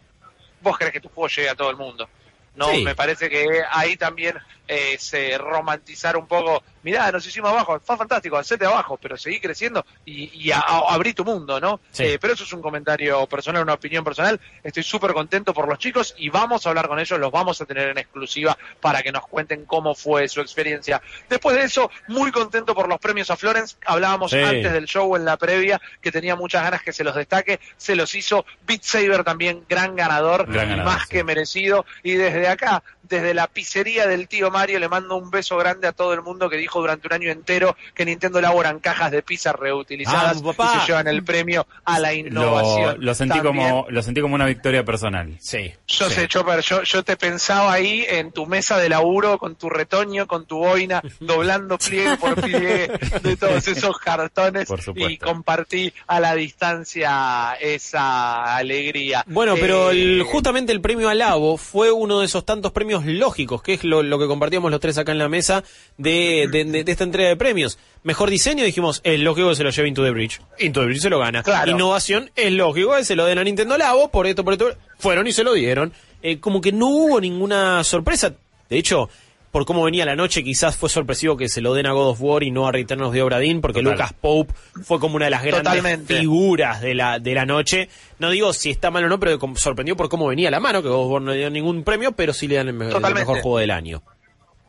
vos querés que tu juego llegue a todo el mundo. No, Sí. me parece que ahí también eh, se romantizar un poco. Mirá, nos hicimos abajo, fue fantástico, hacete abajo, pero seguí creciendo y, y a- a- abrí tu mundo, ¿no? Sí. Eh, pero eso es un comentario personal, una opinión personal. Estoy súper contento por los chicos y vamos a hablar con ellos, los vamos a tener en exclusiva para que nos cuenten cómo fue su experiencia. Después de eso, muy contento por los premios a Florence. Hablábamos Sí. antes del show en la previa que tenía muchas ganas que se los destaque. Se los hizo Beat Saber también, gran ganador, Gran ganador, más sí. que merecido. Y desde acá, desde la pizzería del tío Mario, le mando un beso grande a todo el mundo que dijo durante un año entero que Nintendo elaboran cajas de pizza reutilizadas papá. y se llevan el premio a la innovación. lo sentí También. como lo sentí como una victoria personal. Sí. Yo sí. sé, Chopper, yo, yo te pensaba ahí en tu mesa de laburo con tu retoño, con tu boina, doblando pliegue por pliegue de todos esos cartones y compartí a la distancia esa alegría. Bueno, pero Eh, el- justamente el premio Alabo fue uno de esos tantos premios lógicos, que es lo, lo que compartíamos los tres acá en la mesa de, de- de- de esta entrega de premios. Mejor diseño, dijimos, es lógico que se lo lleve Into the Bridge. Into the Bridge se lo gana. Claro. Innovación, es lógico que se lo den a Nintendo Labo, por esto, por esto. Fueron y se lo dieron. Eh, como que no hubo ninguna sorpresa. De hecho, por cómo venía la noche, quizás fue sorpresivo que se lo den a God of War y no a Return of the Obra Dinn, porque Total. Lucas Pope fue como una de las grandes Totalmente. figuras de la, de la noche. No digo si está mal o no, pero sorprendió por cómo venía la mano, que God of War no le dio ningún premio, pero sí le dan el, me- el mejor juego del año.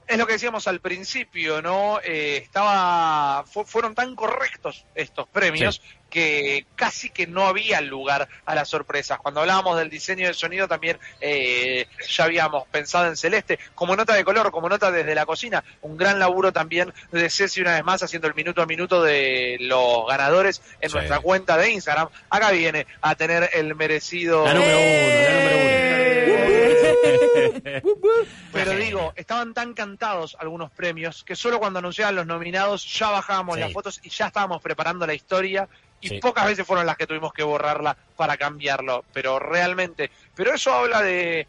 es lo que decíamos al principio, ¿no? Eh, estaba, fu- fueron tan correctos estos premios que casi que no había lugar a las sorpresas. Cuando hablábamos del diseño de sonido también eh, ya habíamos pensado en Celeste, como nota de color, como nota desde la cocina, un gran laburo también de Ceci una vez más haciendo el minuto a minuto de los ganadores en Sí. nuestra cuenta de Instagram. Acá viene a tener el merecido... La número uno, la número Pero digo, estaban tan cantados algunos premios que solo cuando anunciaban los nominados ya bajábamos Sí. las fotos y ya estábamos preparando la historia y Sí. pocas veces fueron las que tuvimos que borrarla para cambiarlo, pero realmente, pero eso habla de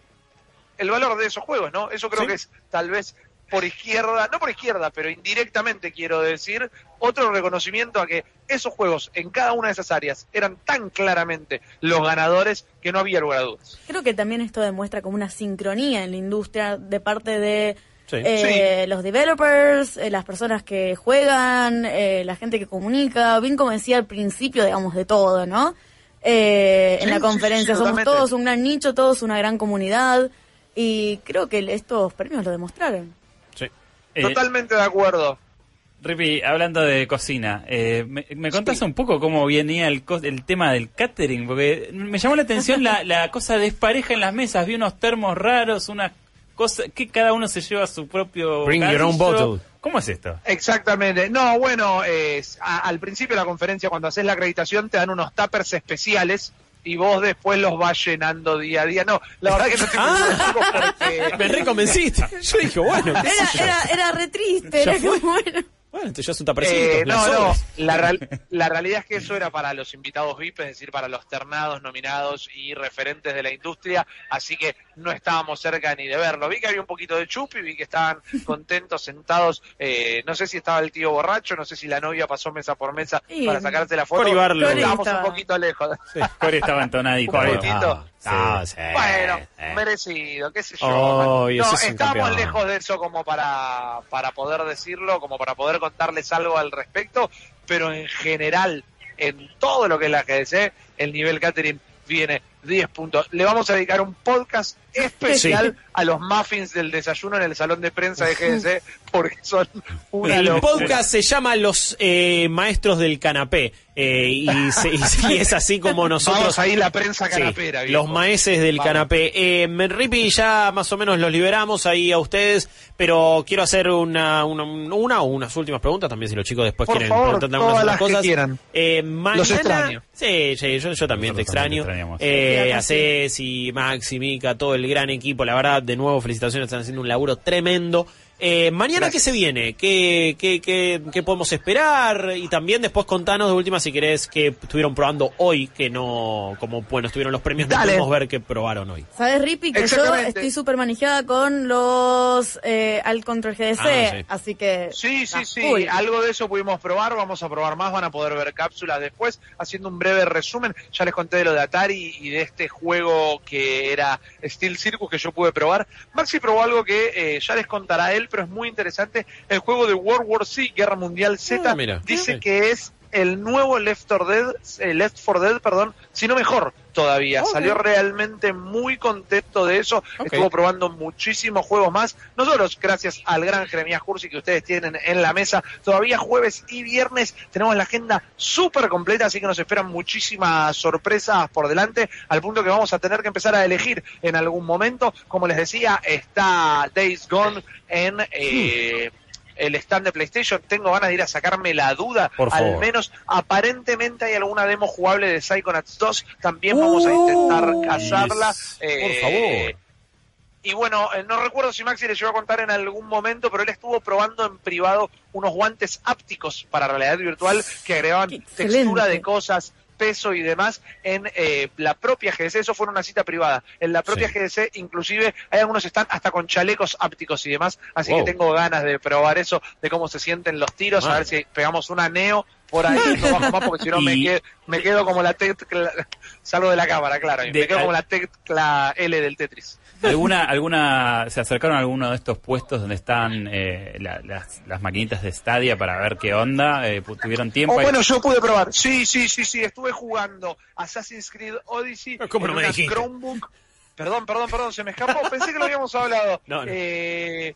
el valor de esos juegos, ¿no? Eso creo Sí. que es tal vez por izquierda, no por izquierda, pero indirectamente quiero decir, otro reconocimiento a que esos juegos en cada una de esas áreas eran tan claramente los ganadores que no había lugar a dudas. Creo que también esto demuestra como una sincronía en la industria de parte de Sí. eh, los developers, eh, las personas que juegan, eh, la gente que comunica, bien como decía al principio, digamos, de todo, ¿no? Eh, en Sí, la sí, conferencia sí, somos todos un gran nicho, todos una gran comunidad y creo que estos premios lo demostraron. Eh, Totalmente de acuerdo. Rippy, hablando de cocina, eh, ¿me, me contás un poco cómo venía el, co- el tema del catering? Porque me llamó la atención la, la cosa despareja en las mesas. Vi unos termos raros, unas cosas que cada uno se lleva su propio. Bring your own bottle. ¿Cómo es esto? Exactamente. No, bueno, es, a- al principio de la conferencia, cuando haces la acreditación, te dan unos tuppers especiales y vos después los vas llenando día a día. No, la verdad que no seguro porque... Me reconvenciste. Yo dije, bueno, Era, era, era re triste, Ya era fue. como, bueno. Bueno, entonces ya es un tapercito. Eh, no, no, la, real- la realidad es que eso era para los invitados VIP, es decir, para los ternados, nominados y referentes de la industria, así que no estábamos cerca ni de verlo. Vi que había un poquito de chupi, vi que estaban contentos, sentados, eh, no sé si estaba el tío borracho, no sé si la novia pasó mesa por mesa Sí. para sacarse la foto, estábamos un estaba. poquito lejos. Cory estaba entonadito. Un poquitito. Ah, sí. Bueno, merecido, qué sé yo. Oh, no, es estamos lejos de eso como para, para poder decirlo, como para poder contarles algo al respecto, pero en general, en todo lo que es la GDC, el nivel catering viene 10 puntos. Le vamos a dedicar un podcast especial a los muffins del desayuno en el salón de prensa de GDC, porque son una El locura. podcast se llama Los eh, Maestros del Canapé. eh, y, se- y es así como nosotros. Vamos ahí la prensa canapera. los maeses del Vamos. canapé. Eh, Rippy, ya más o menos los liberamos ahí a ustedes, pero quiero hacer una, una, una o unas últimas preguntas también, si los chicos después Por quieren favor, preguntar algunas las que cosas. quieran. Eh, mañana, extraño. Sí, sí, yo, yo también te Nosotros extraño. te extrañamos. Eh, a. Ceci, Maxi, Mica, todo el gran equipo, la verdad, de nuevo felicitaciones, están haciendo un laburo tremendo. Eh, mañana, ¿qué se viene? ¿Qué, qué, qué, qué podemos esperar? Y también después contanos de última, si querés, que estuvieron probando hoy, que no, como, bueno, estuvieron los premios, no Dale. pudimos ver que probaron hoy. ¿Sabes, Rippy? Que yo estoy súper manejada con los eh, al control GDC, Ah, sí. así que... Sí, sí, sí, algo de eso pudimos probar, vamos a probar más, van a poder ver cápsulas después, haciendo un breve resumen, ya les conté de lo de Atari y de este juego que era Steel Circus que yo pude probar. Maxi probó algo que eh, ya les contará él, pero es muy interesante, el juego de World War Z, Guerra Mundial Z, Ah, mira. dice que es el nuevo Left 4 Dead, eh, Left 4 Dead, perdón, si no mejor todavía. Salió realmente muy contento de eso. Estuvo probando muchísimos juegos más. Nosotros, gracias al gran Jeremías Cursi que ustedes tienen en la mesa, todavía jueves y viernes tenemos la agenda súper completa, así que nos esperan muchísimas sorpresas por delante, al punto que vamos a tener que empezar a elegir en algún momento. Como les decía, está Days Gone en... eh, el stand de PlayStation, tengo ganas de ir a sacarme la duda, Por al favor. menos aparentemente hay alguna demo jugable de Psychonauts 2, también vamos a intentar cazarla. por eh, favor. y bueno, eh, no recuerdo si Maxi le llegó a contar en algún momento, pero él estuvo probando en privado unos guantes ápticos para realidad virtual que agregaban textura de cosas, peso y demás en eh, la propia GDC. Eso fue una cita privada. En la propia Sí. GDC, inclusive, hay algunos están hasta con chalecos ápticos y demás. Así Wow. que tengo ganas de probar eso, de cómo se sienten los tiros, a ver si pegamos una neo por ahí no bajo más porque si no me, quedo, me quedo como la tecla, salgo de la cámara, claro, De- me quedo como la tecla L del Tetris. ¿Alguna, alguna, se acercaron a alguno de estos puestos donde están eh, la- las, las maquinitas de Stadia para ver qué onda? Eh, ¿Tuvieron tiempo? Oh, Ahí- bueno, yo pude probar. Sí, sí, sí, sí. Estuve jugando Assassin's Creed Odyssey ¿Cómo en no me una dijiste? Chromebook. Perdón, perdón, perdón, se me escapó. Pensé que lo habíamos hablado. No, no. Eh,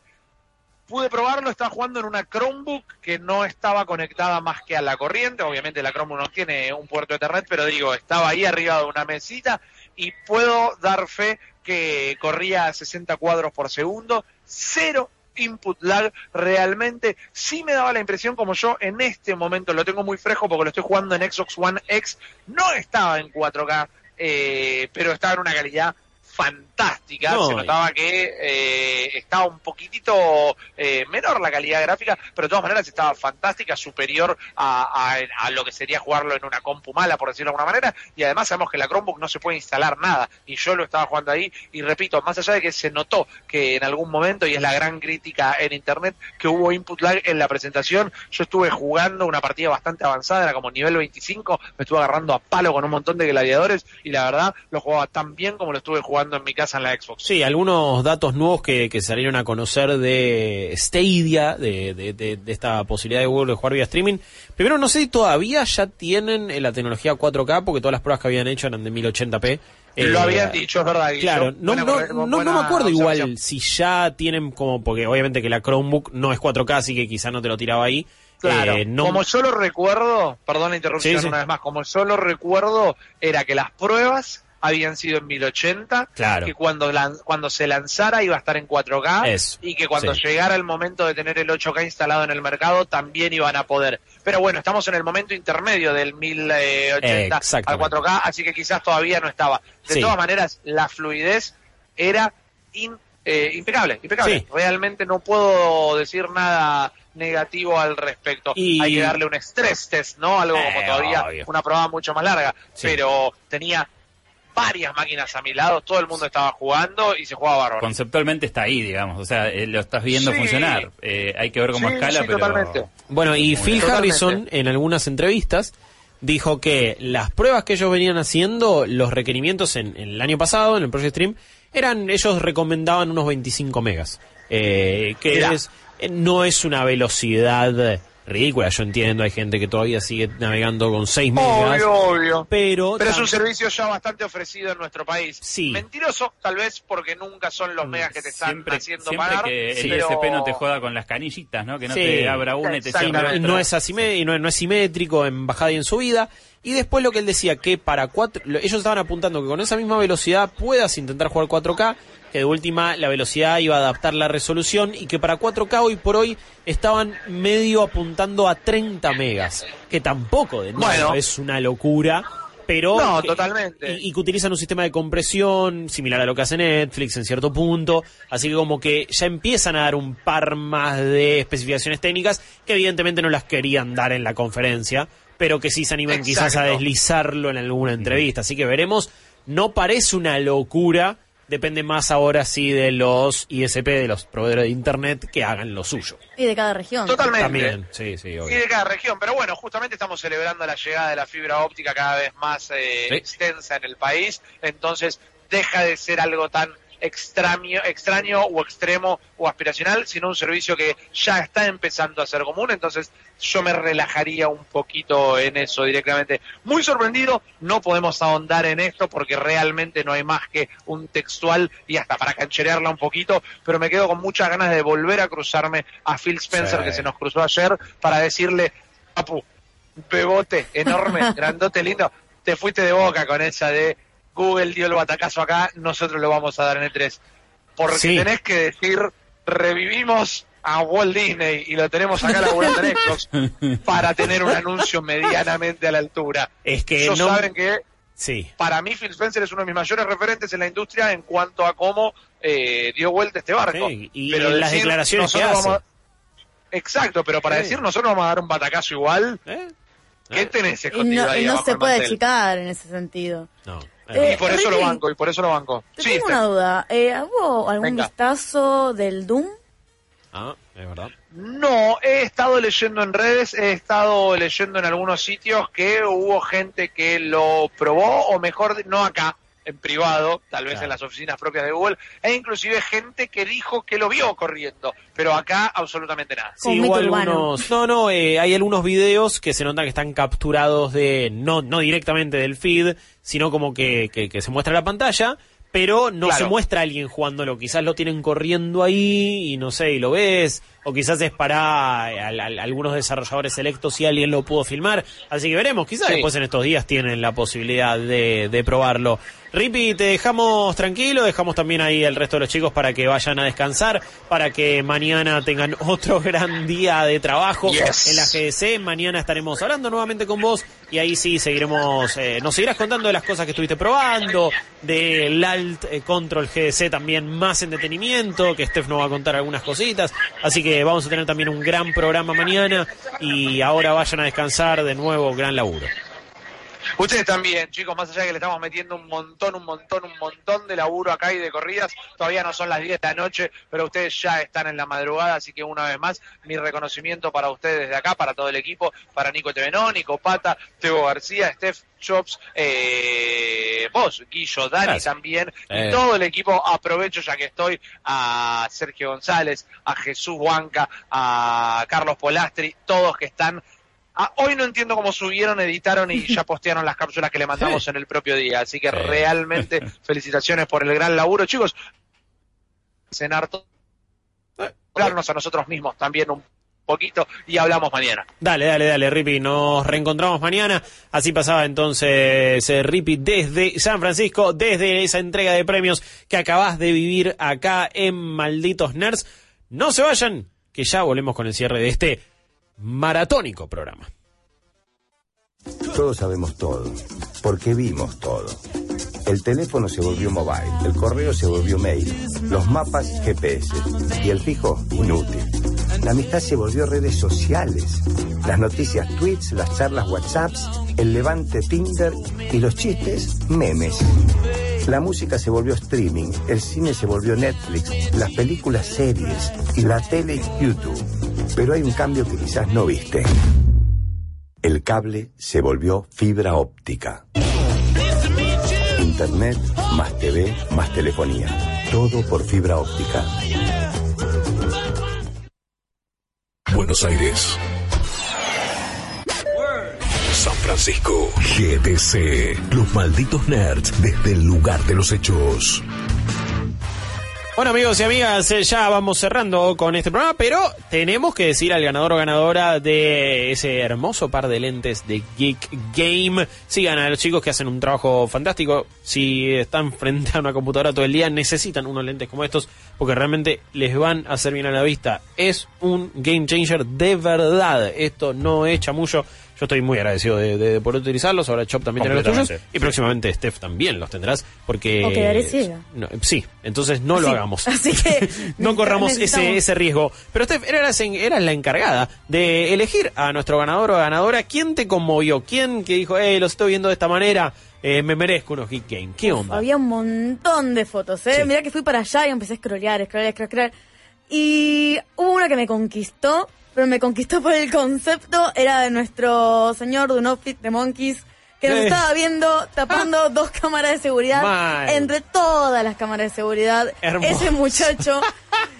pude probarlo, estaba jugando en una Chromebook que no estaba conectada más que a la corriente. Obviamente la Chromebook no tiene un puerto Ethernet, pero digo, estaba ahí arriba de una mesita y puedo dar fe que corría a 60 cuadros por segundo, cero input lag realmente sí me daba la impresión como yo en este momento lo tengo muy fresco porque lo estoy jugando en Xbox One X no estaba en 4K eh, pero estaba en una calidad fantástica. No, se notaba que eh, estaba un poquitito eh, menor la calidad gráfica pero de todas maneras estaba fantástica superior a, a- a lo que sería jugarlo en una compu mala por decirlo de alguna manera. Y además sabemos que la Chromebook no se puede instalar nada. Y yo lo estaba jugando ahí. Y repito más allá de que se notó que en algún momento y es la gran crítica en internet que hubo input lag en la presentación yo estuve jugando una partida bastante avanzada era como nivel 25 me estuve agarrando a palo con un montón de gladiadores y la verdad lo jugaba tan bien como lo estuve jugando en mi casa en la Xbox Sí, algunos datos nuevos que, que salieron a conocer de Stadia, de, de, de- de esta posibilidad de Google de jugar vía streaming. Primero, no sé si todavía ya tienen eh, la tecnología 4K, porque todas las pruebas que habían hecho eran de 1080p. lo Eh, habían dicho es verdad Guillo. Claro, no, Buena no, corre- no, no buena me acuerdo igual si ya tienen como, porque obviamente que la Chromebook no es 4K, así que quizá no te lo tiraba ahí. Claro, Eh, no- como yo lo recuerdo, perdón la interrupción Sí, sí. una vez más, como yo lo recuerdo, era que las pruebas habían sido en 1080, Claro. que cuando, lan- cuando se lanzara iba a estar en 4K Eso, y que cuando sí. llegara el momento de tener el 8K instalado en el mercado también iban a poder. Pero bueno, estamos en el momento intermedio del 1080 al Exactamente. 4K, así que quizás todavía no estaba. De Sí. todas maneras, la fluidez era in- eh, impecable, impecable. Sí. Realmente no puedo decir nada negativo al respecto. Y- Hay que darle un stress test, ¿no? Algo como Eh, todavía obvio. una prueba mucho más larga. Pero tenía varias máquinas a mi lado, todo el mundo estaba jugando y se jugaba bárbaro. Conceptualmente está ahí, digamos. O sea, eh, lo estás viendo Sí. funcionar. Eh, hay que ver cómo Sí, escala, sí, pero. totalmente. Bueno, y Phil. Harrison en algunas entrevistas dijo que las pruebas que ellos venían haciendo, los requerimientos en, en el año pasado, en el Project Stream, eran, ellos recomendaban unos 25 megas. Eh, que es, eh, no es una velocidad ridícula, yo entiendo, hay gente que todavía sigue navegando con 6 megas. Obvio, obvio. Pero, Pero es un servicio ya bastante ofrecido en nuestro país. Sí. Mentiroso, tal vez, porque nunca son los megas que te están Siempre, haciendo siempre pagar. que el pero- ISP no te joda con las canillitas, ¿no? Que no Sí. te abra una y te otra. no es asimé- no, no es simétrico en bajada y en subida. Y después lo que él decía, que para cuatro, lo- ellos estaban apuntando que con esa misma velocidad puedas intentar jugar 4K, que de última la velocidad iba a adaptar la resolución y que para 4K hoy por hoy estaban medio apuntando a 30 megas, que tampoco de nuevo Bueno. es una locura. Pero No, que- totalmente. Y, y que utilizan un sistema de compresión similar a lo que hace Netflix en cierto punto. Así que como que ya empiezan a dar un par más de especificaciones técnicas que evidentemente no las querían dar en la conferencia, pero que sí se animan quizás a deslizarlo en alguna entrevista. Así que veremos. No parece una locura. Depende más ahora sí de los ISP, de los proveedores de Internet, que hagan lo suyo. Y de cada región. Totalmente. También, sí, sí, Y obvio. de cada región, pero bueno, justamente estamos celebrando la llegada de la fibra óptica cada vez más eh, Sí. extensa en el país, entonces deja de ser algo tan extraño, extraño o extremo o aspiracional, sino un servicio que ya está empezando a ser común, entonces yo me relajaría un poquito en eso directamente. Muy sorprendido, no podemos ahondar en esto porque realmente no hay más que un textual y hasta para cancherearla un poquito, pero me quedo con muchas ganas de volver a cruzarme a Phil Spencer Sí. que se nos cruzó ayer para decirle, papu, bebote, enorme, grandote, lindo, te fuiste de boca con esa de Google dio el batacazo acá, nosotros lo vamos a dar en E3. Porque Sí. tenés que decir, revivimos a Walt Disney y lo tenemos acá laburando en Xbox para tener un anuncio medianamente a la altura. Es que Ellos no- saben que Sí. para mí Phil Spencer es uno de mis mayores referentes en la industria en cuanto a cómo eh, dio vuelta este barco. Sí, y Pero en las declaraciones que hace. a- Exacto, pero para Sí. decir nosotros vamos a dar un batacazo igual, ¿Eh? ¿qué tenés Y escondido no, ahí y no abajo se puede achicar en ese sentido. No. Eh, y por eso lo banco, y por eso lo banco. Te Sí, tengo una duda. Eh, ¿Hubo algún Venga. vistazo del Doom? Ah. Es verdad. No, he estado leyendo en redes, he estado leyendo en algunos sitios que hubo gente que lo probó, o mejor, no acá, en privado, tal vez Claro. en las oficinas propias de Google, e inclusive gente que dijo que lo vio corriendo, pero acá absolutamente nada. Sí, hubo algunos. No, no, eh, hay algunos videos que se nota que están capturados de. No, no directamente del feed, sino como que, que, que se muestra la pantalla, pero no Claro. se muestra a alguien jugándolo. Quizás lo tienen corriendo ahí y no sé, y lo ves. O quizás es para eh, al- algunos desarrolladores selectos si alguien lo pudo filmar. Así que veremos, quizás Sí. después en estos días tienen la posibilidad de, de probarlo. Ripi, te dejamos tranquilo, dejamos también ahí el resto de los chicos para que vayan a descansar, para que mañana tengan otro gran día de trabajo Yes. en la GDC. Mañana estaremos hablando nuevamente con vos y ahí sí seguiremos, eh, nos seguirás contando de las cosas que estuviste probando, del Alt eh, Control GDC también más en detenimiento, que Steph nos va a contar algunas cositas. Así que vamos a tener también un gran programa mañana y ahora vayan a descansar de nuevo, gran laburo. Ustedes también, chicos, más allá de que le estamos metiendo un montón, un montón, un montón de laburo acá y de corridas, todavía no son las 10 de la noche, pero ustedes ya están en la madrugada, así que una vez más, mi reconocimiento para ustedes desde acá, para todo el equipo, para Nico Tevenó, Nico Pata, Teo García, Steph Chops, eh, vos, Guillo, Dani Gracias. también, Eh. y todo el equipo, aprovecho ya que estoy, a Sergio González, a Jesús Huanca, a Carlos Polastri, todos que están Ah, hoy no entiendo cómo subieron, editaron y ya postearon las cápsulas que le mandamos en el propio día. Así que realmente felicitaciones por el gran laburo. Chicos, cenar todo, hablarnos a nosotros mismos también un poquito y hablamos mañana. Dale, dale, dale, Ripi. Nos reencontramos mañana. Así pasaba entonces eh, Ripi desde San Francisco, desde esa entrega de premios que acabas de vivir acá en Malditos Nerds. No se vayan, que ya volvemos con el cierre de este maratónico programa. Todos sabemos todo, porque vimos todo. El teléfono se volvió mobile, el correo se volvió mail, los mapas GPS y el fijo inútil. La amistad se volvió redes sociales, las noticias tweets, las charlas WhatsApps, el levante Tinder y los chistes memes. La música se volvió streaming, el cine se volvió Netflix, las películas series y la tele YouTube. Pero hay un cambio que quizás no viste. El cable se volvió fibra óptica. Internet, más TV, más telefonía. Todo por fibra óptica. Buenos Aires. San Francisco. GTC. Los malditos nerds desde el lugar de los hechos. Bueno amigos y amigas, eh, ya vamos cerrando con este programa, pero tenemos que decir al ganador o ganadora de ese hermoso par de lentes de Geek Game. Sigan a los chicos que hacen un trabajo fantástico. Si están frente a una computadora todo el día, necesitan unos lentes como estos, porque realmente les van a hacer bien a la vista. Es un game changer de verdad. Esto no echa mucho. Yo estoy muy agradecido de, de poder utilizarlos. Ahora Chop también tiene los tuyos. Y próximamente Steph también los tendrás. Porque. O quedaré ciega. No, sí, entonces no lo hagamos. Así que no corramos ese, ese riesgo. Pero Steph, eras, en- eras la encargada de elegir a nuestro ganador o ganadora. ¿Quién te conmovió? ¿Quién que dijo, eh, lo estoy viendo de esta manera? Eh, me merezco unos Geek Game. ¿Qué onda? Había un montón de fotos, ¿eh? Sí. Mirá que fui para allá y empecé a scrollear, scrollear, scrollear. Y hubo una que me conquistó, pero me conquistó por el concepto. Era de nuestro señor de un outfit de Monkeys, que nos estaba viendo tapando dos cámaras de seguridad. Entre todas las cámaras de seguridad. Hermoso. Ese muchacho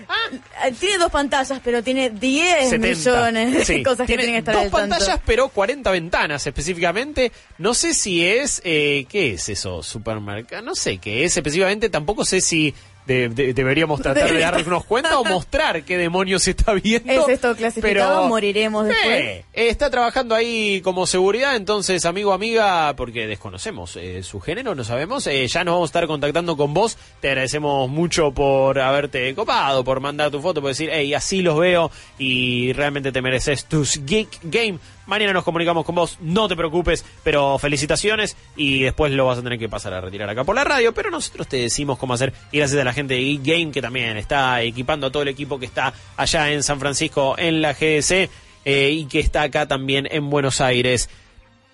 tiene dos pantallas, pero tiene 10 70. millones de Sí. cosas que Tiene tienen que estar dos al tanto. pantallas, pero 40 ventanas específicamente. No sé si es. Eh, ¿Qué es eso? Supermercado. No sé qué es específicamente. Tampoco sé si de- de- deberíamos tratar de darnos cuenta o mostrar qué demonios está viendo. ¿Es esto clasificado? Pero- Moriremos después. Eh, está trabajando ahí como seguridad, entonces, amigo, amiga, porque desconocemos eh, su género, no sabemos, eh, ya nos vamos a estar contactando con vos. Te agradecemos mucho por haberte copado, por mandar tu foto, por decir, hey, así los veo y realmente te mereces tus Geek Game. Mañana nos comunicamos con vos, no te preocupes, pero felicitaciones y después lo vas a tener que pasar a retirar acá por la radio, pero nosotros te decimos cómo hacer y gracias a la gente de Game que también está equipando a todo el equipo que está allá en San Francisco en la GDC eh, y que está acá también en Buenos Aires.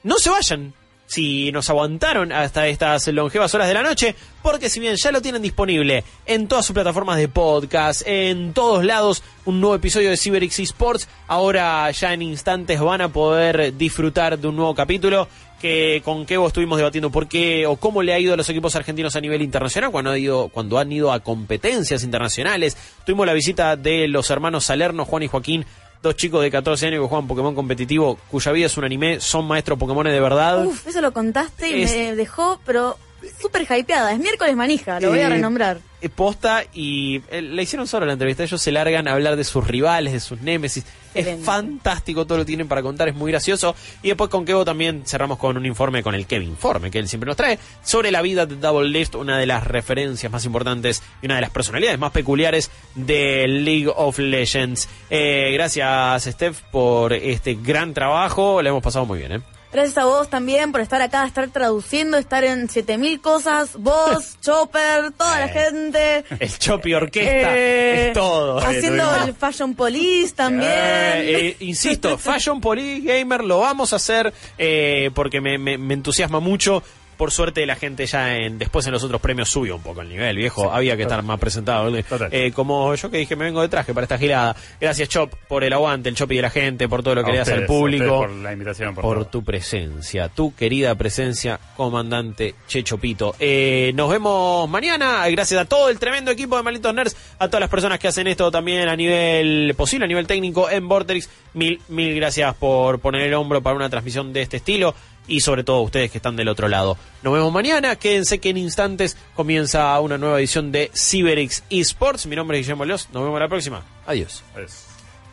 No se vayan, si nos aguantaron hasta estas longevas horas de la noche, porque si bien ya lo tienen disponible en todas sus plataformas de podcast, en todos lados, un nuevo episodio de CyberX Esports, ahora ya en instantes van a poder disfrutar de un nuevo capítulo que con Kevo estuvimos debatiendo por qué o cómo le ha ido a los equipos argentinos a nivel internacional cuando, ha ido, cuando han ido a competencias internacionales. Tuvimos la visita de los hermanos Salerno, Juan y Joaquín, dos chicos de 14 años que juegan Pokémon competitivo, cuya vida es un anime, son maestros Pokémon de verdad. Uf, eso lo contaste y Es- me dejó, pero súper hypeada. Es miércoles manija, lo voy a Eh, renombrar. posta y eh, le hicieron solo la entrevista. Ellos se largan a hablar de sus rivales, de sus némesis. Es fantástico todo lo que tienen para contar, es muy gracioso. Y después con Kevo también cerramos con un informe, con el Kevin Informe, que él siempre nos trae, sobre la vida de Double Lift, una de las referencias más importantes y una de las personalidades más peculiares de League of Legends. Eh, gracias, Steph, por este gran trabajo. Le hemos pasado muy bien, ¿eh? Gracias a vos también por estar acá, estar traduciendo, estar en 7000 cosas. Vos, Chopper, toda la gente. El Chopi Orquesta Eh, es todo. Haciendo el Fashion Police también. Eh, eh, insisto, Fashion Police Gamer lo vamos a hacer eh, porque me, me- me entusiasma mucho. Por suerte la gente ya en, después en los otros premios subió un poco el nivel, viejo. Había que estar más presentado. Eh, como yo que dije, me vengo de traje para esta girada. Gracias, Chop, por el aguante, el Chop y de la gente, por todo lo que A le das al ustedes, público. por la invitación, por todo. tu presencia, tu querida presencia, comandante Checho Pito. Eh, nos vemos mañana. Gracias a todo el tremendo equipo de Malditos Nerds, a todas las personas que hacen esto también a nivel posible, a nivel técnico en Vorterix. Mil, mil gracias por poner el hombro para una transmisión de este estilo. Y sobre todo ustedes que están del otro lado. Nos vemos mañana. Quédense que en instantes comienza una nueva edición de CyberX Esports. Mi nombre es Guillermo Leos. Nos vemos la próxima. Adiós. Adiós.